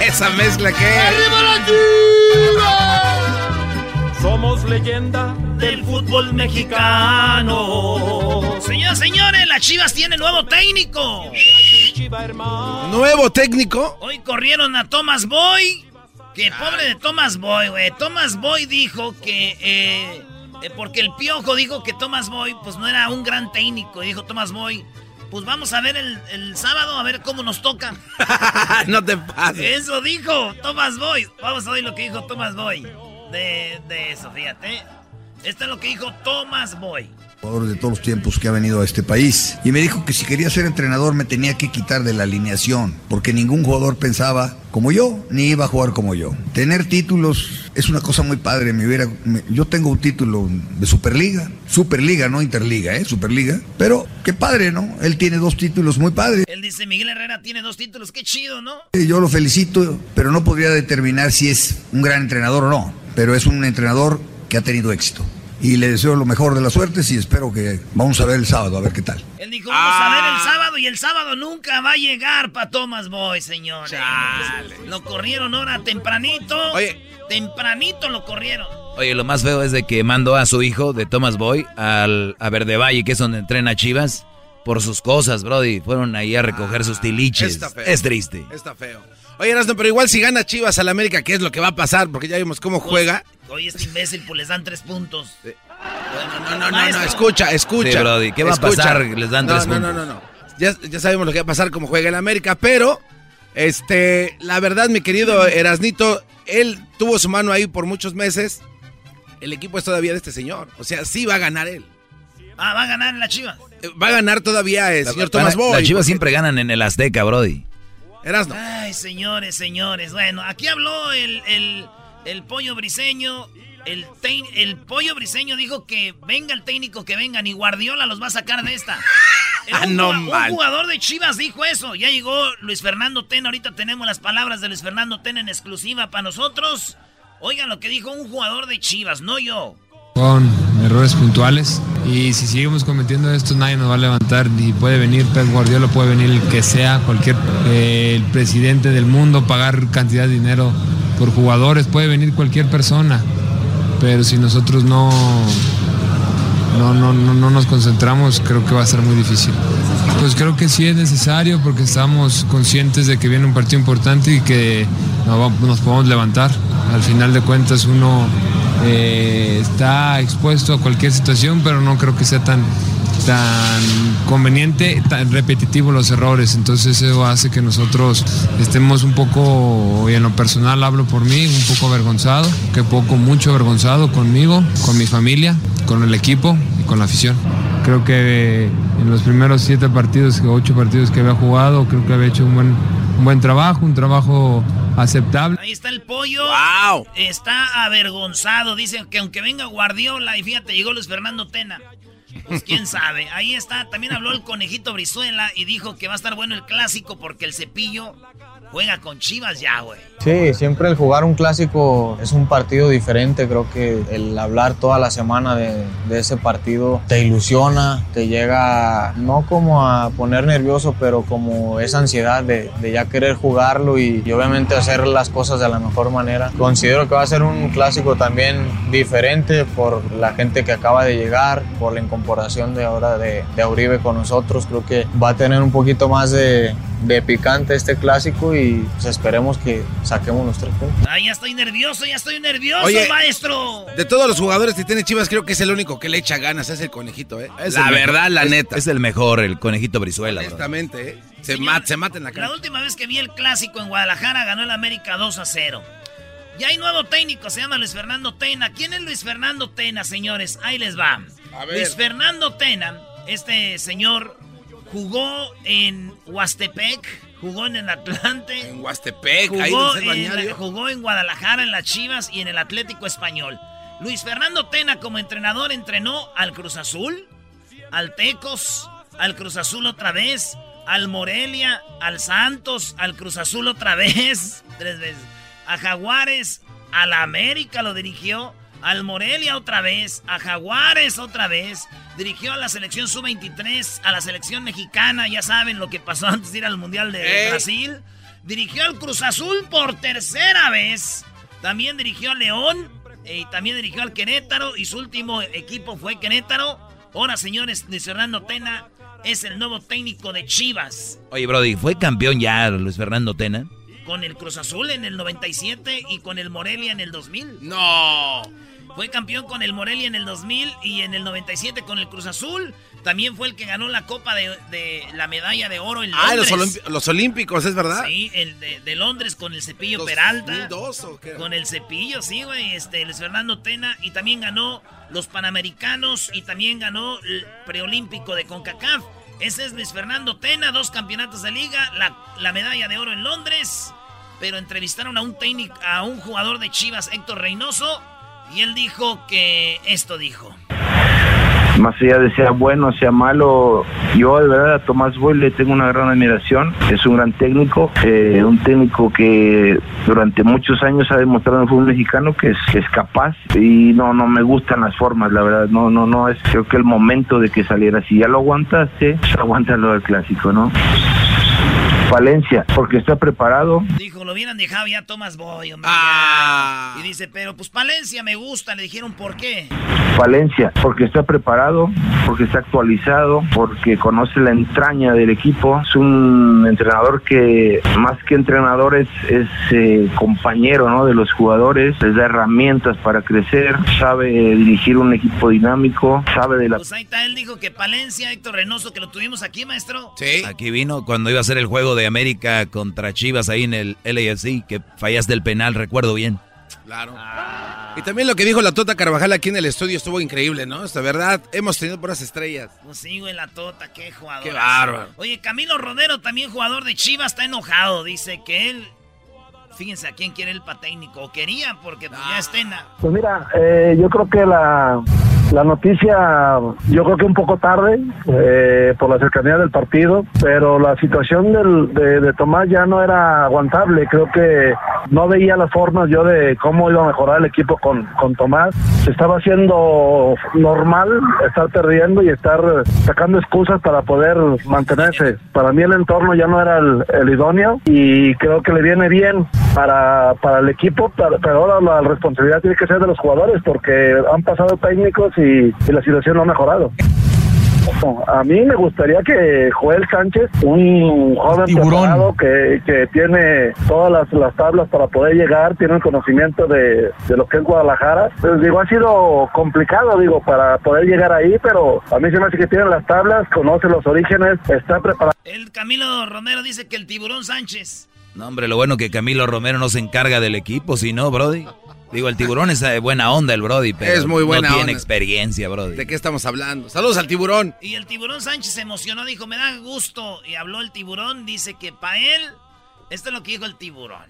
*laughs* Esa mezcla que ¡Arriba la Somos leyenda del fútbol mexicano. Señoras, señores, las Chivas tienen nuevo técnico. Nuevo técnico. Hoy corrieron a Thomas Boy. Que pobre de Thomas Boy, güey. Thomas Boy dijo que. eh, eh, porque el piojo dijo que Thomas Boy, pues no era un gran técnico. Y dijo Thomas Boy. Pues vamos a ver el, el sábado, a ver cómo nos toca. *laughs* no te pases. Eso dijo Thomas Boy. Vamos a oír lo que dijo Thomas Boy. De, de eso, fíjate. Esto es lo que dijo Thomas Boy. jugador de todos los tiempos que ha venido a este país. Y me dijo que si quería ser entrenador me tenía que quitar de la alineación, porque ningún jugador pensaba como yo, ni iba a jugar como yo. Tener títulos es una cosa muy padre. Me hubiera, me- yo tengo un título de Superliga, Superliga, no Interliga, ¿eh? Superliga. Pero qué padre, ¿no? Él tiene dos títulos muy padres. Él dice, Miguel Herrera tiene dos títulos, qué chido, ¿no? Yo lo felicito, pero no podría determinar si es un gran entrenador o no. Pero es un entrenador que ha tenido éxito. Y le deseo lo mejor de las suertes y espero que vamos a ver el sábado, a ver qué tal. Él dijo, vamos a ver el sábado y el sábado nunca va a llegar para Thomas Boy, señores. Lo corrieron ahora tempranito. Oye. Tempranito lo corrieron. Oye, lo más feo es de que mandó a su hijo de Thomas Boy al, a Verde Valle, que es donde entrena Chivas, por sus cosas, Brody. Fueron ahí a recoger sus tiliches. Está feo. Es triste. Está feo. Oye, Erasmo, pero igual si gana Chivas al América, ¿qué es lo que va a pasar? Porque ya vimos cómo juega. Oye, este imbécil, pues les dan tres puntos. No, no, no, no, escucha, escucha. Sí, Brody, ¿qué va a escucha. pasar? Les dan no, tres no, puntos. No, no, no, Ya, ya sabemos lo que va a pasar como juega el América, pero, este, la verdad, mi querido Erasnito, él tuvo su mano ahí por muchos meses. El equipo es todavía de este señor. O sea, sí va a ganar él. Ah, va a ganar la Chivas. Eh, Va a ganar todavía el La- señor la- Tomás Boy. Las Chivas porque- siempre ganan en el Azteca, Brody. Erasno. Ay, señores, señores. Bueno, aquí habló el, el, el pollo briseño. El, el pollo briseño dijo que venga el técnico que venga, ni Guardiola los va a sacar de esta. *laughs* Ah, un, no un jugador de Chivas dijo eso. Ya llegó Luis Fernando Tena. Ahorita tenemos las palabras de Luis Fernando Tena en exclusiva para nosotros. Oigan lo que dijo un jugador de Chivas, no yo. Con errores puntuales y si seguimos cometiendo esto nadie nos va a levantar y puede venir Pep Guardiola, puede venir el que sea, cualquier eh, el presidente del mundo, pagar cantidad de dinero por jugadores, puede venir cualquier persona, pero si nosotros no, no, no, no, no nos concentramos creo que va a ser muy difícil. Pues creo que sí es necesario porque estamos conscientes de que viene un partido importante y que nos podemos levantar. Al final de cuentas uno eh, está expuesto a cualquier situación, pero no creo que sea tan, tan conveniente, tan repetitivo los errores. Entonces eso hace que nosotros estemos un poco, y en lo personal hablo por mí, un poco avergonzado, que poco, mucho avergonzado conmigo, con mi familia, con el equipo y con la afición. Creo que en los primeros siete partidos, ocho partidos que había jugado, creo que había hecho un buen, un buen trabajo, un trabajo aceptable. Ahí está el pollo. Está avergonzado. Dicen que aunque venga Guardiola, y fíjate, llegó Luis Fernando Tena. Pues quién sabe. Ahí está. También habló el conejito Brizuela y dijo que va a estar bueno el clásico porque el cepillo juega con Chivas ya, güey. Sí, siempre el jugar un clásico es un partido diferente. Creo que el hablar toda la semana de, de ese partido te ilusiona, te llega no como a poner nervioso, pero como esa ansiedad de, de ya querer jugarlo y, y obviamente hacer las cosas de la mejor manera. Considero que va a ser un clásico también diferente por la gente que acaba de llegar, por la incorporación de ahora de, de Uribe con nosotros. Creo que va a tener un poquito más de, de picante este clásico y pues, esperemos que saquemos los tres puntos. Ay, ya estoy nervioso, ya estoy nervioso, Oye, maestro. De todos los jugadores que tiene Chivas, creo que es el único que le echa ganas, es el conejito, ¿eh? Es la mejor- verdad, la es- neta. Es el mejor, el conejito Brizuela. Honestamente, ¿eh? Se, mata, se mata en la La cara. última vez que vi el clásico en Guadalajara ganó el América 2 a 0. Ya hay nuevo técnico, se llama Luis Fernando Tena. ¿Quién es Luis Fernando Tena, señores? Ahí les va. ver. Luis Fernando Tena, este señor jugó en Huastepec, jugó en el Atlante. En Huastepec, jugó, en, jugó en Guadalajara, en las Chivas y en el Atlético Español. Luis Fernando Tena como entrenador entrenó al Cruz Azul, al Tecos, al Cruz Azul otra vez, al Morelia, al Santos, al Cruz Azul otra *laughs* vez, tres veces, a Jaguares, al América lo dirigió, al Morelia otra vez, a Jaguares otra vez, dirigió a la selección sub-23, a la selección mexicana, ya saben lo que pasó *laughs* antes de ir al Mundial de. Brasil, dirigió al Cruz Azul por tercera vez, también dirigió a León, eh, y también dirigió al Querétaro, y su último equipo fue Querétaro. Ahora, señores, Luis Fernando Tena es el nuevo técnico de Chivas. Oye, Brody, ¿fue campeón ya Luis Fernando Tena? Con el Cruz Azul en el 97 y con el Morelia en el 2000. No. Fue campeón con el Morelia en el 2000 y en el 97 con el Cruz Azul. También fue el que ganó la Copa de, la medalla de oro en ah, Londres. Ah, los, Olímpicos, ¿es verdad? Sí, el de, Londres con el Cepillo Peralta. Con el Cepillo, sí, güey. Este, Luis Fernando Tena. Y también ganó los Panamericanos y también ganó el preolímpico de CONCACAF. Ese es Luis Fernando Tena, dos campeonatos de liga, la, la medalla de oro en Londres. Pero entrevistaron a un técnico, a un jugador de Chivas, Héctor Reynoso, y él dijo que esto dijo. Más allá de sea bueno sea malo, yo de verdad a Tomás Boy le tengo una gran admiración, es un gran técnico, eh, un técnico que durante muchos años ha demostrado en el fútbol mexicano que es, que es capaz. Y no no me gustan las formas, la verdad, no no no es creo que el momento de que saliera, si ya lo aguantaste, pues aguántalo del clásico, ¿no? Valencia, porque está preparado. Dijo, lo hubieran dejado ya Tomás Boy, hombre. Ah. Y dice, pero pues Valencia me gusta. Le dijeron, ¿por qué? Valencia, porque está preparado, porque está actualizado, porque conoce la entraña del equipo. Es un entrenador que, más que entrenador, es, eh, compañero ¿no? de los jugadores, les da herramientas para crecer, sabe dirigir un equipo dinámico, sabe de la... Pues ahí está, él dijo que Palencia, Héctor Reynoso, que lo tuvimos aquí, maestro. Sí. Aquí vino cuando iba a ser el juego de América contra Chivas ahí en el LAFC, que fallaste el penal, recuerdo bien. Claro. Y también lo que dijo la Tota Carvajal aquí en el estudio estuvo increíble, ¿no? Esta verdad, hemos tenido puras estrellas. Pues sí, güey, la Tota, qué jugador. Qué bárbaro. Oye, Camilo Rodero, también jugador de Chivas, está enojado. Dice que él Fíjense a quién quiere el patécnico. O quería, porque pues, ya estena. Pues mira, eh, yo creo que la, la noticia, yo creo que un poco tarde, eh, por la cercanía del partido, pero la situación del, de, Tomás ya no era aguantable. Creo que no veía las formas yo de cómo iba a mejorar el equipo con, con Tomás. Se estaba haciendo normal estar perdiendo y estar sacando excusas para poder mantenerse. Para mí el entorno ya no era el, el idóneo y creo que le viene bien para, para el equipo, pero ahora la responsabilidad tiene que ser de los jugadores porque han pasado técnicos y, la situación no ha mejorado. A mí me gustaría que Joel Sánchez, un joven preparado que, que tiene todas las, las, tablas para poder llegar, tiene el conocimiento de, de, lo que es Guadalajara. Pues digo, ha sido complicado, digo, para poder llegar ahí, pero a mí se me hace que tiene las tablas, conoce los orígenes, está preparado. El Camilo Romero dice que el tiburón Sánchez no, hombre, lo bueno que Camilo Romero no se encarga del equipo, si no, Brody. Digo, el tiburón es de buena onda, el Brody, pero es muy buena no tiene experiencia, Brody. ¿De qué estamos hablando? Saludos al tiburón. Y el tiburón Sánchez se emocionó, dijo, me da gusto. Y habló el tiburón, dice que para él, esto es lo que dijo el tiburón.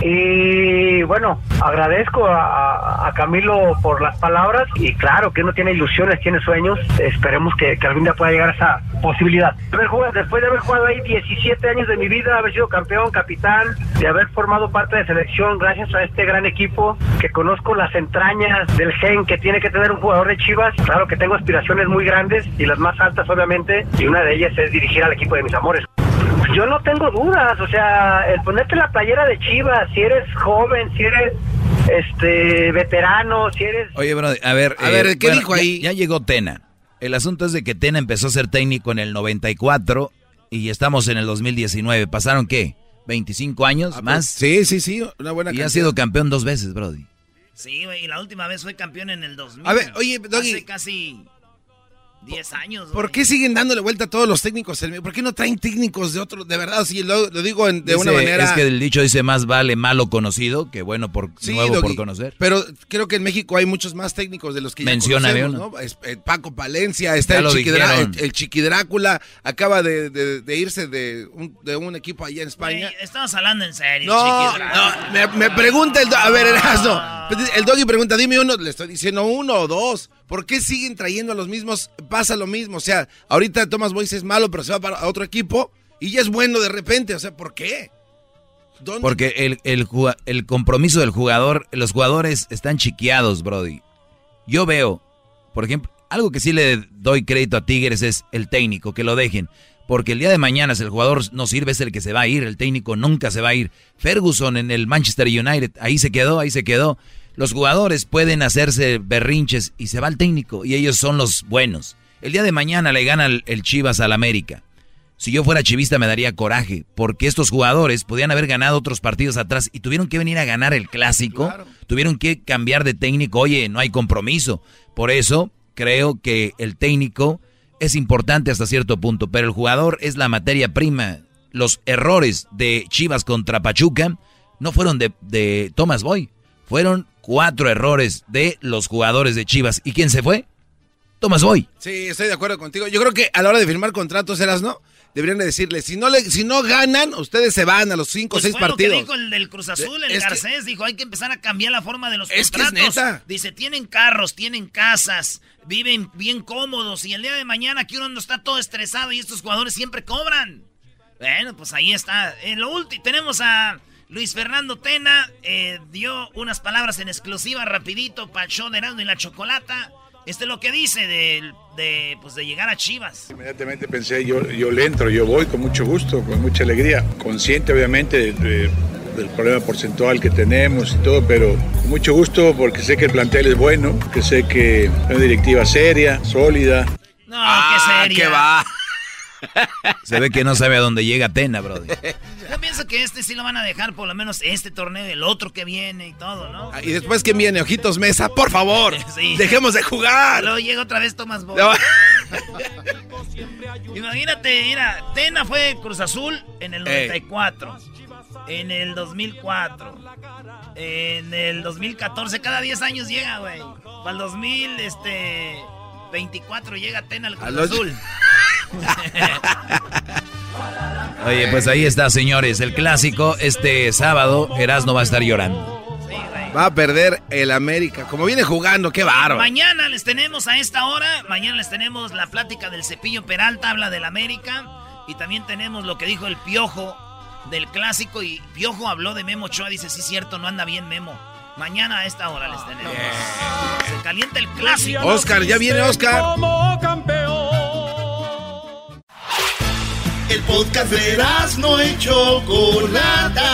Y bueno, agradezco a, Camilo por las palabras y claro que uno tiene ilusiones, tiene sueños. Esperemos que, algún día pueda llegar a esa posibilidad. Después de haber jugado ahí 17 años de mi vida, haber sido campeón, capitán, de haber formado parte de selección gracias a este gran equipo, que conozco las entrañas del gen que tiene que tener un jugador de Chivas. Claro que tengo aspiraciones muy grandes y las más altas obviamente, y una de ellas es dirigir al equipo de mis amores. Yo no tengo dudas, o sea, el ponerte la playera de Chivas, si eres joven, si eres este veterano, si eres... Oye, bro, a ver, a ver, ¿qué dijo ahí? Ya, llegó Tena. El asunto es de que Tena empezó a ser técnico en el 94 y estamos en el 2019. ¿Pasaron qué? ¿25 años ah, pues, más? Sí, sí, sí, una buena Y ha sido campeón dos veces, Brody. Sí, güey, y la última vez fue campeón en el 2000. A ver, oye, Doggy. Hace casi 10 años. ¿Por qué siguen dándole vuelta a todos los técnicos? ¿Por qué no traen técnicos de otro? De verdad, sí, lo, digo de una manera. Es que el dicho dice más vale malo conocido que bueno por nuevo por conocer. Pero creo que en México hay muchos más técnicos de los que Menciona ya conocemos, ¿no? Eh, Paco Palencia, está el Chiqui, el, Chiqui, Drácula, acaba de, irse de un, de un, equipo allá en España. estamos hablando en serio, no, No, me, pregunta el... A ver, el Doggy pregunta, dime uno, le estoy diciendo uno o dos. ¿Por qué siguen trayendo a los mismos? Pasa lo mismo. O sea, ahorita Thomas Boyce es malo, pero se va para otro equipo y ya es bueno de repente. O sea, ¿por qué? Porque el, el, el compromiso del jugador, los jugadores están chiqueados, Brody. Yo veo, por ejemplo, algo que sí le doy crédito a Tigres es el técnico, que lo dejen. Porque el día de mañana, si el jugador no sirve, es el que se va a ir. El técnico nunca se va a ir. Ferguson en el Manchester United, ahí se quedó, ahí se quedó. Los jugadores pueden hacerse berrinches y se va el técnico y ellos son los buenos. El día de mañana le gana el, Chivas al América. Si yo fuera chivista me daría coraje, porque estos jugadores podían haber ganado otros partidos atrás y tuvieron que venir a ganar el clásico, tuvieron que cambiar de técnico, oye, no hay compromiso. Por eso creo que el técnico es importante hasta cierto punto, pero el jugador es la materia prima. Los errores de Chivas contra Pachuca no fueron de, de Thomas Boy, fueron cuatro errores de los jugadores de Chivas. ¿Y quién se fue? Thomas Boy. Sí, estoy de acuerdo contigo. Yo creo que a la hora de firmar contratos, eras, ¿no? Deberían de decirle, si no, le, si no ganan, ustedes se van a los cinco o pues seis partidos. Lo que dijo el del Cruz Azul, el Garcés, dijo, hay que empezar a cambiar la forma de los contratos. Dice, tienen carros, tienen casas, viven bien cómodos y el día de mañana que uno no está todo estresado y estos jugadores siempre cobran. Bueno, pues ahí está. En lo último, tenemos a Luis Fernando Tena, eh, dio unas palabras en exclusiva rapidito para el show de y la Chocolata. Este es lo que dice de, de, pues de llegar a Chivas. Inmediatamente pensé, yo, yo le entro, yo voy con mucho gusto, con mucha alegría. Consciente obviamente del problema porcentual que tenemos y todo, pero con mucho gusto porque sé que el plantel es bueno, que sé que es una directiva seria, sólida. No, qué ah, seria. ¿Qué va? Se ve que no sabe a dónde llega Tena, bro. *laughs* Yo pienso que este sí lo van a dejar por lo menos este torneo, el otro que viene y todo, ¿no? Ah, y después que viene Ojitos Mesa, por favor, *laughs* dejemos de jugar. Luego llega otra vez Tomás Boy. *laughs* Imagínate, mira, Tena fue Cruz Azul en el 94, en el 2004, en el 2014, cada 10 años llega, güey. Para el 2000, este... 24 llega Tena al Cruz Azul. *laughs* Oye, pues ahí está, señores. El clásico este sábado, Erasmo va a estar llorando. Va a perder el América. Como viene jugando, qué bárbaro. Mañana les tenemos a esta hora, mañana les tenemos la plática del Cepillo Peralta, habla del América. Y también tenemos lo que dijo el Piojo del clásico. Y Piojo habló de Memo Choa, dice, sí, cierto, no anda bien Memo. Mañana a esta hora les tenemos. Se calienta el clásico. Oscar, ya viene Oscar. Como campeón. El podcast de no y Chocolata.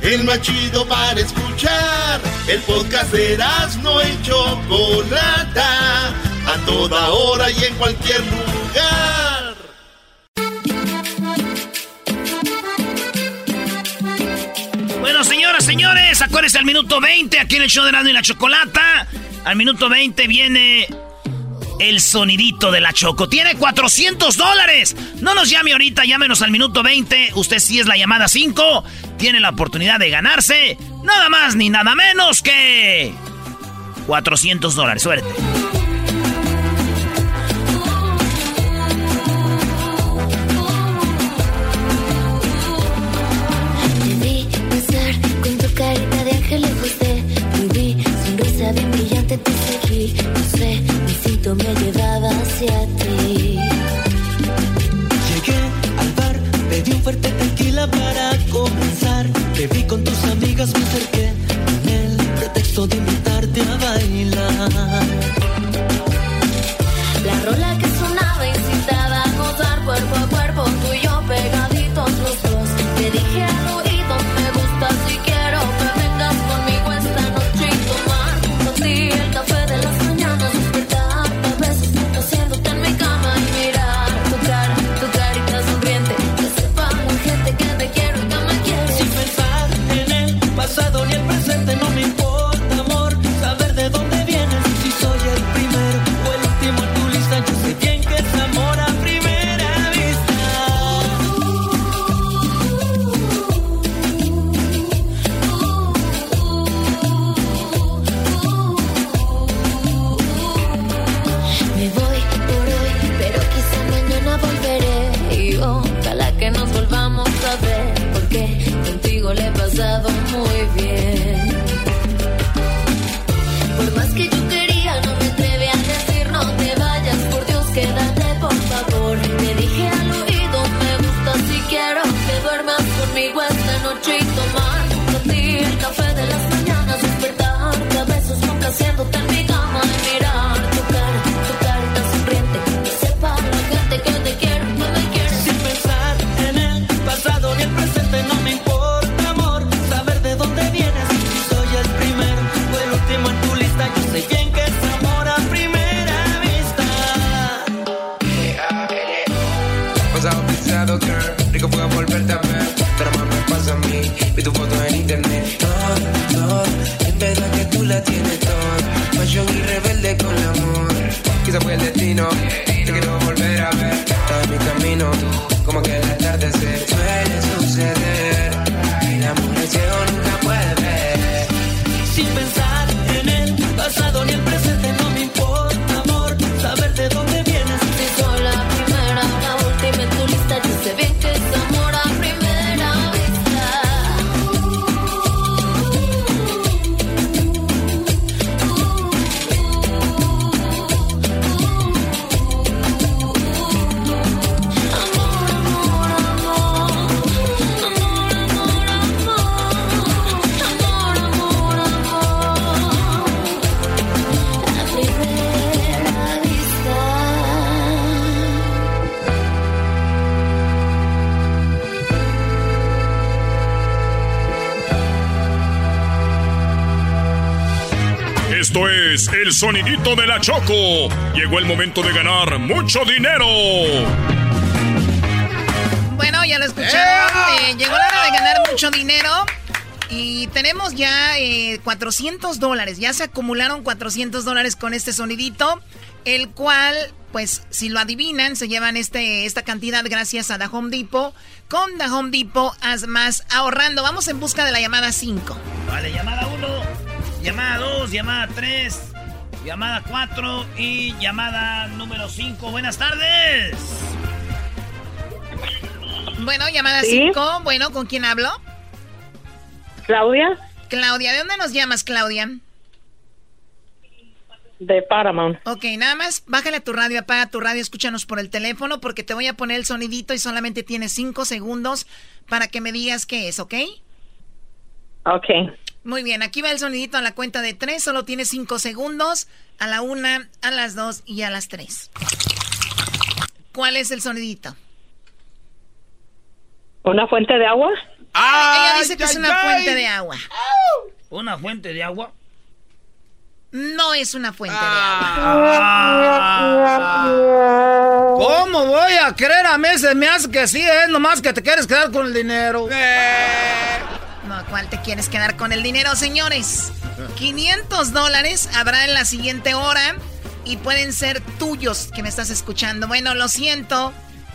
El más chido para escuchar. El podcast de no y Chocolata. A toda hora y en cualquier lugar. Bueno, señoras, señores, acuérdense al minuto 20 aquí en el show de Erasmo y la Chocolata. Al minuto 20 viene el sonidito de la Choco. Tiene 400 dólares. No nos llame ahorita, llámenos al minuto 20. Usted sí es la llamada 5. Tiene la oportunidad de ganarse nada más ni nada menos que 400 dólares. Suerte. Te seguí, no sé me llevaba hacia ti. Llegué al bar, pedí un fuerte tequila para comenzar. Te vi con tus amigas, me acerqué con el pretexto de invitarte a bailar. has bautizado, girl. Rico fue volverte a ver, pero más me pasa a mí. Vi tu foto en internet. Todo, todo, en verdad que tú la tienes toda. Macho y rebelde con el amor. Quizá fue el destino, te quiero volver a ver. Estás en mi camino, como que el atardecer suele suceder. El amor ciego nunca puede ver. Sin pensar en el pasado ni en sonidito de la Choco. Llegó el momento de ganar mucho dinero. Bueno, ya lo escucharon. eh, llegó la hora de ganar mucho dinero. Y tenemos ya eh, 400 dólares. Ya se acumularon 400 dólares con este sonidito. El cual, pues, si lo adivinan, se llevan este, esta cantidad gracias a The Home Depot. Con The Home Depot, haz más ahorrando. Vamos en busca de la llamada 5. Vale, llamada 1, llamada 2, llamada 3, llamada 4 y llamada número 5. Buenas tardes. Bueno, llamada Sí. 5. Bueno, ¿con quién hablo? Claudia. Claudia, ¿de dónde nos llamas, Claudia? De Paramount. Ok, nada más, bájale a tu radio, apaga tu radio, escúchanos por el teléfono porque te voy a poner el sonidito y solamente tienes cinco segundos para que me digas qué es, ¿ok? Ok. Muy bien, aquí va el sonidito a la cuenta de tres, solo tienes cinco segundos, a la una, a las dos y a las tres. ¿Cuál es el sonidito? ¿Una fuente de agua? Ella dice que es una fuente de agua. ¿Una fuente de agua? No es una fuente de agua. ¿Cómo voy a creer a mí? Se me hace que sí, es nomás que te quieres quedar con el dinero. No, ¿cuál te quieres quedar con el dinero, señores? 500 dólares habrá en la siguiente hora y pueden ser tuyos que me estás escuchando. Bueno, lo siento,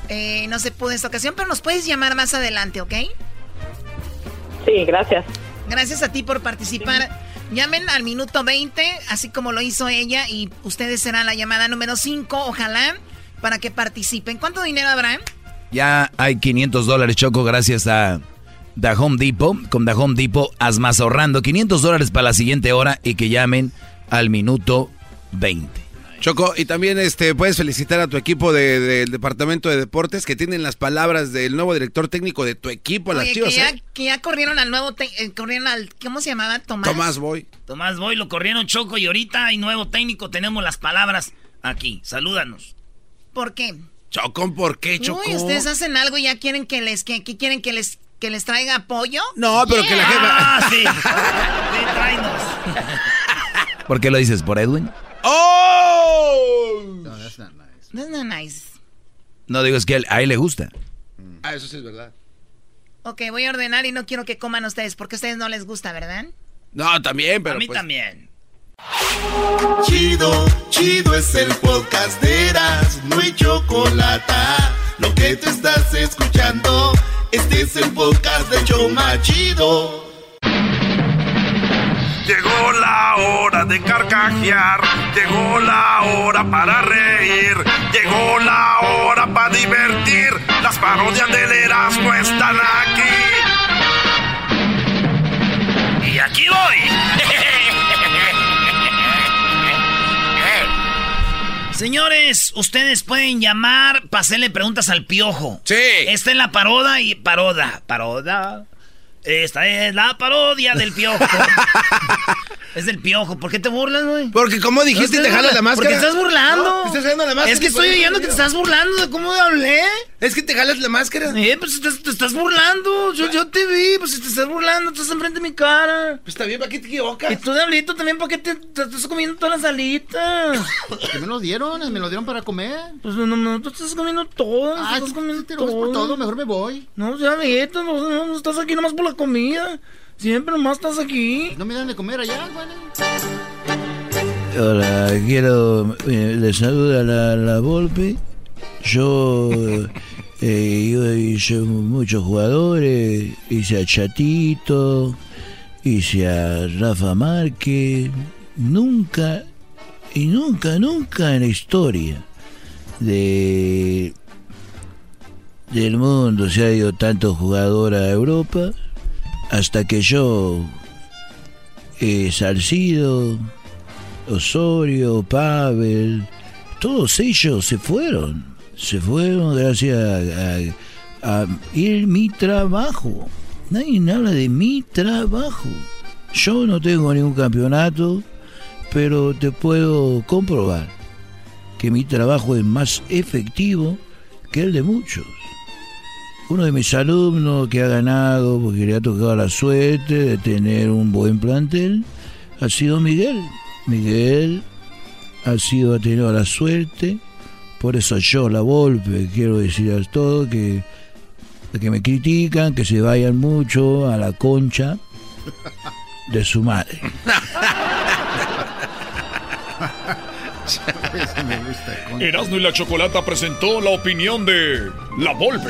eh, no se pudo esta ocasión, pero nos puedes llamar más adelante, ¿ok? Sí, gracias. Gracias a ti por participar. Llamen al minuto 20, así como lo hizo ella, y ustedes serán la llamada número 5, ojalá, para que participen. ¿Cuánto dinero habrá? Ya hay 500 dólares, Choco, gracias a The Home Depot. Con The Home Depot, haz más ahorrando. 500 dólares para la siguiente hora y que llamen al minuto 20. Choco, y también este puedes felicitar a tu equipo de- del departamento de deportes que tienen las palabras del nuevo director técnico de tu equipo, las Oye, chivas. que, ya, ¿eh? que ya corrieron al nuevo, te- eh, corrieron al, ¿cómo se llamaba? Tomás. Tomás Boy. Tomás Boy lo corrieron Choco y ahorita hay nuevo técnico. Tenemos las palabras aquí. Salúdanos. ¿Por qué? Chocón, ¿por qué, Choco? Uy, ustedes hacen algo y ya quieren que les, que, que quieren que les, que les traiga apoyo. No, pero que la jefa- Ah, sí. *laughs* Sí, tráenos. ¿Por qué lo dices? ¿Por Edwin? ¡Oh! No, that's not nice. That's not nice. No digo, es que a él- a él le gusta. Ah, eso sí es verdad. Ok, voy a ordenar y no quiero que coman ustedes porque a ustedes no les gusta, ¿verdad? No, también, pero A mí pues- también. Chido, chido es el podcast de Eras, no hay chocolate. Lo que te estás escuchando, este es el podcast de Choma Chido. Llegó la hora de carcajear, llegó la hora para reír, llegó la hora para divertir. Las parodias del Erasmo están aquí. Y aquí voy. Señores, ustedes pueden llamar para hacerle preguntas al piojo. Sí. Esta es la paroda y paroda. Paroda. Esta es la parodia del piojo. *laughs* es del piojo. ¿Por qué te burlas, güey? Porque como dijiste, No te jalas la máscara. Porque estás burlando. No, te estás la máscara. Es que estoy oyendo que te estás burlando de cómo hablé. Es que te jalas la máscara. Eh, pues te, te estás burlando. Yo, yo te vi, pues si te estás burlando, estás enfrente de mi cara. Pues está bien, ¿para qué te equivocas? Y tú, Diablito, también, ¿para qué te, te estás comiendo todas las alitas? ¿Qué me lo dieron? ¿Me lo dieron para comer? Pues no, no, tú estás comiendo todo. Ah, estás comiendo te lo ves por todo, mejor me voy. No, ya, amiguito, no, no, no estás aquí nomás por la comida. Siempre nomás estás aquí. No me dan de comer allá, güey. Hola, quiero. eh, le saluda la, la Volpe. Yo. eh, hice muchos jugadores. Hice a Chatito. Hice a Rafa Márquez. Nunca. Y nunca, nunca en la historia de. del mundo se ha ido tanto jugador a Europa. Hasta que yo. Eh, Salcido. Osorio, Pavel, todos ellos se fueron. Se fueron gracias a, a, ir mi trabajo. Nadie habla de mi trabajo. Yo no tengo ningún campeonato, pero te puedo comprobar que mi trabajo es más efectivo que el de muchos. Uno de mis alumnos que ha ganado porque le ha tocado la suerte de tener un buen plantel ha sido Miguel. Miguel ha sido ha tenido la suerte, por eso yo, la Volpe, quiero decir a todos que, que me critican, que se vayan mucho a la concha de su madre. *laughs* Erasmo y la Chocolata presentó la opinión de La Volpe.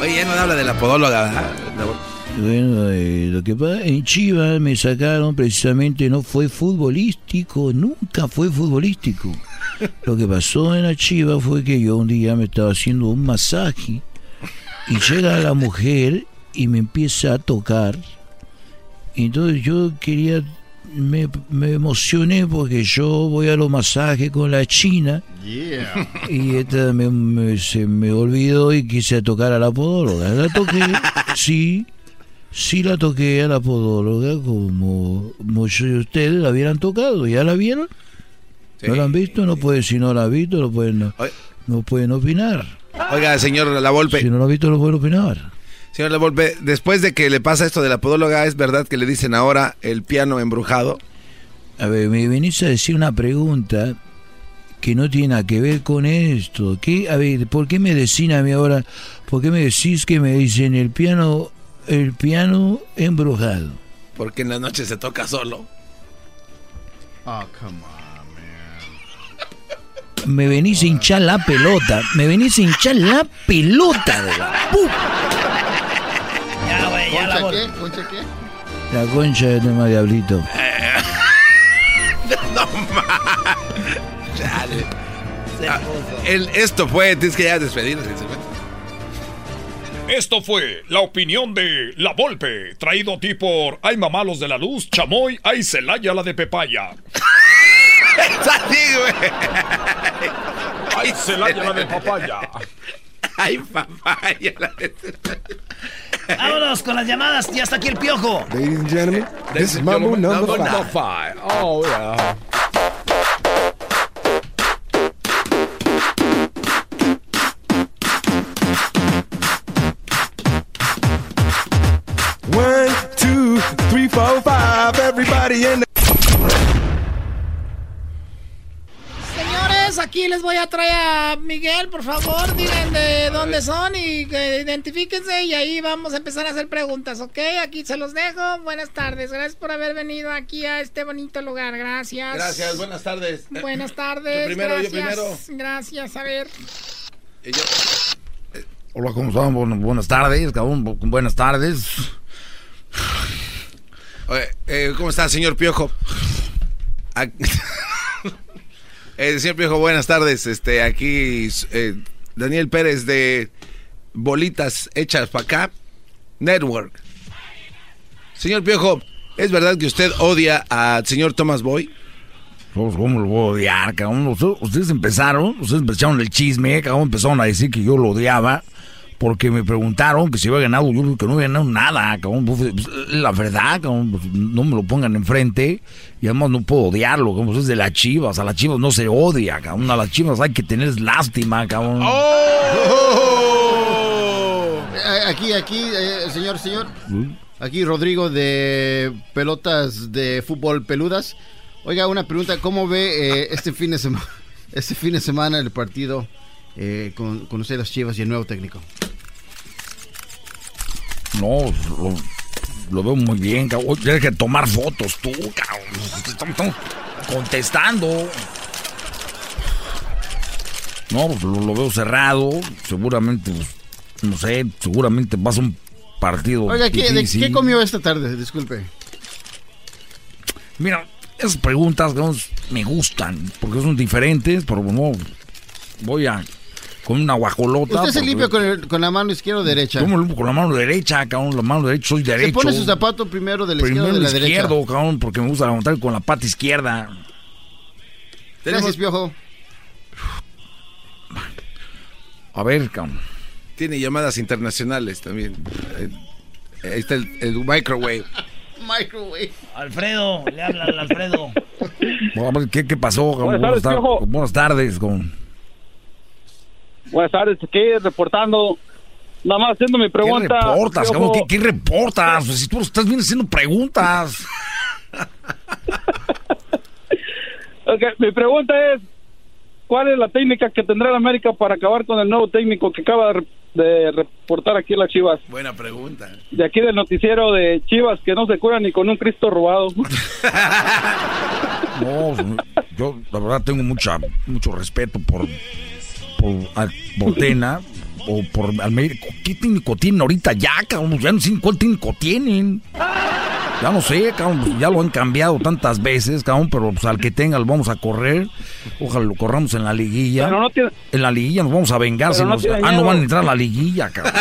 Oye, ya no habla de la podóloga, ¿verdad? La Volpe. Bueno, eh, lo que pasa, en Chivas me sacaron precisamente, no fue futbolístico, nunca fue futbolístico. Lo que pasó en la Chivas fue que yo un día me estaba haciendo un masaje y llega la mujer y me empieza a tocar. Y entonces yo quería, me, me emocioné porque yo voy a los masajes con la china y esta me, me- se me olvidó y quise tocar a la podóloga. La toqué, *laughs* sí, sí la toqué a la podóloga como muchos de ustedes la hubieran tocado. ¿Ya la vieron? ¿No la han visto? No pueden, si no la han visto, no pueden, no, no pueden opinar. Oiga, señor La Volpe. Si no la han visto, no pueden opinar. Señor La Volpe, después de que le pasa esto de la podóloga, ¿es verdad que le dicen ahora el piano embrujado? A ver, me venís a decir una pregunta que no tiene nada que ver con esto. ¿Qué? A ver, ¿por qué me decís a mí ahora? ¿Por qué me decís que me dicen el piano, el piano embrujado? Porque en las noches se toca solo. Oh, come on. Me venís a hinchar la pelota. Me venís a hinchar la pelota. de la pu- Ya, güey, ya la ¿Concha Volpe. qué? ¿Concha qué? La concha de tema diablito. *laughs* no más. Chale. Ah, el- esto fue, tienes que ya despedirnos. Esto fue la opinión de La Volpe, traído a ti por Ay Mamalos de la Luz, Chamoy, Ay Celaya la de Pepaya. Así, güey. Ay Celaya la de papaya. Ay, papaya. la de- Vámonos con las llamadas. Ya está aquí el piojo. Ladies and gentlemen, this is Mambo number five. Oh, yeah. Señores, aquí les voy a traer a Miguel, por favor, digan de dónde son y que identifíquense y ahí vamos a empezar a hacer preguntas, ¿ok? Aquí se los dejo. Buenas tardes, gracias por haber venido aquí a este bonito lugar, gracias. Gracias, buenas tardes. Buenas tardes. Yo primero, yo gracias. primero. Gracias, a ver. Y yo- Hola, ¿cómo están? Bu- buenas tardes, cabrón. Buenas tardes. Eh, ¿Cómo está, señor Piojo? Ah, *laughs* eh, señor Piojo, buenas tardes. Este, aquí eh, Daniel Pérez de Bolitas Hechas para acá, Network. Señor Piojo, ¿es verdad que usted odia al señor Thomas Boy? Pues, ¿Cómo lo voy a odiar, cabrón? Ustedes empezaron, ustedes empezaron el chisme, cabrón. Empezaron a decir que yo lo odiaba porque me preguntaron que si había ganado. Yo creo que no había ganado nada, cabrón. Pues, pues, la verdad, cabrón, pues, no me lo pongan enfrente. Y además no puedo odiarlo, como es de las chivas. A las chivas no se odia, cabrón. A las chivas hay que tener lástima, cabrón. Eh, Aquí, aquí, eh, señor, señor. Aquí Rodrigo de pelotas de fútbol peludas. Oiga, una pregunta, ¿cómo ve eh, este fin de semana *laughs* este fin de semana el partido eh, con, con usted las Chivas y el nuevo técnico? No, lo- lo veo muy bien, cabrón. Tienes que tomar fotos tú, cabrón. Estamos, contestando. No, pues lo, lo veo cerrado. Seguramente, pues, no sé, seguramente va a un partido. Oiga, ¿qué, de-. ¿qué comió esta tarde? Disculpe. Mira, esas preguntas cabrón, me gustan, porque son diferentes, pero no. Voy a. Con una guajolota. ¿Usted se porque- limpia con, el- con la mano izquierda o derecha? Yo me limpio con la mano derecha, cabrón. La mano derecha, soy ¿Se derecho. pone su zapato primero de la izquierda o Primero de la el derecha? izquierdo, cabrón, porque me gusta levantar con la pata izquierda. Gracias, Piojo. A ver, cabrón. Tiene llamadas internacionales también. Eh, Ahí está el, el microwave. *laughs* Microwave. Alfredo, le habla al Alfredo. ¿qué, qué pasó? cabrón? Buenas tardes, buenas tardes, cabrón. Buenas tardes, aquí reportando. Nada más haciendo mi pregunta. ¿Qué reportas, cabrón? ¿Qué, qué reportas? Pues si tú estás bien haciendo preguntas. *laughs* Ok, mi pregunta es: ¿cuál es la técnica que tendrá el América para acabar con el nuevo técnico que acaba de reportar aquí en las Chivas? Buena pregunta. De aquí del noticiero de Chivas, que no se cura ni con un Cristo robado. *laughs* No, yo la verdad tengo mucha, mucho respeto por, por, a- por Tena o por Almeida. ¿Qué técnico tienen ahorita ya, cabrón? Ya no sé cuál técnico tienen. Ya no sé, cabrón, pues ya lo han cambiado tantas veces, cabrón, pero pues al que tenga lo vamos a correr. Ojalá lo corramos en la liguilla. Pero no tiene- En la liguilla nos vamos a vengar. Si no nos- ah, no van a entrar a la liguilla, cabrón.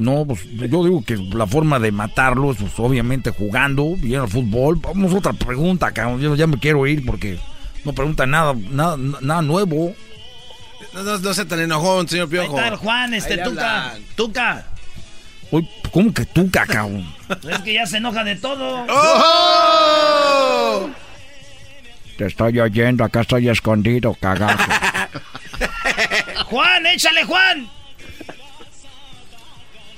No, pues yo digo que la forma de matarlo es pues, obviamente jugando bien al fútbol. Vamos a otra pregunta, cabrón. Yo ya me quiero ir porque no pregunta nada, nada, nada nuevo. No, no, no sea tan enojón, señor Ahí Piojo. está el Juan, este Ahí Tuca. Tuca. Uy, ¿cómo que tú, cabrón? Es que ya se enoja de todo. ¡Oh! Te estoy oyendo, acá estoy escondido, cagazo. *laughs* Juan, échale, Juan.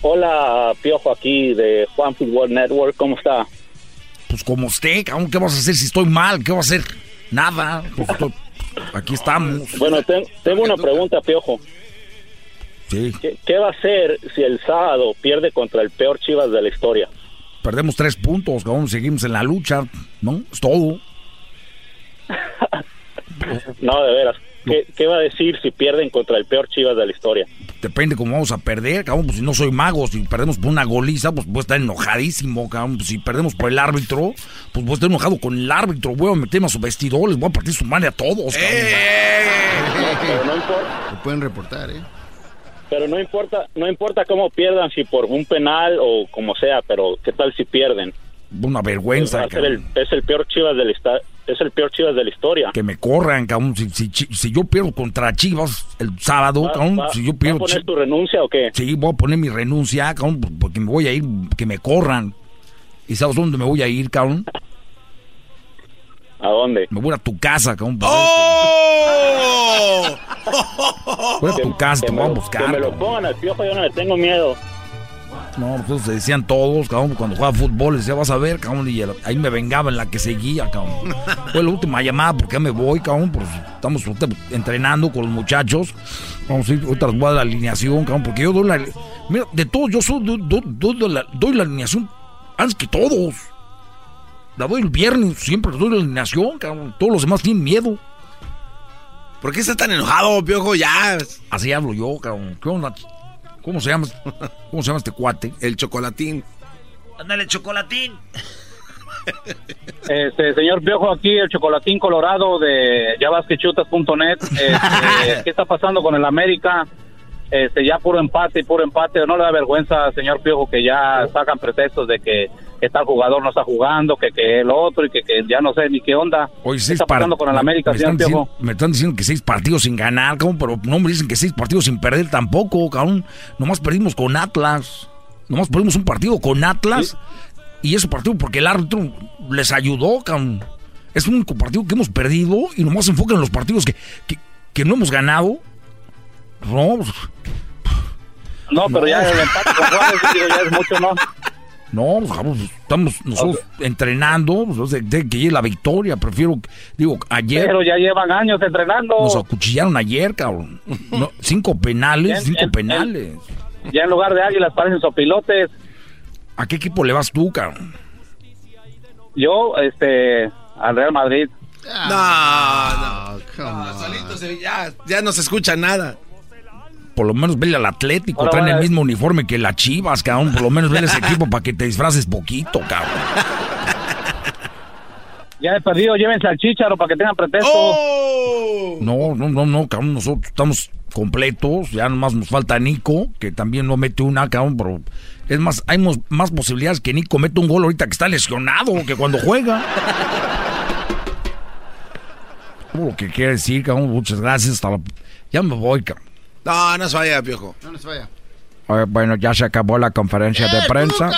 Hola, Piojo, aquí de Juan Football Network. ¿Cómo está? Pues como usted, cabrón, ¿qué vas a hacer si estoy mal? ¿Qué vas a hacer? Nada. Pues, aquí estamos. Bueno, ten- tengo una pregunta, Piojo. Sí, ¿Qué, qué va a hacer si el sábado pierde contra el peor Chivas de la historia? perdemos tres puntos, cabrón, seguimos en la lucha, ¿no? Es todo. *laughs* No, de veras. ¿Qué, qué va a decir si pierden contra el peor Chivas de la historia? Depende cómo vamos a perder, cabrón. Pues si no soy mago, si perdemos por una goliza, pues voy a estar enojadísimo, cabrón. Pues si perdemos por el árbitro, pues voy a estar enojado con el árbitro. Voy a meterme a su vestidor, les voy a partir su madre a todos, cabrón. Pero no importa. Lo pueden reportar, ¿eh? Pero no importa, no importa cómo pierdan, si por un penal o como sea, pero ¿qué tal si pierden? Una vergüenza, Va a ser el- cabrón. es el peor Chivas de la es el peor Chivas de la historia. Que me corran, cabrón. Si, si, si- si yo pierdo contra Chivas el sábado, ¿Va, cabrón, va- si yo va a pierdo... poner tu renuncia o qué? Sí, voy a poner mi renuncia, cabrón, porque me voy a ir, que me corran. ¿Y sabes dónde me voy a ir, cabrón? ¿A dónde? Me voy a tu casa, cabrón. ¡Oh! *laughs* Voy a tu casa, te me voy a buscar. Que me lo pongan al piojo, yo no le tengo miedo. No, pues se decían todos, cabrón, cuando jugaba fútbol, decía, vas a ver, cabrón, y ahí me vengaba en la que seguía, cabrón. *laughs* Fue la última llamada, porque me voy, cabrón, pues estamos entrenando con los muchachos. Vamos a ir, les voy a la alineación, cabrón, porque yo doy la... Mira, de todos, yo soy, la, doy la alineación antes que todos. La doy el viernes, siempre doy la alineación, cabrón. Todos los demás tienen miedo. ¿Por qué estás tan enojado, Piojo? Ya. Así hablo yo, cabrón. ¿Qué onda? ¿Cómo se llama? ¿Cómo se llama este cuate? El chocolatín. Ándale, chocolatín. Este, señor Piojo, aquí el chocolatín colorado de yabasquechutas.net. *laughs* Este, ¿Qué está pasando con el América? Este, ya puro empate y puro empate. ¿No le da vergüenza, señor Piojo, que ya sacan pretextos de que, que tal jugador no está jugando, que, que el otro y que, que ya no sé ni qué onda? Hoy ¿Qué seis está pasando con el América, me están, diciendo, me están diciendo que seis partidos sin ganar, cabrón, pero no me dicen que seis partidos sin perder tampoco, cabrón. Nomás perdimos con Atlas. Nomás perdimos un partido con Atlas. Y ese partido porque el árbitro les ayudó, cabrón. Es único partido que hemos perdido y nomás se enfocan en los partidos que, que, que no hemos ganado. No, pues, No, pero ya el empate con Juárez, digo, ya es mucho, ¿no? *laughs* No, pues, cabrón, estamos nosotros entrenando, pues, de, que llegue la victoria. Prefiero, digo, ayer Pero ya llevan años entrenando. nos acuchillaron ayer, cabrón. No, cinco penales, En- cinco en- penales. Ya en lugar de águilas parecen sopilotes. ¿A qué equipo le vas tú, cabrón? Yo, este, al Real Madrid. No, no. solito se- ya, ya no se escucha nada. Por lo menos vele al Atlético, traen el mismo uniforme que la Chivas, cabrón. Por lo menos vele ese equipo para que te disfraces poquito, cabrón. *laughs* Ya he perdido, llévense al Chícharo para que tengan pretexto. ¡Oh! No, no, no, no, cabrón, nosotros estamos completos, ya nomás nos falta Nico, que también no mete una, cabrón, pero es más, hay mos- más posibilidades que Nico mete un gol ahorita que está lesionado que cuando juega. *laughs* Lo que quiere decir, cabrón, muchas gracias, hasta la- ya me voy, cabrón. No, no se vaya, piojo. No nos vaya. Eh, bueno, ya se acabó la conferencia de prensa.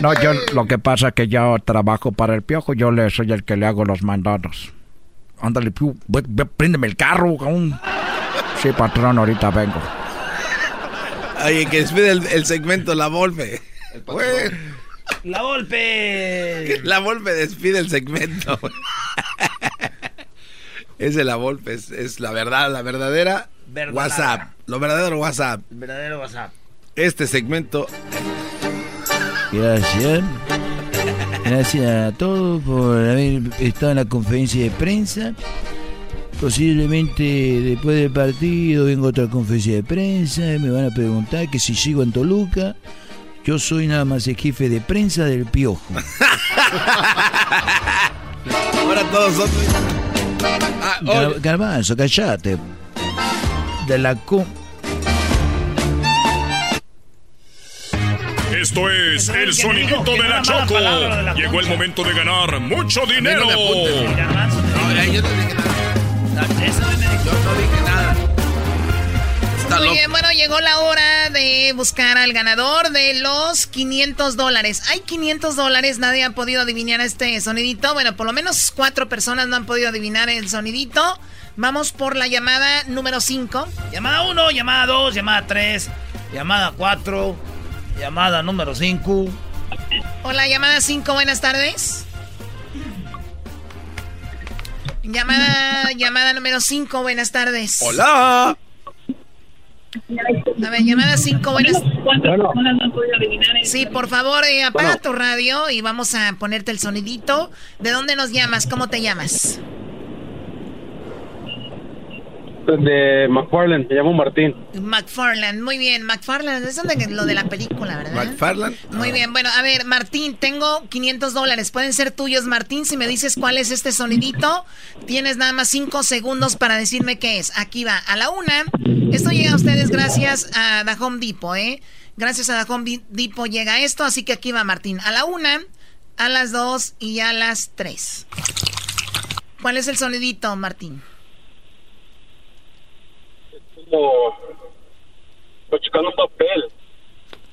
No, yo lo que pasa es que yo trabajo para el piojo, yo le soy el que le hago los mandados. Ándale, piu, ve- ve, préndeme el carro, cabrón. Sí, patrón, ahorita vengo. Oye, que despide el, el segmento La Volpe. La golpe. La Volpe despide el segmento. *laughs* es de La Volpe, es, es la verdad, la verdadera WhatsApp. Lo verdadero WhatsApp. El verdadero WhatsApp. Este segmento Gracias. Gracias a todos por haber estado en la conferencia de prensa. Posiblemente después del partido venga otra conferencia de prensa. y Me van a preguntar que si sigo en Toluca. Yo soy nada más el jefe de prensa del Piojo. *laughs* Ahora todos son. Ah, Gar- Garbanzo, callate. De la co... Esto es el sonidito de la Choco. palabra de la Llegó el momento de ganar mucho dinero. Muy loco. bien, bueno, llegó la hora de buscar al ganador de los 500 dólares. Hay 500 dólares, nadie ha podido adivinar este sonidito. Bueno, por lo menos cuatro personas no han podido adivinar el sonidito. Vamos por la llamada número 5. Llamada 1, llamada 2, llamada 3, llamada 4, llamada número 5. Hola, llamada 5, buenas tardes. Llamada, llamada número 5, buenas tardes. Hola. A ver, llamada 5, buenas Sí, por favor, eh, apaga tu radio y vamos a ponerte el sonidito. ¿De dónde nos llamas? ¿Cómo te llamas? De McFarland, me llamo Martín. McFarland, muy bien, McFarland, eso es de- lo de la película, ¿verdad? McFarland. Muy bien, bueno, a ver, Martín, tengo 500 dólares, pueden ser tuyos, Martín, si me dices cuál es este sonidito, tienes nada más 5 segundos para decirme qué es. Aquí va, a la una, esto llega a ustedes gracias a The Home Depot, ¿eh? Gracias a The Home Depot llega esto, así que aquí va Martín, a la una, a las dos y a las tres. ¿Cuál es el sonidito, Martín? Como. Chicando un papel.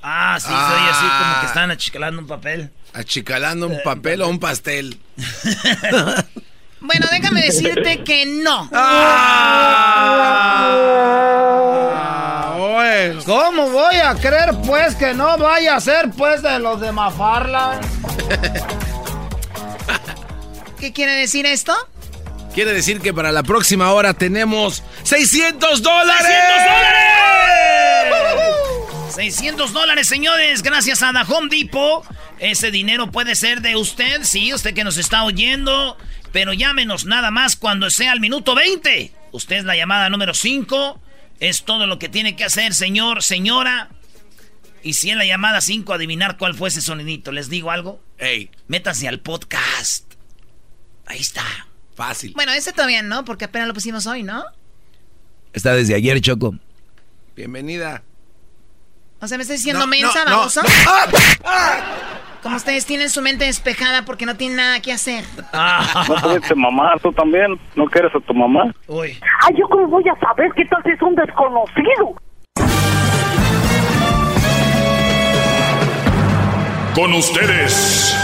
Ah, sí, soy así como que están achicalando un papel. Achicalando un papel o un pastel. *laughs* Bueno, déjame decirte que no. Ah. ¿Cómo voy a creer, pues, que no vaya a ser, pues, de los de Mafarla? ¿Qué quiere decir esto? Quiere decir que para la próxima hora tenemos 600 dólares. 600 dólares, señores, gracias a The Home Depot. Ese dinero puede ser de usted, sí, usted que nos está oyendo. Pero llámenos nada más cuando sea el minuto 20. Usted es la llamada número 5. Es todo lo que tiene que hacer, señor, señora. Y si en la llamada 5 adivinar cuál fue ese sonidito, ¿les digo algo? Ey, Métanse al podcast. Ahí está. Fácil. Bueno, ese todavía no, porque apenas lo pusimos hoy, ¿no? Está desde ayer, Choco. Bienvenida. O sea, me está diciendo No, mensa, no, baboso. no. ¡Ah! Como ustedes tienen su mente despejada porque no tienen nada que hacer. ¿No tuviste mamá? ¿Tú también? ¿No quieres a tu mamá? Uy. Ay, ¿yo cómo voy a saber qué tal si es un desconocido? Con ustedes.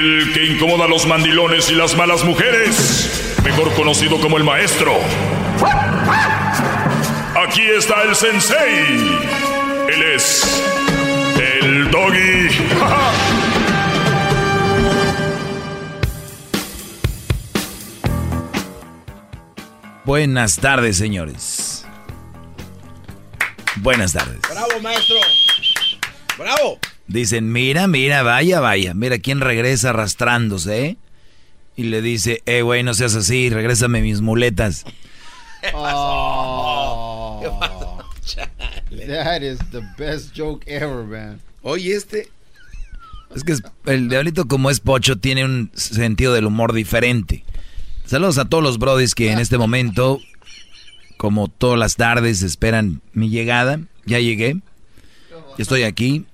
El que incomoda a los mandilones y las malas mujeres. Mejor conocido como el maestro. Aquí está el sensei. Él es el doggy. *laughs* Buenas tardes, señores. Buenas tardes. Bravo, maestro. Bravo. Dicen, mira, mira, vaya, vaya. Mira quién regresa arrastrándose, ¿eh? Y le dice, eh, güey, no seas así, regrésame mis muletas. Oh, *laughs* that is the best joke ever, man. Oye, este. Es que es- el diablito, como es pocho, tiene un sentido del humor diferente. Saludos a todos los brodis que en este momento, como todas las tardes, esperan mi llegada. Ya llegué. Ya estoy aquí.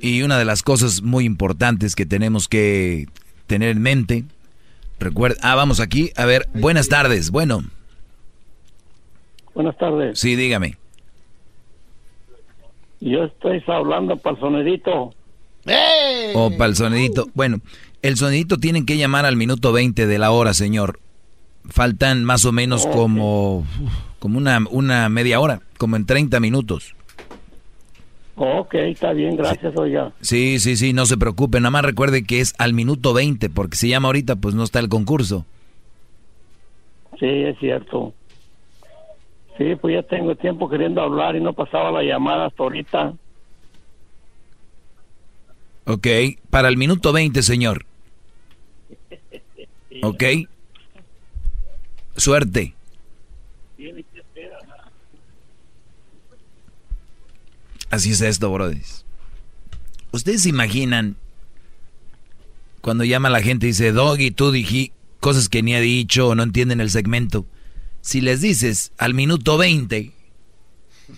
Y una de las cosas muy importantes que tenemos que tener en mente. Recuerda. Ah, vamos aquí. A ver, buenas tardes. Bueno, Buenas tardes. sí, dígame. Yo estoy hablando para el sonidito. O para el sonidito. Bueno, el sonidito tienen que llamar al minuto 20 de la hora, señor. Faltan más o menos como, como una, una media hora, como en 30 minutos. Ok, está bien, gracias, oiga. Sí, sí, sí, no se preocupe. Nada más recuerde que es al minuto 20, porque si llama ahorita, pues no está el concurso. Sí, es cierto. Sí, pues ya tengo tiempo queriendo hablar y no pasaba la llamada hasta ahorita. Ok, para el minuto 20, señor. *laughs* Ok. Suerte. Así es esto, brother. ¿Ustedes se imaginan cuando llama la gente y dice, Doggy, tú dije cosas que ni ha dicho o no entienden el segmento? Si les dices al minuto 20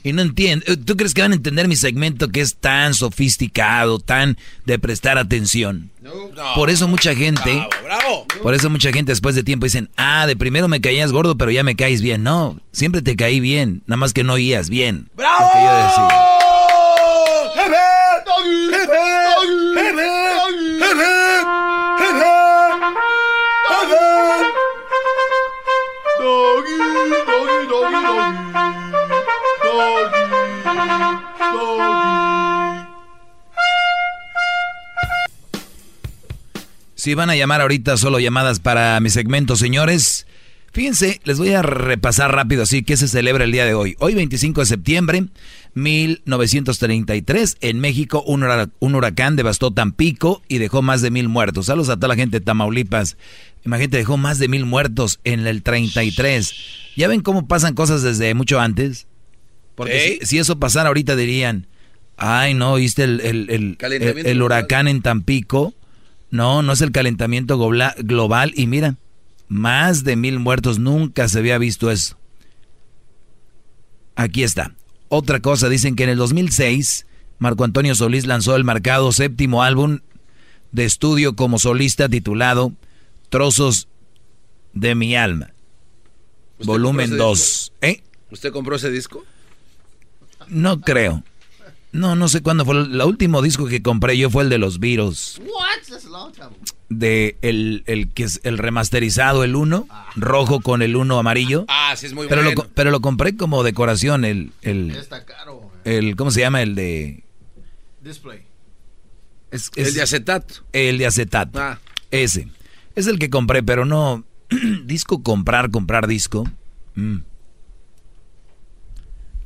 y no entienden, ¿tú crees que van a entender mi segmento que es tan sofisticado, tan de prestar atención? Por eso mucha gente, Bravo. por eso mucha gente después de tiempo dicen, ah, de primero me caías gordo, pero ya me caes bien. No, siempre te caí bien, nada más que no oías bien. ¡Bravo! Lo que yo decía. Si van a llamar ahorita solo llamadas para mi segmento, señores. Fíjense, les voy a repasar rápido así que se celebra el día de hoy. Hoy 25 de septiembre 1933 en México un, hura- un huracán devastó Tampico y dejó más de mil muertos. Saludos a toda la gente de Tamaulipas. Imagínate, dejó más de mil muertos en el 33. ¿Ya ven cómo pasan cosas desde mucho antes? Porque Sí. si, si eso pasara ahorita dirían, ay no, ¿viste el, el- el- el- huracán en Tampico? No, no es el calentamiento global. Y mira, más de mil muertos, nunca se había visto eso. Aquí está. Otra cosa, dicen que en el 2006 Marco Antonio Solís lanzó el marcado séptimo álbum de estudio como solista titulado Trozos de mi alma. ¿Usted Volumen compró 2. ese ¿Eh? ¿Usted compró ese disco? No creo. No, no sé cuándo fue. El último disco que compré yo fue el de los. What? De el, el que es el remasterizado, el 1, rojo con el 1 amarillo. Ah, sí, es muy pero, bueno. lo, pero lo compré como decoración, el, el, Está caro. el, ¿cómo se llama? El de... Display. es- El de acetato. El de acetato. Ah. Ese. Es el que compré, pero no... *clears throat* disco comprar, comprar disco. Mm.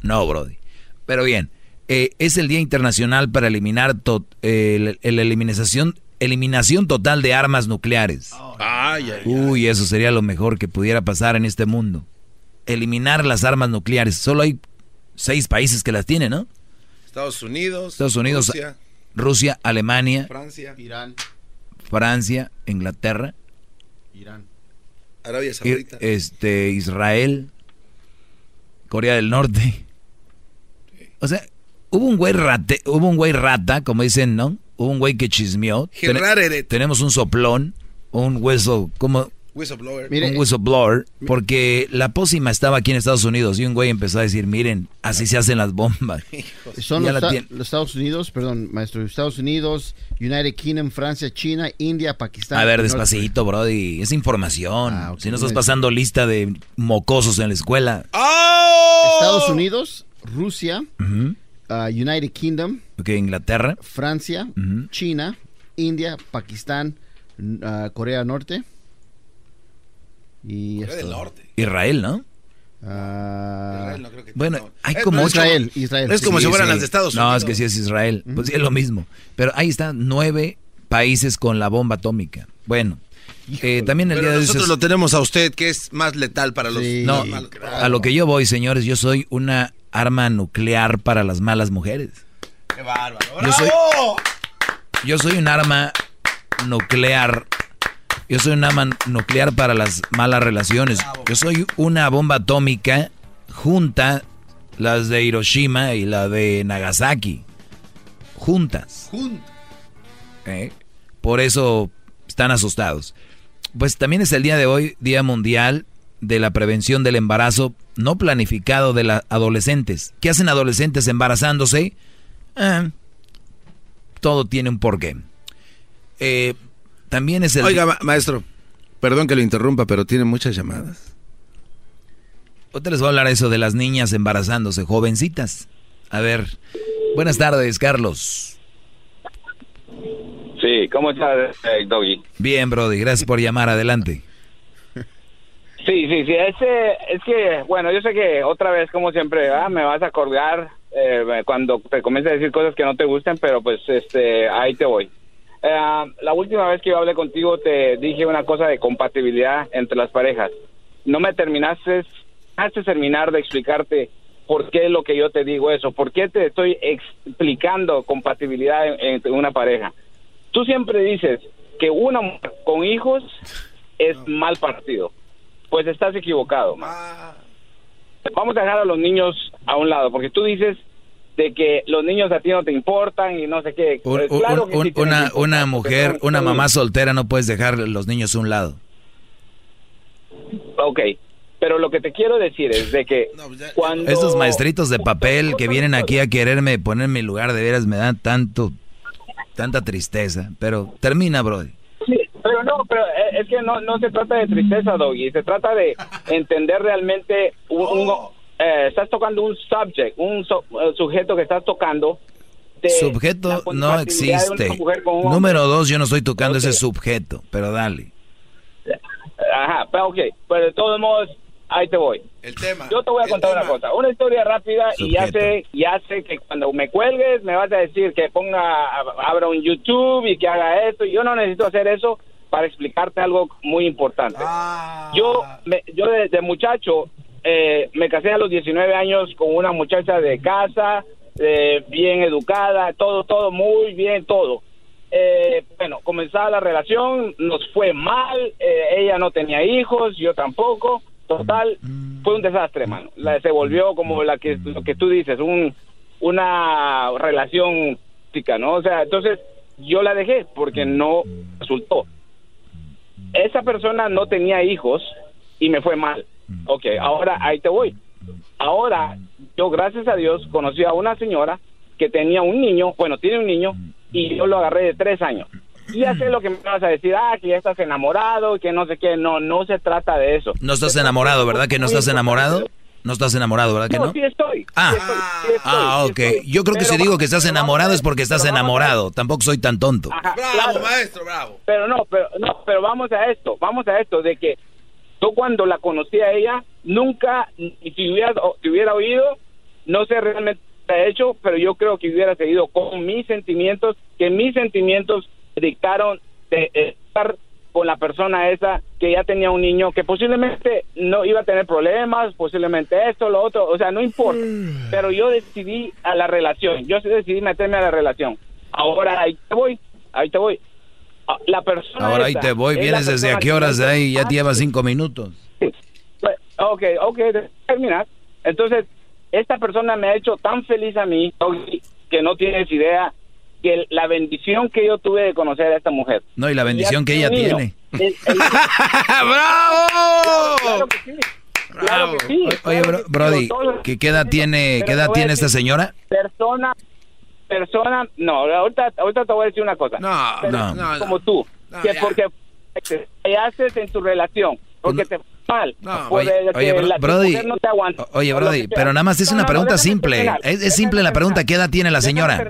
No, Brody. Pero bien, eh, es el Día Internacional para eliminar to- el, el eliminación, eliminación total de armas nucleares. Ay, ay, Uy, eso sería lo mejor que pudiera pasar en este mundo. Eliminar las armas nucleares. Solo hay seis países que las tienen, ¿no? Estados Unidos. Estados Unidos, Rusia, Rusia, Alemania, Francia, Irán. Francia, Inglaterra, Irán. Arabia Saudita. este, Israel, Corea del Norte. O sea, hubo un güey rate, hubo un güey rata, como dicen, ¿no? Un güey que chismeó. Ten- tenemos un soplón, un hueso, como Whistleblower. un whistleblower, porque la pócima estaba aquí en Estados Unidos y un güey empezó a decir, miren, así se hacen las bombas. *laughs* *laughs* Son los, la Estados Unidos, perdón, maestro, Estados Unidos, United Kingdom, Francia, China, India, Pakistán. A ver, despacito, brody. Es información. Ah. Si no estás pasando lista de mocosos en la escuela. ¡Oh! Estados Unidos, Rusia, Ujú. United Kingdom, Ok, Inglaterra. Francia. China, India, Pakistán, ah, Corea Norte. Y Corea del esto. Norte. Israel, ¿no? Ah, Israel no creo que Bueno, no. hay Es- como ocho- Israel, Israel. Es como Sí, si fueran sí. las de Estados No, Unidos. es que sí es Israel. Pues sí, es lo mismo. Pero ahí están nueve países con la bomba atómica. Bueno, eh, también el Pero día de nosotros lo tenemos a usted, que es más letal para los... Sí. No, a lo que yo voy, señores, yo soy una arma nuclear para las malas mujeres. ¡Qué bárbaro! Yo soy-. Yo soy un arma nuclear. Yo soy un arma nuclear para las malas relaciones. Yo soy una bomba atómica junta las de Hiroshima y la de Nagasaki. Juntas. Junto. ¿eh? Por eso están asustados. Pues también es el día de hoy, Día Mundial de la Prevención del Embarazo no planificado de las adolescentes. ¿Qué hacen adolescentes embarazándose? Ah, todo tiene un porqué. Eh, también es el... Oiga, ma- maestro, perdón que lo interrumpa, pero tiene muchas llamadas. Ahorita les voy a hablar eso de las niñas embarazándose, jovencitas. A ver, buenas tardes, Carlos. Sí, ¿cómo estás, eh, Doggy? Bien, Brody, gracias por llamar, adelante. Sí, sí, sí, ese, es que, bueno, yo sé que otra vez, como siempre, ah, me vas a colgar eh, cuando te comiences a decir cosas que no te gusten, pero pues este, ahí te voy. Eh, la última vez que yo hablé contigo te dije una cosa de compatibilidad entre las parejas. No me terminaste, haces terminar de explicarte por qué es lo que yo te digo eso, por qué te estoy explicando compatibilidad en- entre una pareja. Tú siempre dices que una mujer con hijos es mal partido. Pues estás equivocado. man. Vamos a dejar a los niños a un lado, porque tú dices de que los niños a ti no te importan y no sé qué. Un- Pues un- claro que un- sí una, mujer, son- una son- mamá soltera no puedes dejar los niños a un lado. Ok, pero lo que te quiero decir es de que cuando... Estos maestritos de papel que vienen aquí a quererme poner en mi lugar de veras me dan tanto, tanta tristeza. Pero termina, Brody. Sí, pero no, pero eh, es que no, no se trata de tristeza, Doggy, se trata de entender realmente un, un- eh, estás tocando un subject, un so- eh, sujeto que estás tocando. de Subjeto no existe. Número dos, yo no estoy tocando ese sujeto, pero dale. Ajá, pero ok, pero de todos modos, ahí te voy. El tema. Yo te voy a contar una cosa, una historia rápida y ya sé, ya sé que cuando me cuelgues me vas a decir que ponga, abra un YouTube y que haga esto. Yo no necesito hacer eso para explicarte algo muy importante. Yo, me- yo desde muchacho eh, me casé a los 19 años con una muchacha de casa, eh, bien educada, todo, todo muy bien, todo. Eh, bueno, comenzaba la relación, nos fue mal, eh, ella no tenía hijos, yo tampoco, total, fue un desastre, mano. La, se volvió como la que, lo que tú dices, un, una relación tóxica, ¿no? O sea, entonces yo la dejé porque no resultó. Esa persona no tenía hijos y me fue mal. Ok, ahora ahí te voy. Ahora, yo gracias a Dios conocí a una señora que tenía un niño, bueno, tiene un niño, y yo lo agarré de tres años. Y ya sé lo que me vas a decir, ah, que ya estás enamorado, que no sé qué, no, no se trata de eso. No estás enamorado, ¿verdad que no estás enamorado? No estás enamorado, ¿verdad que No, no? sí estoy. Ah, sí estoy, sí estoy, Ah, sí ok. estoy. Yo creo que Pero si digo que estás enamorado es porque estás enamorado. Tampoco soy tan tonto. Ajá, Bravo, claro. maestro, bravo. Pero no, pero no, pero vamos a esto, vamos a esto de que yo cuando la conocí a ella nunca y si hubiera si hubiera oído, no sé realmente qué ha hecho, pero yo creo que hubiera seguido con mis sentimientos, que mis sentimientos dictaron de estar con la persona esa que ya tenía un niño que posiblemente no iba a tener problemas, posiblemente esto, lo otro, o sea, no importa. Pero yo decidí a la relación, yo decidí meterme a la relación. Ahora ahí te voy, ahí te voy. Ah, La persona Ahora ahí te voy. ¿Vienes desde a qué horas de ahí? Ya te llevas cinco minutos. pues, Ok, ok, terminar. Entonces, esta persona me ha hecho tan feliz a mí que no tienes idea que la bendición que yo tuve de conocer a esta mujer. No, y la bendición que ella niño. tiene. El- el- *laughs* ¡Bravo! Claro que sí. Claro que sí. Oye, claro bro- que sí, Brody, ¿qué, qué edad tiene, qué edad tiene esta señora? Persona, persona, no, ahorita, ahorita te voy a decir una cosa. No, Pero no, no, como tú, No, que ya. porque te haces en tu relación, porque te mal, No, oye, oye, bro- Brody, no te aguanta, oye, Brody, pero nada más es una pregunta simple. Es, simple la pregunta. ¿Qué edad tiene la señora?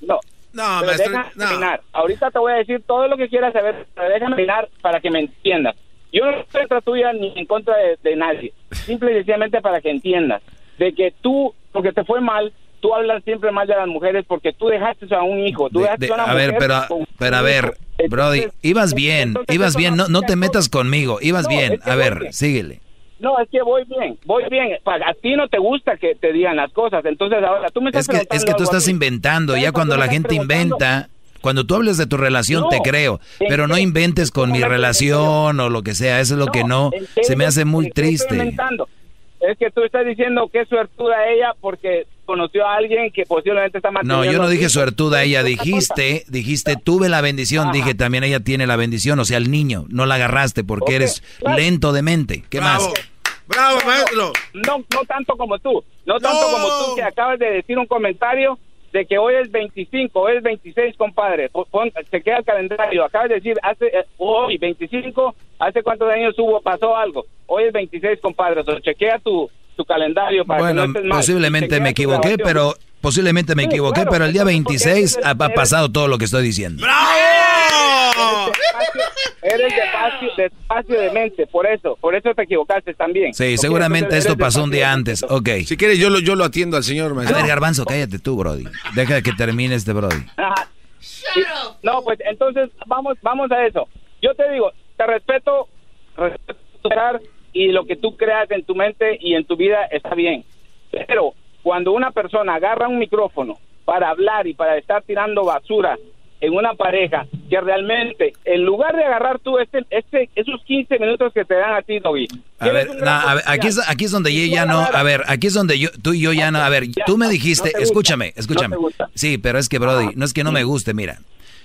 No, No, pero maestro, déjame no. terminar. Ahorita te voy a decir todo lo que quieras saber, pero déjame terminar para que me entiendas. Yo no estoy en contra tuya ni en contra de, de nadie. Simple y sencillamente para que entiendas de que tú, porque te fue mal, tú hablas siempre mal de las mujeres porque tú dejaste a un hijo. Tú De- dejaste de- a una a ver, pero, con- pero a ver, Brody, ibas bien, ibas bien, no, no te metas conmigo, ibas No, bien. es que A ver, síguele. No, es que voy bien, voy bien. A ti no te gusta que te digan las cosas, entonces ahora tú me estás Es que, es que tú estás inventando, ¿Sabes ya cuando la gente inventa, cuando tú hables de tu relación te creo, ¿en pero no inventes con mi ¿cómo me relación o lo que sea, eso es lo que no, ¿en qué- se me hace muy estoy triste. inventando? Es que tú estás diciendo que es suertuda ella porque conoció a alguien que posiblemente está No, manteniendo yo no dije suertuda ella, dijiste, dijiste, tuve la bendición, Ajá. dije también ella tiene la bendición, o sea, el niño, no la agarraste porque eres claro. lento de mente. ¿Qué más? ¡Bravo, maestro! No, no tanto como tú, no tanto como tú que acabas de decir un comentario de que hoy es 25, hoy es 26, compadre. Pon- se queda el calendario. Acabas de decir, hace eh, hoy 25, ¿hace cuántos años hubo, pasó algo? Hoy es 26, compadre. O sea, chequea tu, tu calendario para que no estés mal. posiblemente me equivoqué, pero posiblemente me Sí, equivoqué, claro, pero el día entonces, ¿por qué 26 eres- ha, pasado todo lo que estoy diciendo. Eres despacio, despacio de mente, por eso, por eso te equivocaste también. Sí, seguramente esto pasó un día antes. Ok. Si quieres, yo lo, yo lo atiendo al señor, A maestro. ver, Garbanzo, cállate tú, Brody. Deja que termine este Brody. Ajá. Sí, No, pues entonces vamos, vamos a eso. Yo te digo, te respeto, respeto y lo que tú creas en tu mente y en tu vida está bien. Pero cuando una persona agarra un micrófono para hablar y para estar tirando basura en una pareja que realmente, en lugar de agarrar tú este, este, esos 15 minutos que te dan a ti, Doggy, A ver, no, a ver, aquí, es, aquí es donde yo ya no, a ver, aquí es donde yo, tú y yo ya no, a ver, tú me dijiste, no escúchame, no escúchame. Sí, pero es que, Brody, no es que no me guste, mira.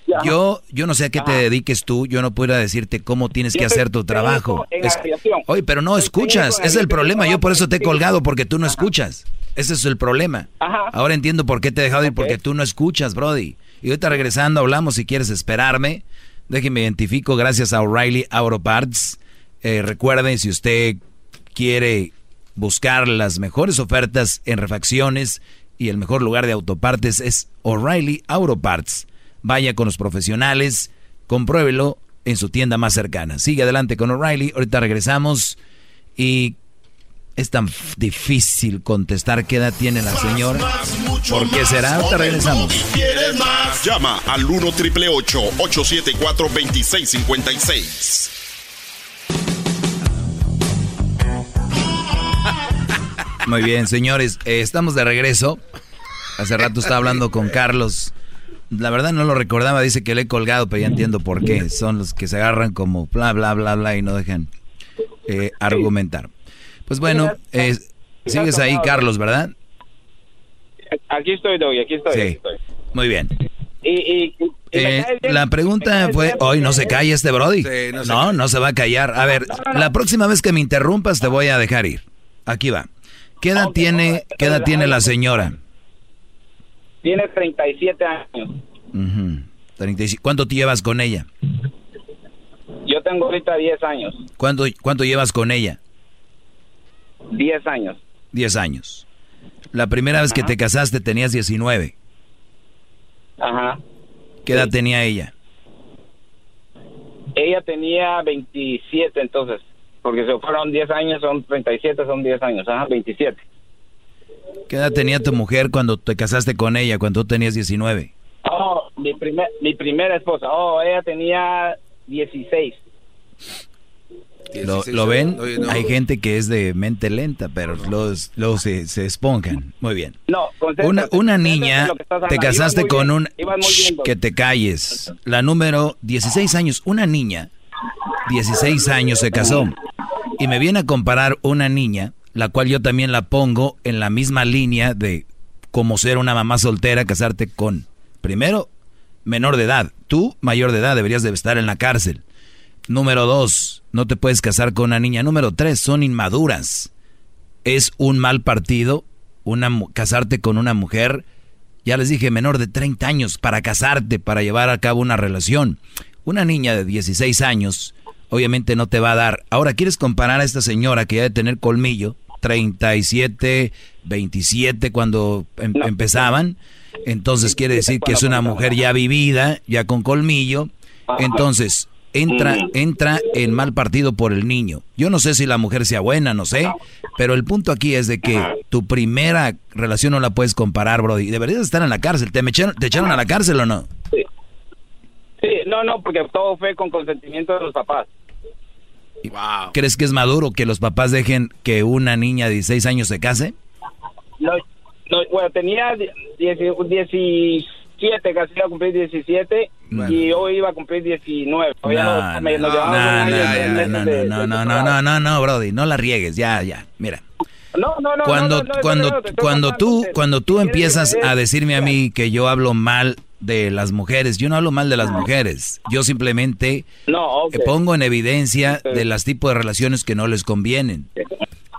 Ya. Yo, yo no sé a qué te dediques tú, yo no puedo decirte cómo tienes que hacer tu trabajo. Es-. Oye, pero no escuchas, es el problema, yo por eso te he colgado, porque tú no escuchas. Ese es el problema. Ajá. Ahora entiendo por qué te he dejado ir, porque tú no escuchas, Brody. Y ahorita regresando hablamos, si quieres esperarme, déjenme identifico gracias a O'Reilly Auto Parts. Eh, recuerden, si usted quiere buscar las mejores ofertas en refacciones y el mejor lugar de autopartes es O'Reilly Auto Parts. Vaya con los profesionales, compruébelo en su tienda más cercana. Sigue adelante con O'Reilly, ahorita regresamos y es tan difícil contestar qué edad tiene la señora. ¿Por qué será? Ahorita regresamos. Llama al 1 triple 874 2656. *laughs* Muy bien, señores, eh, estamos de regreso. Hace rato estaba hablando con Carlos. La verdad no lo recordaba, dice que le he colgado, pero ya entiendo por qué. Son los que se agarran como bla, bla, bla, bla y no dejan eh, argumentar. Pues bueno, eh, sigues ahí, Carlos, ¿verdad? Aquí estoy, Doggy, aquí estoy. Sí. aquí estoy. Muy bien. Y, y- Eh, la pregunta fue, hoy no se calla este Brody. no, no, se va a callar. A ver, la próxima vez que me interrumpas te voy a dejar ir. Aquí va. ¿Qué edad tiene, qué edad tiene la señora? Tiene 37 años. Ujú. 35. ¿Cuánto te llevas con ella? Yo tengo ahorita 10 años. ¿Cuánto, cuánto llevas con ella? 10 años. 10 años. La primera vez que te casaste tenías 19. Ajá. ¿Qué edad tenía ella? Ella tenía 27 entonces. Porque se fueron 10 años, son 37, son 10 años. Ajá, 27. ¿Qué edad tenía tu mujer cuando te casaste con ella, cuando tú tenías 19? Oh, mi, primer, mi primera esposa. Oh, ella tenía 16. ¿Lo, lo ven? Hay gente que es de mente lenta, pero luego, luego se, se esponjan. Muy bien. No, Una, una niña, te casaste con bien, un... Shh, que te calles. La número 16 años, una niña, 16 años se casó. Y me viene a comparar una niña, la cual yo también la pongo en la misma línea de como ser una mamá soltera, casarte con, primero, menor de edad. Tú, mayor de edad, deberías de estar en la cárcel. Número dos, no te puedes casar con una niña. Número tres, son inmaduras. Es un mal partido una, casarte con una mujer, ya les dije, menor de 30 años, para casarte, para llevar a cabo una relación. Una niña de 16 años, obviamente no te va a dar. Ahora, ¿quieres comparar a esta señora que ya de tener colmillo? 37, 27 cuando em- empezaban. Entonces quiere decir que es una mujer ya vivida, ya con colmillo. Entonces, entra, entra en mal partido por el niño. Yo no sé si la mujer sea buena, no sé, pero el punto aquí es de que tu primera relación no la puedes comparar, Brody. Deberías estar en la cárcel. ¿Te, echaron, te echaron a la cárcel o no? Sí, no, no, porque todo fue con consentimiento de los papás. ¿Crees que es maduro que los papás dejen que una niña de 16 años se case? No, no, bueno, tenía 17, casi iba a cumplir 17 y hoy iba a cumplir 19. Todavía No, no, me- no, no, no, no, no, de- no, no, no, no, no, no, Brody, no la riegues, ya, ya, mira. No, no, no, Cuando, cuando, cuando tú, cuando tú empiezas a decirme a mí que yo hablo mal de las mujeres, yo no hablo mal de las mujeres, yo simplemente No, ok. eh, pongo en evidencia de las tipos de relaciones que no les convienen.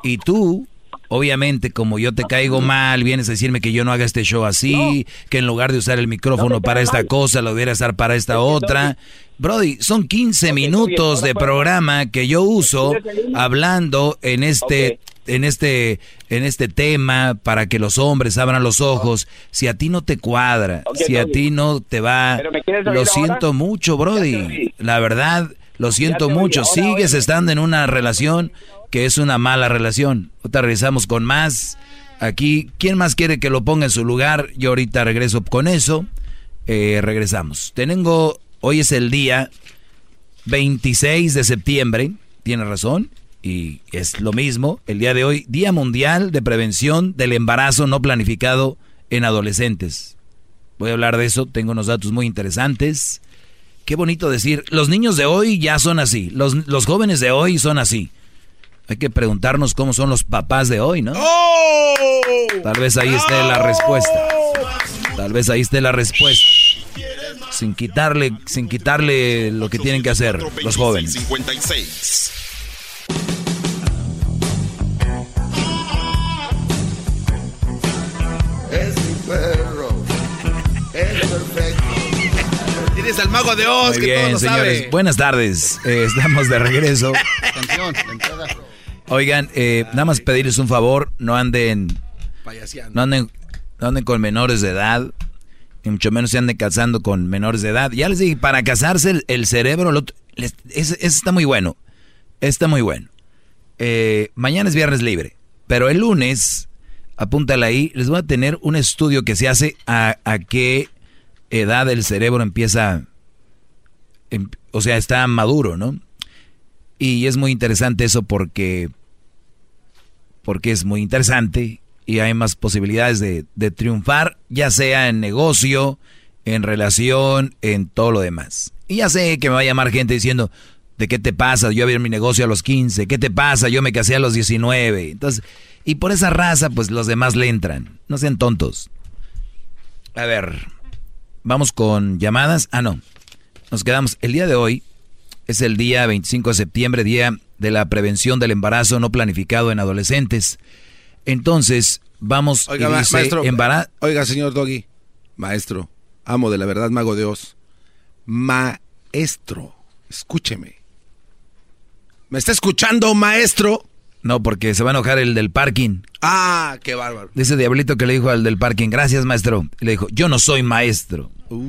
Y tú, obviamente, como yo te caigo mal, vienes a decirme que yo no haga este show así, que en lugar de usar el micrófono para esta cosa, lo debiera usar para esta otra. Brody, son 15 minutos de programa que yo uso hablando en este en este en este tema para que los hombres abran los ojos. Si a ti no te cuadra, si a ti no te va, ¿Pero me quieres oír lo ahora? siento mucho, Brody. La verdad, lo siento mucho. Sigues estando en una relación que es una mala relación. Ahorita regresamos con más. Aquí, ¿quién más quiere que lo ponga en su lugar? Yo ahorita regreso con eso. Eh, regresamos. Tengo, hoy es el día 26 de septiembre, tiene razón, y es lo mismo, el día de hoy, Día Mundial de Prevención del Embarazo No Planificado en Adolescentes. Voy a hablar de eso, tengo unos datos muy interesantes. Qué bonito decir, los niños de hoy ya son así, los, los jóvenes de hoy son así. Hay que preguntarnos cómo son los papás de hoy, ¿no? Tal vez ahí esté la respuesta. Tal vez ahí esté la respuesta. Sin quitarle, sin quitarle lo que tienen que hacer los jóvenes. 56. Al mago de Oz Muy que todo bien, lo señores. sabe. Buenas tardes. Eh, estamos de regreso. Atención, la entrada. Oigan, eh, nada más pedirles un favor, no anden, Payaseando. no anden, no anden con menores de edad, y mucho menos se anden casando con menores de edad. Ya les dije, para casarse el, el cerebro, lo- les- ese está muy bueno, está muy bueno. Eh, mañana es viernes libre, pero el lunes, apúntale ahí, les voy a tener un estudio que se hace a, a qué edad el cerebro empieza, em- o sea, está maduro, ¿no? Y es muy interesante eso porque, porque es muy interesante y hay más posibilidades de, de triunfar, ya sea en negocio, en relación, en todo lo demás. Y ya sé que me va a llamar gente diciendo, ¿de qué te pasa? Yo abrí mi negocio a los 15, ¿qué te pasa? Yo me casé a los 19. Entonces, y por esa raza, pues los demás le entran. No sean tontos. A ver, vamos con llamadas. Ah, no. Nos quedamos. El día de hoy es el día 25 de septiembre, día de la prevención del embarazo no planificado en adolescentes. Entonces, vamos Oiga, y dice, maestro. Oiga, señor Doggy. Maestro. Amo de la verdad, mago de Oz. Maestro. Escúcheme. ¿Me está escuchando, maestro? No, porque se va a enojar el del parking. Ah, qué bárbaro. Dice Diablito que le dijo al del parking, gracias maestro. Y le dijo, yo no soy maestro. Uh,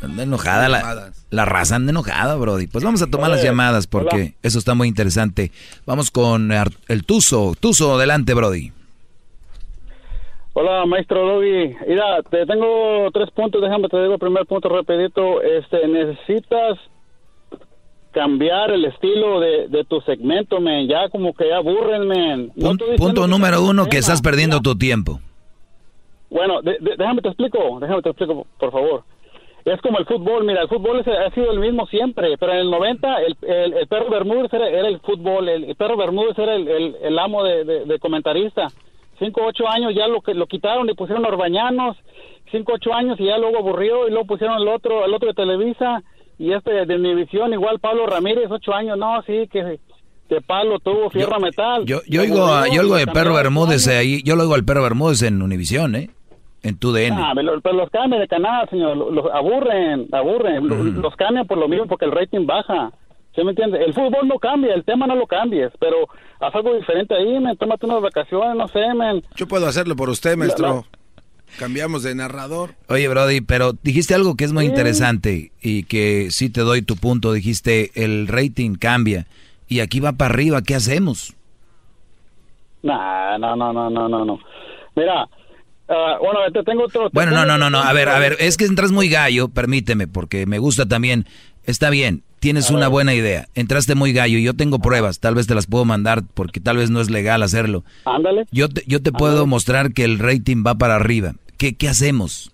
Anda enojada la, la raza, anda enojada, Brody. Pues vamos a tomar las llamadas porque hola. eso está muy interesante. Vamos con el Tuzo. Tuzo, adelante, Brody. Hola, maestro Doggy. Mira, te tengo tres puntos. Déjame te digo el primer punto rapidito. Este, necesitas cambiar el estilo de, de tu segmento, men. Ya como que ya aburren, men. No punto número uno, un que estás perdiendo tu tiempo. Bueno, de- de- déjame te explico, déjame te explico, por favor. Es como el fútbol, mira, el fútbol es- ha sido el mismo siempre, pero en el 90 el, el, el perro Bermúdez era, era el fútbol, el, el perro Bermúdez era el, el, amo de, comentarista. Cinco, ocho años ya lo que lo quitaron y pusieron a Orbañanos, cinco, ocho años y ya luego aburrió y luego pusieron el otro, el otro de Televisa y este de Univisión, igual Pablo Ramírez, ocho años, no, sí, que, que Pablo tuvo fierro a metal. Yo, yo oigo, a- yo oigo de Perro Bermúdez ahí, yo lo oigo al Perro Bermúdez en Univisión, ¿eh? En tu DN. Ah, pero, pero los cambian de canal, señor. Los, los aburren, aburren. Los- Los cambian por lo mismo, porque el rating baja. ¿Sí me entiende? El fútbol no cambia, el tema no lo cambies, pero haz algo diferente ahí, men. Tómate unas vacaciones, no sé, men. Yo puedo hacerlo por usted, maestro. Cambiamos de narrador. Oye, Brody, pero dijiste algo que es muy interesante y que sí te doy tu punto. Dijiste, el rating cambia y aquí va para arriba, ¿qué hacemos? Nah, no, no, no, no, no, no. Mira, ah, bueno, te tengo otro... Bueno, no, no, no, no. A ver, a ver, es que entras muy gallo, permíteme, porque me gusta también. Está bien, tienes una buena idea. Entraste muy gallo y yo tengo pruebas. Tal vez te las puedo mandar porque tal vez no es legal hacerlo. Ándale. Yo te, yo te puedo mostrar que el rating va para arriba. ¿Qué, qué hacemos?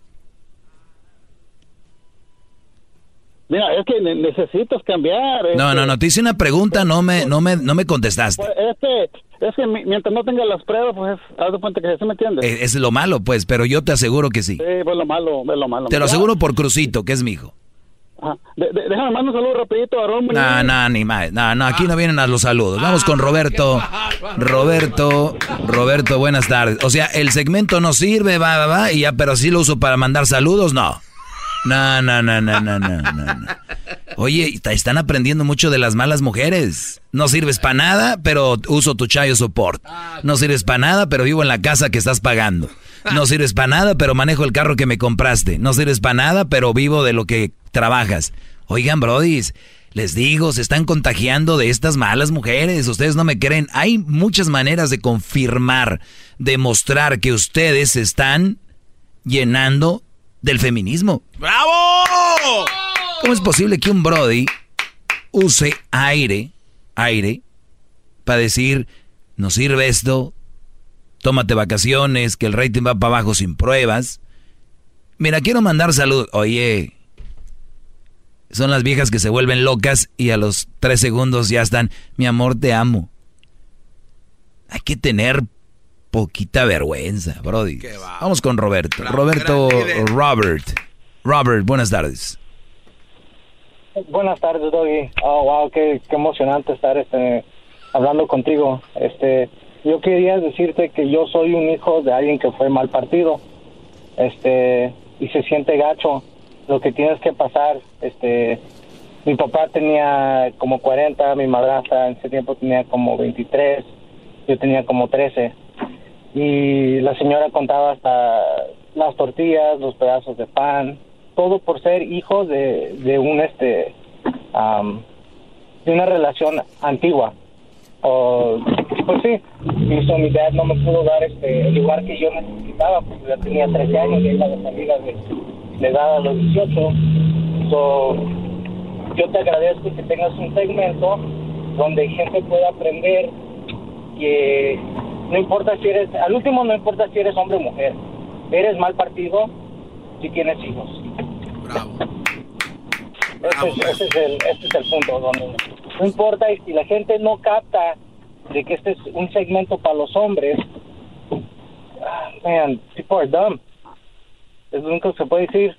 Mira, es que ne- necesitas cambiar. No, este, no, no. Te hice una pregunta, no me, no me, no me contestaste. pues, Este, es que mi- mientras no tengas las pruebas, pues, haz de cuenta que ¿sí me entiendes? Eh, Es lo malo, pues, pero yo te aseguro que sí. Sí, pues lo malo, es lo malo. Te lo aseguro por Crucito, que es mi hijo. De- de- déjame mandar un saludo rapidito a Muñoz. No, no, ni más. No, no, aquí no vienen a los saludos. Vamos con Roberto. Roberto, Roberto, buenas tardes. O sea, el segmento no sirve, va, va, va, y ya, pero sí lo uso para mandar saludos, no. No, no, no, no, no, no, no. no. Oye, están aprendiendo mucho de las malas mujeres. No sirves para nada, pero uso tu chayo support. No sirves para nada, pero vivo en la casa que estás pagando. *laughs* No sirves para nada, pero manejo el carro que me compraste. No sirves para nada, pero vivo de lo que trabajas. Oigan, brodis, les digo, se están contagiando de estas malas mujeres. Ustedes no me creen. Hay muchas maneras de confirmar, demostrar que ustedes se están llenando del feminismo. ¡Bravo! ¿Cómo es posible que un Brody use aire, aire, para decir, no sirve esto, tómate vacaciones, que el rating va para abajo sin pruebas? Mira, quiero mandar salud. Oye, son las viejas que se vuelven locas y a los tres segundos ya están, mi amor, te amo. Hay que tener poquita vergüenza, Brody. Vamos con Roberto. Roberto Robert. Robert, buenas tardes. Buenas tardes, Doggy. Oh, wow, qué, qué emocionante estar este, hablando contigo. Este, yo quería decirte que yo soy un hijo de alguien que fue mal partido. Este, y se siente gacho lo que tienes que pasar. Este, mi papá tenía como 40, mi madrastra en ese tiempo tenía como 23, yo tenía como 13. Y la señora contaba hasta las tortillas, los pedazos de pan, todo por ser hijos de, de un este am, de una relación antigua o pues sí mi dad no me pudo dar este el lugar que yo necesitaba porque ya tenía 13 años y iba de salida de, de edad a los 18 so yo te agradezco que tengas un segmento donde gente pueda aprender que no importa si eres al último no importa si eres hombre o mujer eres mal partido si tienes hijos ese, es, ese es el, ese es el punto donde no importa y si la gente no capta de que este es un segmento para los hombres ah, man people are dumb. Es lo único que se puede decir.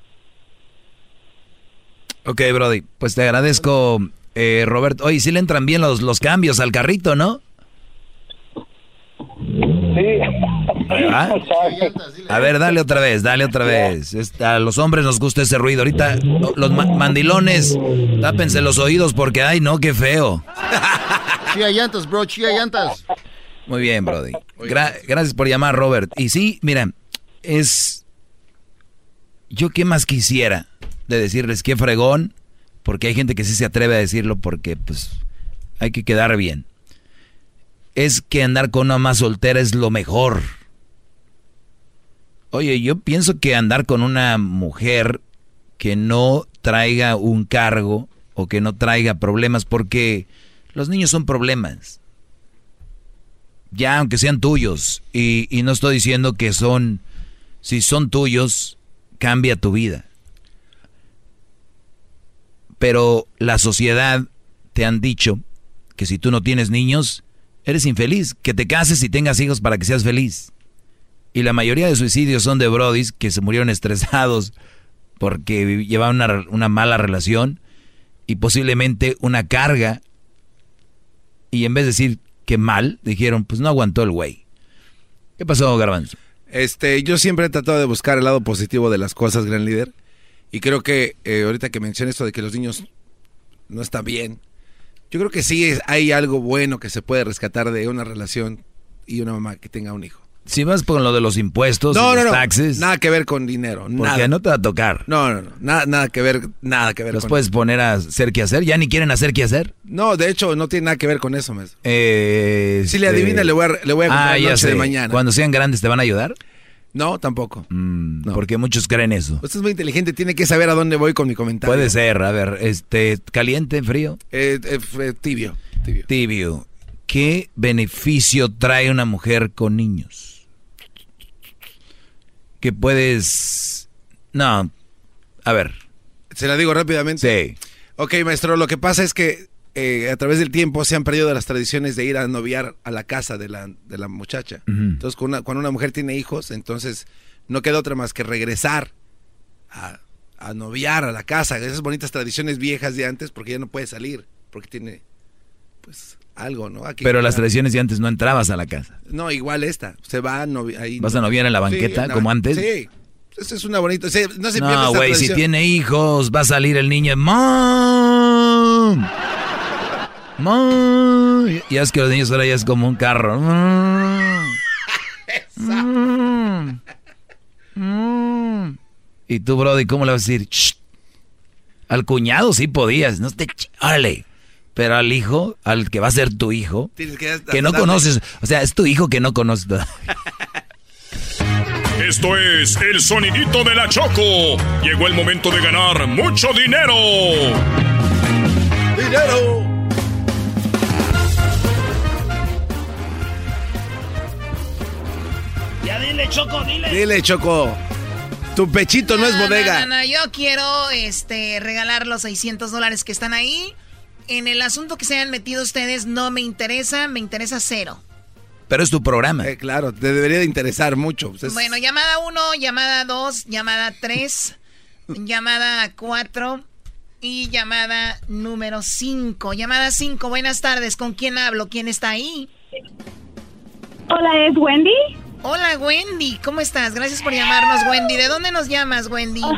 Ok, Brody, pues te agradezco, eh, Roberto. Oye, sí le entran bien los, los cambios al carrito, ¿no? sí A ver, dale otra vez, dale otra vez. A los hombres nos gusta ese ruido. Ahorita los ma- mandilones, tápense los oídos porque, ay, no, qué feo. Chía llantas, bro, chía llantas. Muy bien, Brody. Gra- gracias por llamar, Robert. Y sí, mira, es... Yo qué más quisiera de decirles qué fregón, porque hay gente que sí se atreve a decirlo porque, pues, hay que quedar bien. Es que andar con una más soltera es lo mejor. Oye, yo pienso que andar con una mujer que no traiga un cargo o que no traiga problemas, porque los niños son problemas ya aunque sean tuyos, y, y no estoy diciendo que son, si son tuyos, cambia tu vida. Pero la sociedad te han dicho que si tú no tienes niños, eres infeliz, que te cases y tengas hijos para que seas feliz. Y la mayoría de suicidios son de brodis que se murieron estresados porque llevaban una, una mala relación y posiblemente una carga. Y en vez de decir que mal, dijeron, pues no aguantó el güey. ¿Qué pasó, Garbanzo? Este, yo siempre he tratado de buscar el lado positivo de las cosas, gran líder. Y creo que eh, ahorita que mencioné esto de que los niños no están bien, yo creo que sí es- hay algo bueno que se puede rescatar de una relación y una mamá que tenga un hijo. Si vas con lo de los impuestos, No, y no, los no. taxes, Nada que ver con dinero. porque Nada. no te va a tocar. No, no, no. Nada, nada que ver, nada que ver Los con puedes poner a hacer qué hacer. Ya ni quieren hacer qué hacer. No, de hecho, no tiene nada que ver con eso, maestro. Eh, Si le este- adivina, le voy a, le voy a contar Ah, ya noche sé. de mañana. Cuando sean grandes, ¿te van a ayudar? No, tampoco. Mm, Porque muchos creen eso. Usted es muy inteligente, tiene que saber a dónde voy con mi comentario. Puede ser, a ver, este, caliente, frío. Eh, eh, eh, tibio, tibio. Tibio. ¿Qué beneficio trae una mujer con niños? Que puedes... No. A ver. Se la digo rápidamente. Sí. Ok, maestro, lo que pasa es que eh, a través del tiempo se han perdido las tradiciones de ir a noviar a la casa de la, de la muchacha. Entonces, cuando una, cuando una mujer tiene hijos, entonces no queda otra más que regresar a, a noviar a la casa. Esas bonitas tradiciones viejas de antes, porque ya no puede salir, porque tiene, pues, algo, ¿no? Aquí Pero las tradiciones de antes no entrabas a la casa. No, igual esta. Se va a ahí. ¿Vas a noviar en la banqueta, como antes? Sí. Esa es una bonita. sí, no se No, güey, si tiene hijos, va a salir el niño. ¡Mom! ¡Mom! Y es que los niños ahora ya es como un carro. *laughs* Y tú, Brody, ¿cómo le vas a decir? "Shh"? Al cuñado sí podías, no te... ¡Órale! Pero al hijo, al que va a ser tu hijo, que, que no conoces, o sea, es tu hijo que no conoces. *laughs* Esto es el sonidito de la Choco. Llegó el momento de ganar mucho dinero. ¡Dinero! Ya dile, Choco, dile. Dile, Choco. Tu pechito no, es bodega. No, no, no, yo quiero este, regalar los 600 dólares que están ahí. En el asunto que se hayan metido ustedes no me interesa, me interesa cero. Pero es tu programa. Eh, claro, te debería de interesar mucho. Pues es- Bueno, llamada 1, llamada 2, llamada 3, *laughs* llamada 4 y llamada número 5. Llamada 5, buenas tardes. ¿Con quién hablo? ¿Quién está ahí? Hola, ¿es Wendy? Hola, Wendy. ¿Cómo estás? Gracias por llamarnos, Wendy. ¿De dónde nos llamas, Wendy? *laughs*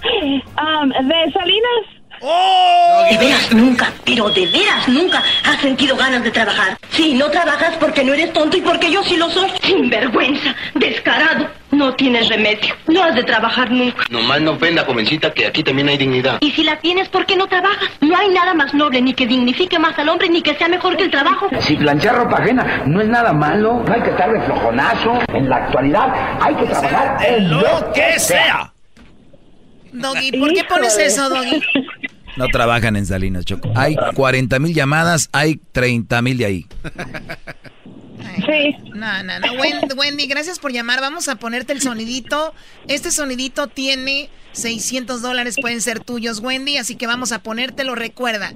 Um, de Salinas. ¡Oh! De veras nunca, pero de veras nunca has sentido ganas de trabajar. Sí, no trabajas porque no eres tonto y porque yo sí lo soy. Sinvergüenza, descarado. No tienes remedio. No has de trabajar nunca. Nomás no ofenda, jovencita, que aquí también hay dignidad. Y si la tienes, ¿por qué no trabajas? No hay nada más noble, ni que dignifique más al hombre, ni que sea mejor que el trabajo. Si planchar ropa ajena no es nada malo, no hay que estar de flojonazo. En la actualidad hay que trabajar en lo que sea. Doggy, *laughs* ¿por qué pones eso, Doggy? No trabajan en Salinas, Choco. Hay 40 mil llamadas, hay 30 mil de ahí. Sí. No, no, no. Wen- Wendy, gracias por llamar. Vamos a ponerte el sonidito. Este sonidito tiene 600 dólares, pueden ser tuyos, Wendy, así que vamos a ponértelo. Recuerda,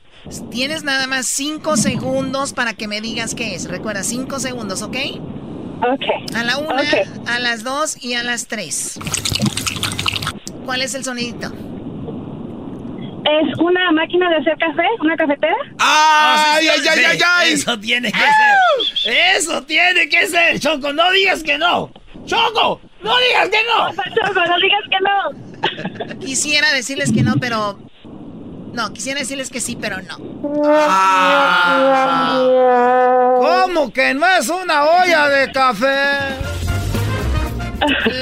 tienes nada más 5 segundos para que me digas qué es. Recuerda, 5 segundos, ¿ok? Ok. A la una, Ok. a las dos y a las tres. ¿Cuál es el sonidito? ¿Es una máquina de hacer café? ¿Una cafetera? ¡Ay, ay, ay, ay, ay! Eso tiene que ser. Eso tiene que ser, Choco. No digas que no. Choco, no digas que no. Choco, no digas que no. Quisiera decirles que no, pero... No, quisiera decirles que sí, pero no. ¿Cómo que no es una olla de café?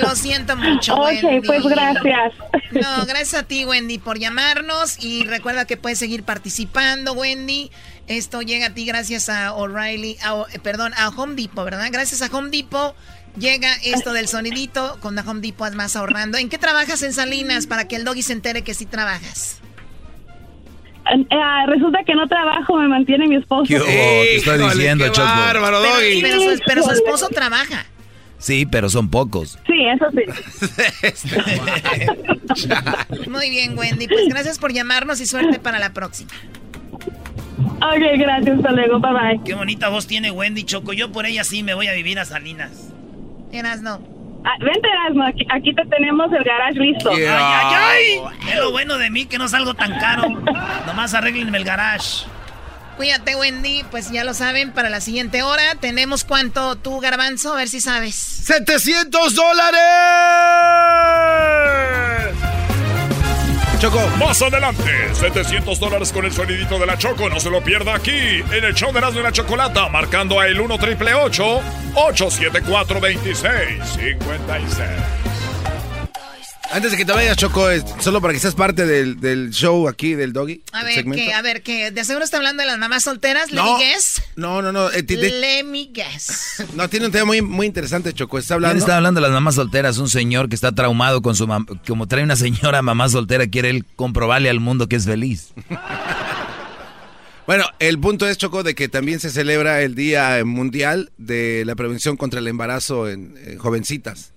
Lo siento mucho, Ok, Wendy. pues gracias. No, gracias a ti, Wendy, por llamarnos. Y recuerda que puedes seguir participando, Wendy. Esto llega a ti gracias a O'Reilly, a- perdón, a Home Depot, ¿verdad? Gracias a Home Depot llega esto del sonidito. Con la Home Depot más ahorrando. ¿En qué trabajas en Salinas para que el doggy se entere que sí trabajas? Eh, ah, resulta que no trabajo, me mantiene mi esposo. ¿Qué? Te estoy Híjole, diciendo, qué bárbaro, Pero, Doggy. pero su, pero su esposo trabaja. Sí, pero son pocos. Sí, eso sí. *laughs* Muy bien, Wendy. Pues gracias por llamarnos y suerte para la próxima. Ok, gracias, hasta luego, bye bye. Qué bonita voz tiene Wendy, Choco. Yo por ella sí me voy a vivir a Salinas. Eras no. Ah, vente, Erasmo, aquí, aquí te tenemos el garage listo. ¡Ay, ay, ay! Es lo bueno de mí que no salgo tan caro. Nomás arréglenme el garage. Cuídate, Wendy. Pues ya lo saben, para la siguiente hora tenemos cuánto tú, Garbanzo, a ver si sabes. ¡700 dólares! Choco. Más adelante, 700 dólares con el sonidito de la Choco. No se lo pierda aquí, en el show de Erasmo y la Chocolata, marcando a el 1 triple 874 2656 Antes de que te vayas, Choco, solo para que seas parte del, show aquí del Doggy. A ver, que, a ver, que de seguro está hablando de las mamás solteras, no, guess. No, no, no. Eh, Let me guess. *laughs* No, tiene un tema muy, muy interesante, Choco. Está hablando. ¿Quién está hablando de las mamás solteras? Un señor que está traumado con su mamá. Como trae una señora mamá soltera, quiere él comprobarle al mundo que es feliz. Bueno, el punto es, Choco, de que también se celebra el Día Mundial de la Prevención contra el Embarazo en jovencitas.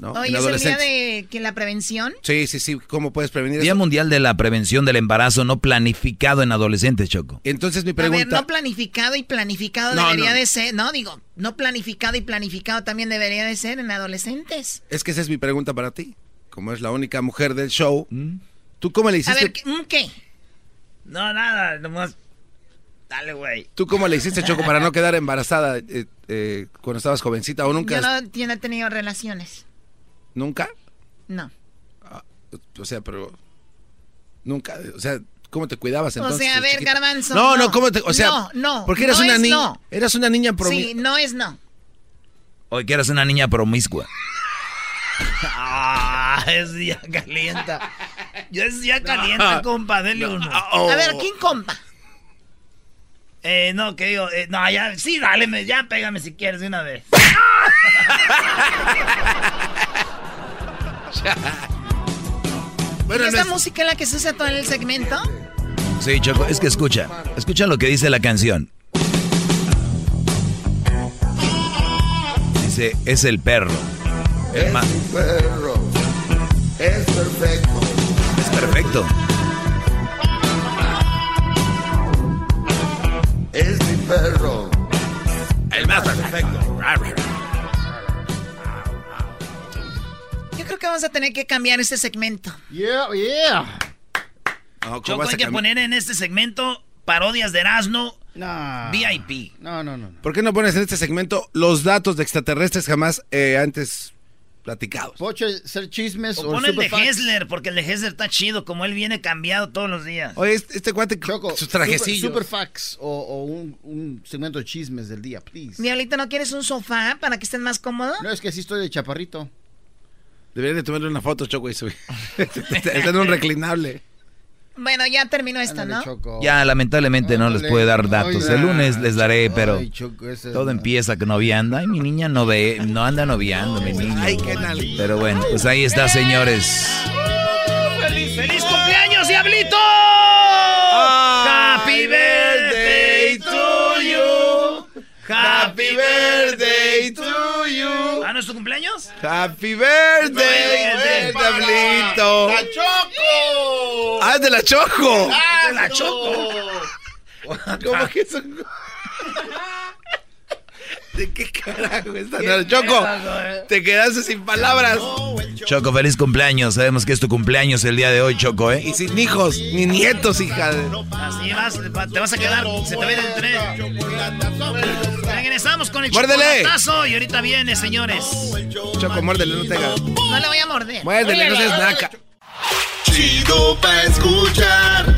¿No? Hoy es el día de que la prevención. Sí, sí, sí. ¿Cómo puedes prevenir Día Mundial de la Prevención del Embarazo no planificado en adolescentes, Choco. Entonces mi pregunta... A ver, no planificado y planificado debería de ser... No, digo, no planificado y planificado también debería de ser en adolescentes. Es que esa es mi pregunta para ti. Como es la única mujer del show, ¿Mm? ¿tú cómo le hiciste? A ver, ¿qué? No, nada, nomás... Dale, güey. ¿Tú cómo le hiciste, Choco, para no *laughs* quedar embarazada eh, eh, cuando estabas jovencita o nunca? Yo no, yo no he tenido relaciones. ¿Nunca? No. Ah, o sea, pero. Nunca. O sea, ¿cómo te cuidabas entonces? O sea, a ver, Garbanzo. No, no, ¿cómo te.? O sea, no, no. Porque eras una niña. No. Eras una niña promiscua. Sí, no es no. Oye, que eras una niña promiscua. ah, es día calienta. Yo es día calienta, compa, dele uno. A ver, ¿quién compa? Eh, no, que digo, eh, no, ya, sí, dale, ya pégame si quieres de una vez. *laughs* bueno, ¿Esta música es la que se usa todo en el segmento? Sí, Choco, es que escucha. Escucha lo que dice la canción. Dice, es el perro. Es mi perro. Es perfecto. Es perfecto. Es mi perro. El más perfecto. Creo que vamos a tener que cambiar este segmento. Yeah, yeah. Choco, hay que poner en este segmento parodias de Erasmo VIP. No, no, no. ¿Por qué no pones en este segmento los datos de extraterrestres jamás eh, antes platicados? Pocho, ser chismes o, o pon el de Hessler, porque el de Hessler está chido, como él viene cambiado todos los días. Oye, este, este cuate, Choco, sus trajecillos. Super, facts o, un, segmento de chismes del día, please. Diablito, ¿no quieres un sofá para que estés más cómodo? No, es que así estoy de chaparrito. Deberían de tomarle una foto, Choco, y subir. *laughs* Está en un reclinable. Bueno, ya terminó esto, ¿no? Ya, lamentablemente no les puede dar datos. El lunes les daré, pero todo empieza que noviando. Ay, mi niña no ve, no anda noviando, mi niña. Pero bueno, pues ahí está, señores. ¡Feliz, feliz cumpleaños, Diablito! ¡Happy birthday! ¡Happy birthday to you! ¿Ah, no es tu cumpleaños? ¡Happy birthday, Diablito! ¡La Choco! ¡Ah, de la Choco! ¡Ah, de la Choco! ¿Cómo que eso? *laughs* ¿De qué carajo está? No, Choco, te quedaste sin palabras. Choco, feliz cumpleaños. Sabemos que es tu cumpleaños el día de hoy, Choco, ¿eh? Y sin hijos, ni nietos, hija. De... Así vas, te vas a quedar, se te va a ir el tren. Regresamos con el ¡Muérdele! chocolatazo y ahorita viene, señores. Choco, muérdele, no te hagas. No le voy a morder. Muérdele, no seas naca. Chido pa' escuchar.